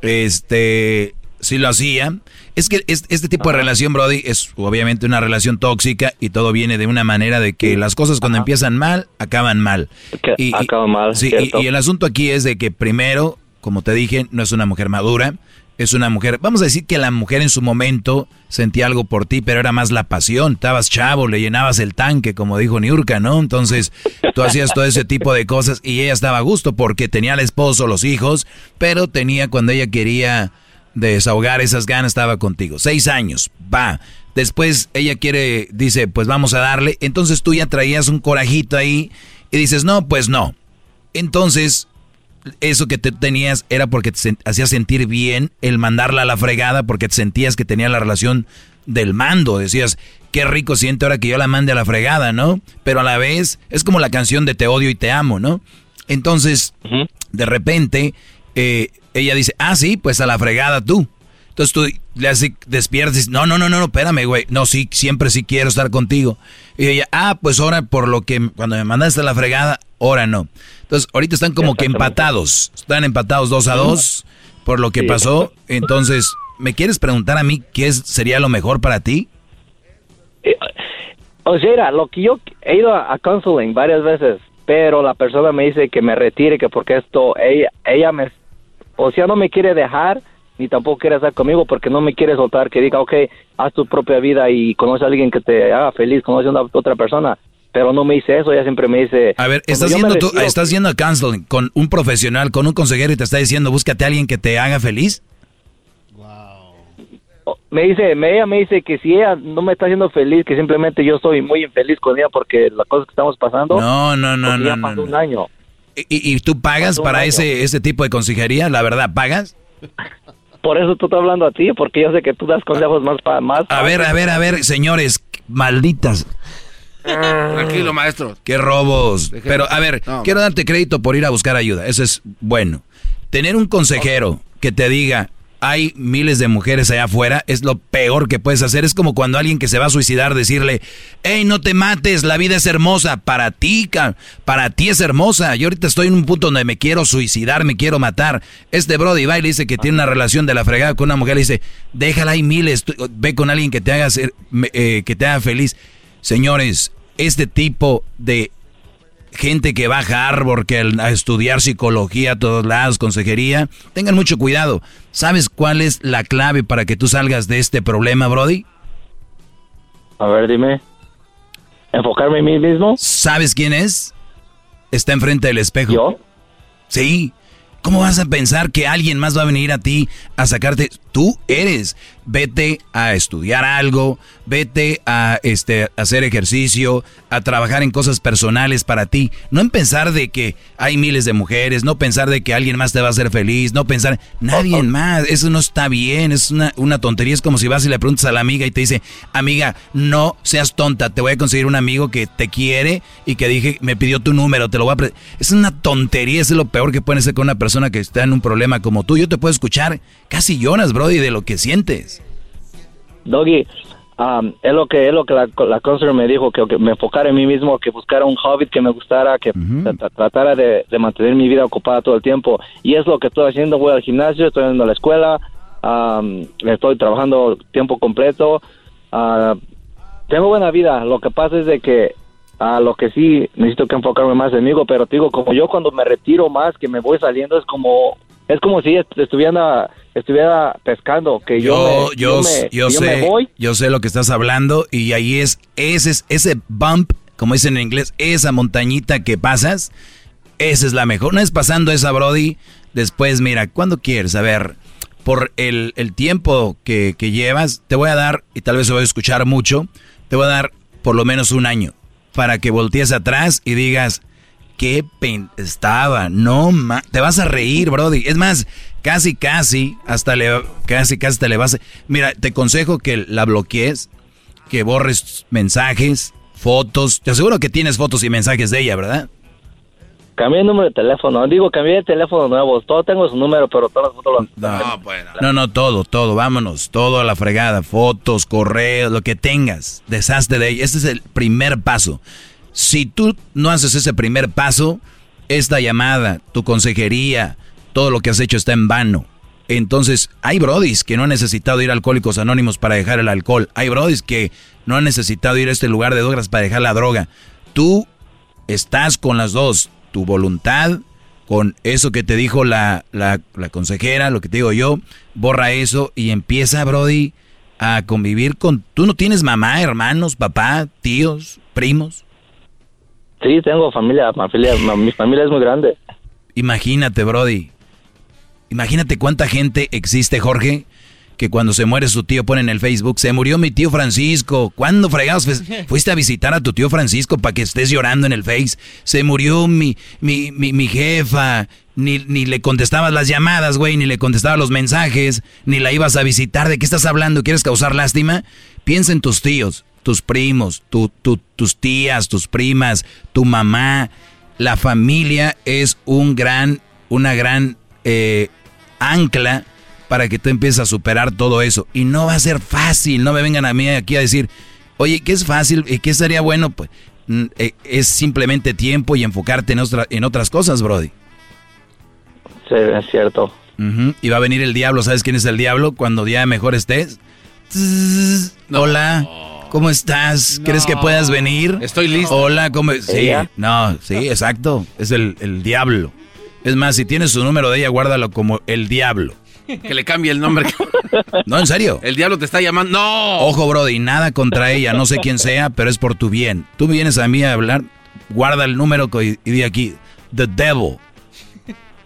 este, sí lo hacía. Es que es- este tipo de relación, Brody, es obviamente una relación tóxica y todo viene de una manera de que las cosas cuando empiezan mal, acaban mal. Que Y- acaban mal, sí, y- y el asunto aquí es de que primero, como te dije, no es una mujer madura, es una mujer, vamos a decir que la mujer en su momento sentía algo por ti, pero era más la pasión, estabas chavo, le llenabas el tanque, como dijo Niurka, ¿no? Entonces tú hacías todo ese tipo de cosas y ella estaba a gusto porque tenía al esposo, los hijos, pero tenía cuando ella quería desahogar esas ganas, estaba contigo. Seis años, va. Después ella quiere, dice, pues vamos a darle. Entonces tú ya traías un corajito ahí y dices, no, pues no. Entonces, eso que te tenías era porque te hacía sentir bien el mandarla a la fregada porque te sentías que tenía la relación del mando. Decías, qué rico siente ahora que yo la mande a la fregada, ¿no? Pero a la vez es como la canción de Te odio y te amo, ¿no? Entonces, de repente, eh, ella dice, ah, sí, pues a la fregada tú. Entonces tú le haces, despiertas y dices, no, no, no, no, no, espérame, güey. No, sí, siempre sí quiero estar contigo. Y ella, ah, pues ahora por lo que cuando me mandaste a la fregada, ahora no. Entonces, ahorita están como que empatados. Están empatados dos a dos por lo que Sí, pasó. Entonces, ¿me quieres preguntar a mí qué es- sería lo mejor para ti? O sea, era, lo que yo he ido a, a counseling varias veces, pero la persona me dice que me retire, que porque esto, ella, ella me, o sea, no me quiere dejar, ni tampoco quiere estar conmigo porque no me quiere soltar, que diga, ok, haz tu propia vida y conoce a alguien que te haga feliz, conoce a una otra persona, pero no me dice eso, ella siempre me dice... A ver, cuando estás yendo, tú, estás yendo a counseling con un profesional, con un consejero y te está diciendo, búscate a alguien que te haga feliz. me dice, me- ella me dice que si ella no me está haciendo feliz, que simplemente yo estoy muy infeliz con ella porque las cosas que estamos pasando... No, no, no, no, ya no, pasó no. un año. ¿Y, y tú pagas para ese, ese tipo de consejería? ¿La verdad, pagas? Por eso tú estás hablando a ti, porque yo sé que tú das consejos más para más. A ver, a ver, a ver, señores, malditas. Tranquilo, maestro. Qué robos. Pero, a ver, No. quiero darte crédito por ir a buscar ayuda. Eso es bueno. Tener un consejero que te diga, hay miles de mujeres allá afuera, es lo peor que puedes hacer. Es como cuando alguien que se va a suicidar decirle, hey, no te mates, la vida es hermosa. Para ti, para ti es hermosa. Yo ahorita estoy en un punto donde me quiero suicidar, me quiero matar. Este Brody va y le dice que tiene una relación de la fregada con una mujer, le dice, déjala, hay miles, tú- ve con alguien que te haga, ser- me- eh, que te haga feliz. Señores, este tipo de gente que va a Harvard, que a estudiar psicología a todos lados, consejería, tengan mucho cuidado. ¿Sabes cuál es la clave para que tú salgas de este problema, Brody? A ver, dime. ¿Enfocarme en mí mismo? ¿Sabes quién es? Está enfrente del espejo. ¿Yo? Sí. ¿Cómo vas a pensar que alguien más va a venir a ti a sacarte? Tú eres. Vete a estudiar algo, vete a este, hacer ejercicio, a trabajar en cosas personales para ti. No en pensar de que hay miles de mujeres, no pensar de que alguien más te va a hacer feliz, no pensar nadie más. Eso no está bien, es una, una tontería. Es como si vas y le preguntas a la amiga y te dice, amiga, no seas tonta, te voy a conseguir un amigo que te quiere y que dije, me pidió tu número, te lo voy a... pre-". Es una tontería, es lo peor que puede ser con una persona que está en un problema como tú. Yo te puedo escuchar, casi lloras, Brody, de lo que sientes. Doggy, um, es lo que es lo que la, la counselor me dijo, que, que me enfocara en mí mismo, que buscara un hobby que me gustara, que tra- tratara de, de mantener mi vida ocupada todo el tiempo. Y es lo que estoy haciendo, voy al gimnasio, estoy yendo a la escuela, um, estoy trabajando tiempo completo. ah, tengo buena vida, lo que pasa es de que a lo que sí necesito que enfocarme más en mí, pero te digo, como yo cuando me retiro más, que me voy saliendo, es como es como si est- estuviera estuviera pescando, que yo Yo, yo, me, me- yo yo sé, me voy yo sé lo que estás hablando y ahí es ese, es- ese bump, como dicen en inglés, esa montañita que pasas, esa es la mejor. Una vez pasando esa, Brody, después, mira, cuando quieres? A ver, por el, el tiempo que, que llevas, te voy a dar, y tal vez se va a escuchar mucho, te voy a dar por lo menos un año para que voltees atrás y digas, qué pen estaba, no ma te vas a reír, Brody. Es más, casi, casi, hasta le, casi, casi te le vas a... Mira, te aconsejo que la bloquees, que borres mensajes, fotos. Te aseguro que tienes fotos y mensajes de ella, ¿verdad? Cambié el número de teléfono. Digo, cambié el teléfono nuevo. Todo tengo su número, pero todas las fotos No, no, no, todo, todo. Vámonos. Todo a la fregada. Fotos, correos, lo que tengas. Deshazte de ella. Ese es el primer paso. Si tú no haces ese primer paso, esta llamada, tu consejería, todo lo que has hecho está en vano. Entonces, hay brodis que no han necesitado ir a Alcohólicos Anónimos para dejar el alcohol. Hay brodis que no han necesitado ir a este lugar de drogas para dejar la droga. Tú estás con las dos tu voluntad, con eso que te dijo la, la, consejera, lo que te digo yo, borra eso y empieza, Brody, a convivir con... ¿Tú no tienes mamá, hermanos, papá, tíos, primos? Sí, tengo familia, familia mi familia es muy grande. Imagínate, Brody. Imagínate cuánta gente existe, Jorge, que cuando se muere su tío pone en el Facebook, se murió mi tío Francisco. ¿Cuándo fregados fuiste <laughs> a visitar a tu tío Francisco para que estés llorando en el Face? Se murió mi, mi, mi, jefa. Ni, ni le contestabas las llamadas, güey, ni le contestabas los mensajes, ni la ibas a visitar. ¿De qué estás hablando? ¿Quieres causar lástima? Piensa en tus tíos, tus primos, tu, tus tías, tus primas, tu mamá. La familia es un gran, una gran eh, ancla para que tú empieces a superar todo eso. Y no va a ser fácil, no me vengan a mí aquí a decir, oye, ¿qué es fácil y qué sería bueno? Pues eh, es simplemente tiempo y enfocarte en, en otras cosas, Brody. Sí, es cierto. Y va a venir el diablo, ¿sabes quién es el diablo? Cuando ya mejor estés. Hola, ¿cómo estás? ¿Crees que puedas venir? Estoy listo. Hola, ¿cómo? Sí, no, sí, exacto. Es el, el diablo. Es más, si tienes su número de ella, guárdalo como el diablo. Que le cambie el nombre. <laughs> No, en serio. El diablo te está llamando. ¡No! Ojo, Brody, nada contra ella, no sé quién sea, pero es por tu bien. Tú vienes a mí a hablar, guarda el número y, di aquí, The Devil.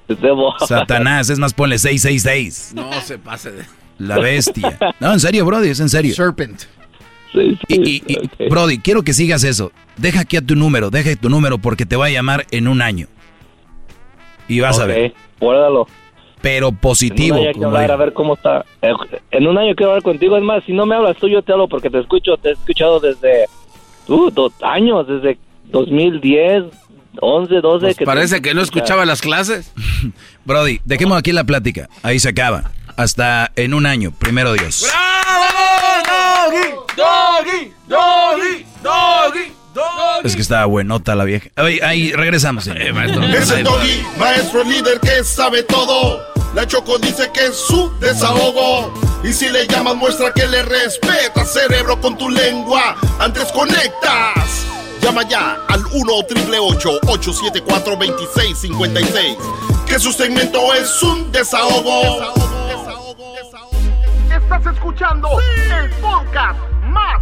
The Devil. Satanás, es más, ponle 666. No se pase de... La bestia. No, en serio, Brody, es en serio. Serpent. y, Brody, quiero que sigas eso. Deja aquí a tu número, deja tu número porque te va a llamar en un año. Y vas a ver. Guárdalo pero positivo. En un año hablar, a ver cómo está. Eh, en un año quiero hablar contigo. Es más, si no me hablas tú, yo te hablo porque te escucho. Te he escuchado desde uh, dos años, desde 2010, 11, 12. Pues parece que no escuchaba las clases. <laughs> Brody, dejemos aquí la plática. Ahí se acaba. Hasta en un año, primero Dios. ¡Bravo! ¡Doggy! ¡Doggy! ¡Doggy! ¡Doggy! Es que estaba buenota la vieja. ahí regresamos. Eh, es el doggy, maestro líder que sabe todo. La Choco dice que es su desahogo. Y si le llamas, muestra que le respeta, cerebro, con tu lengua. Antes conectas. Llama ya al 1-888-874-2656. Que su segmento es un desahogo. desahogo, desahogo, desahogo. Estás escuchando el podcast más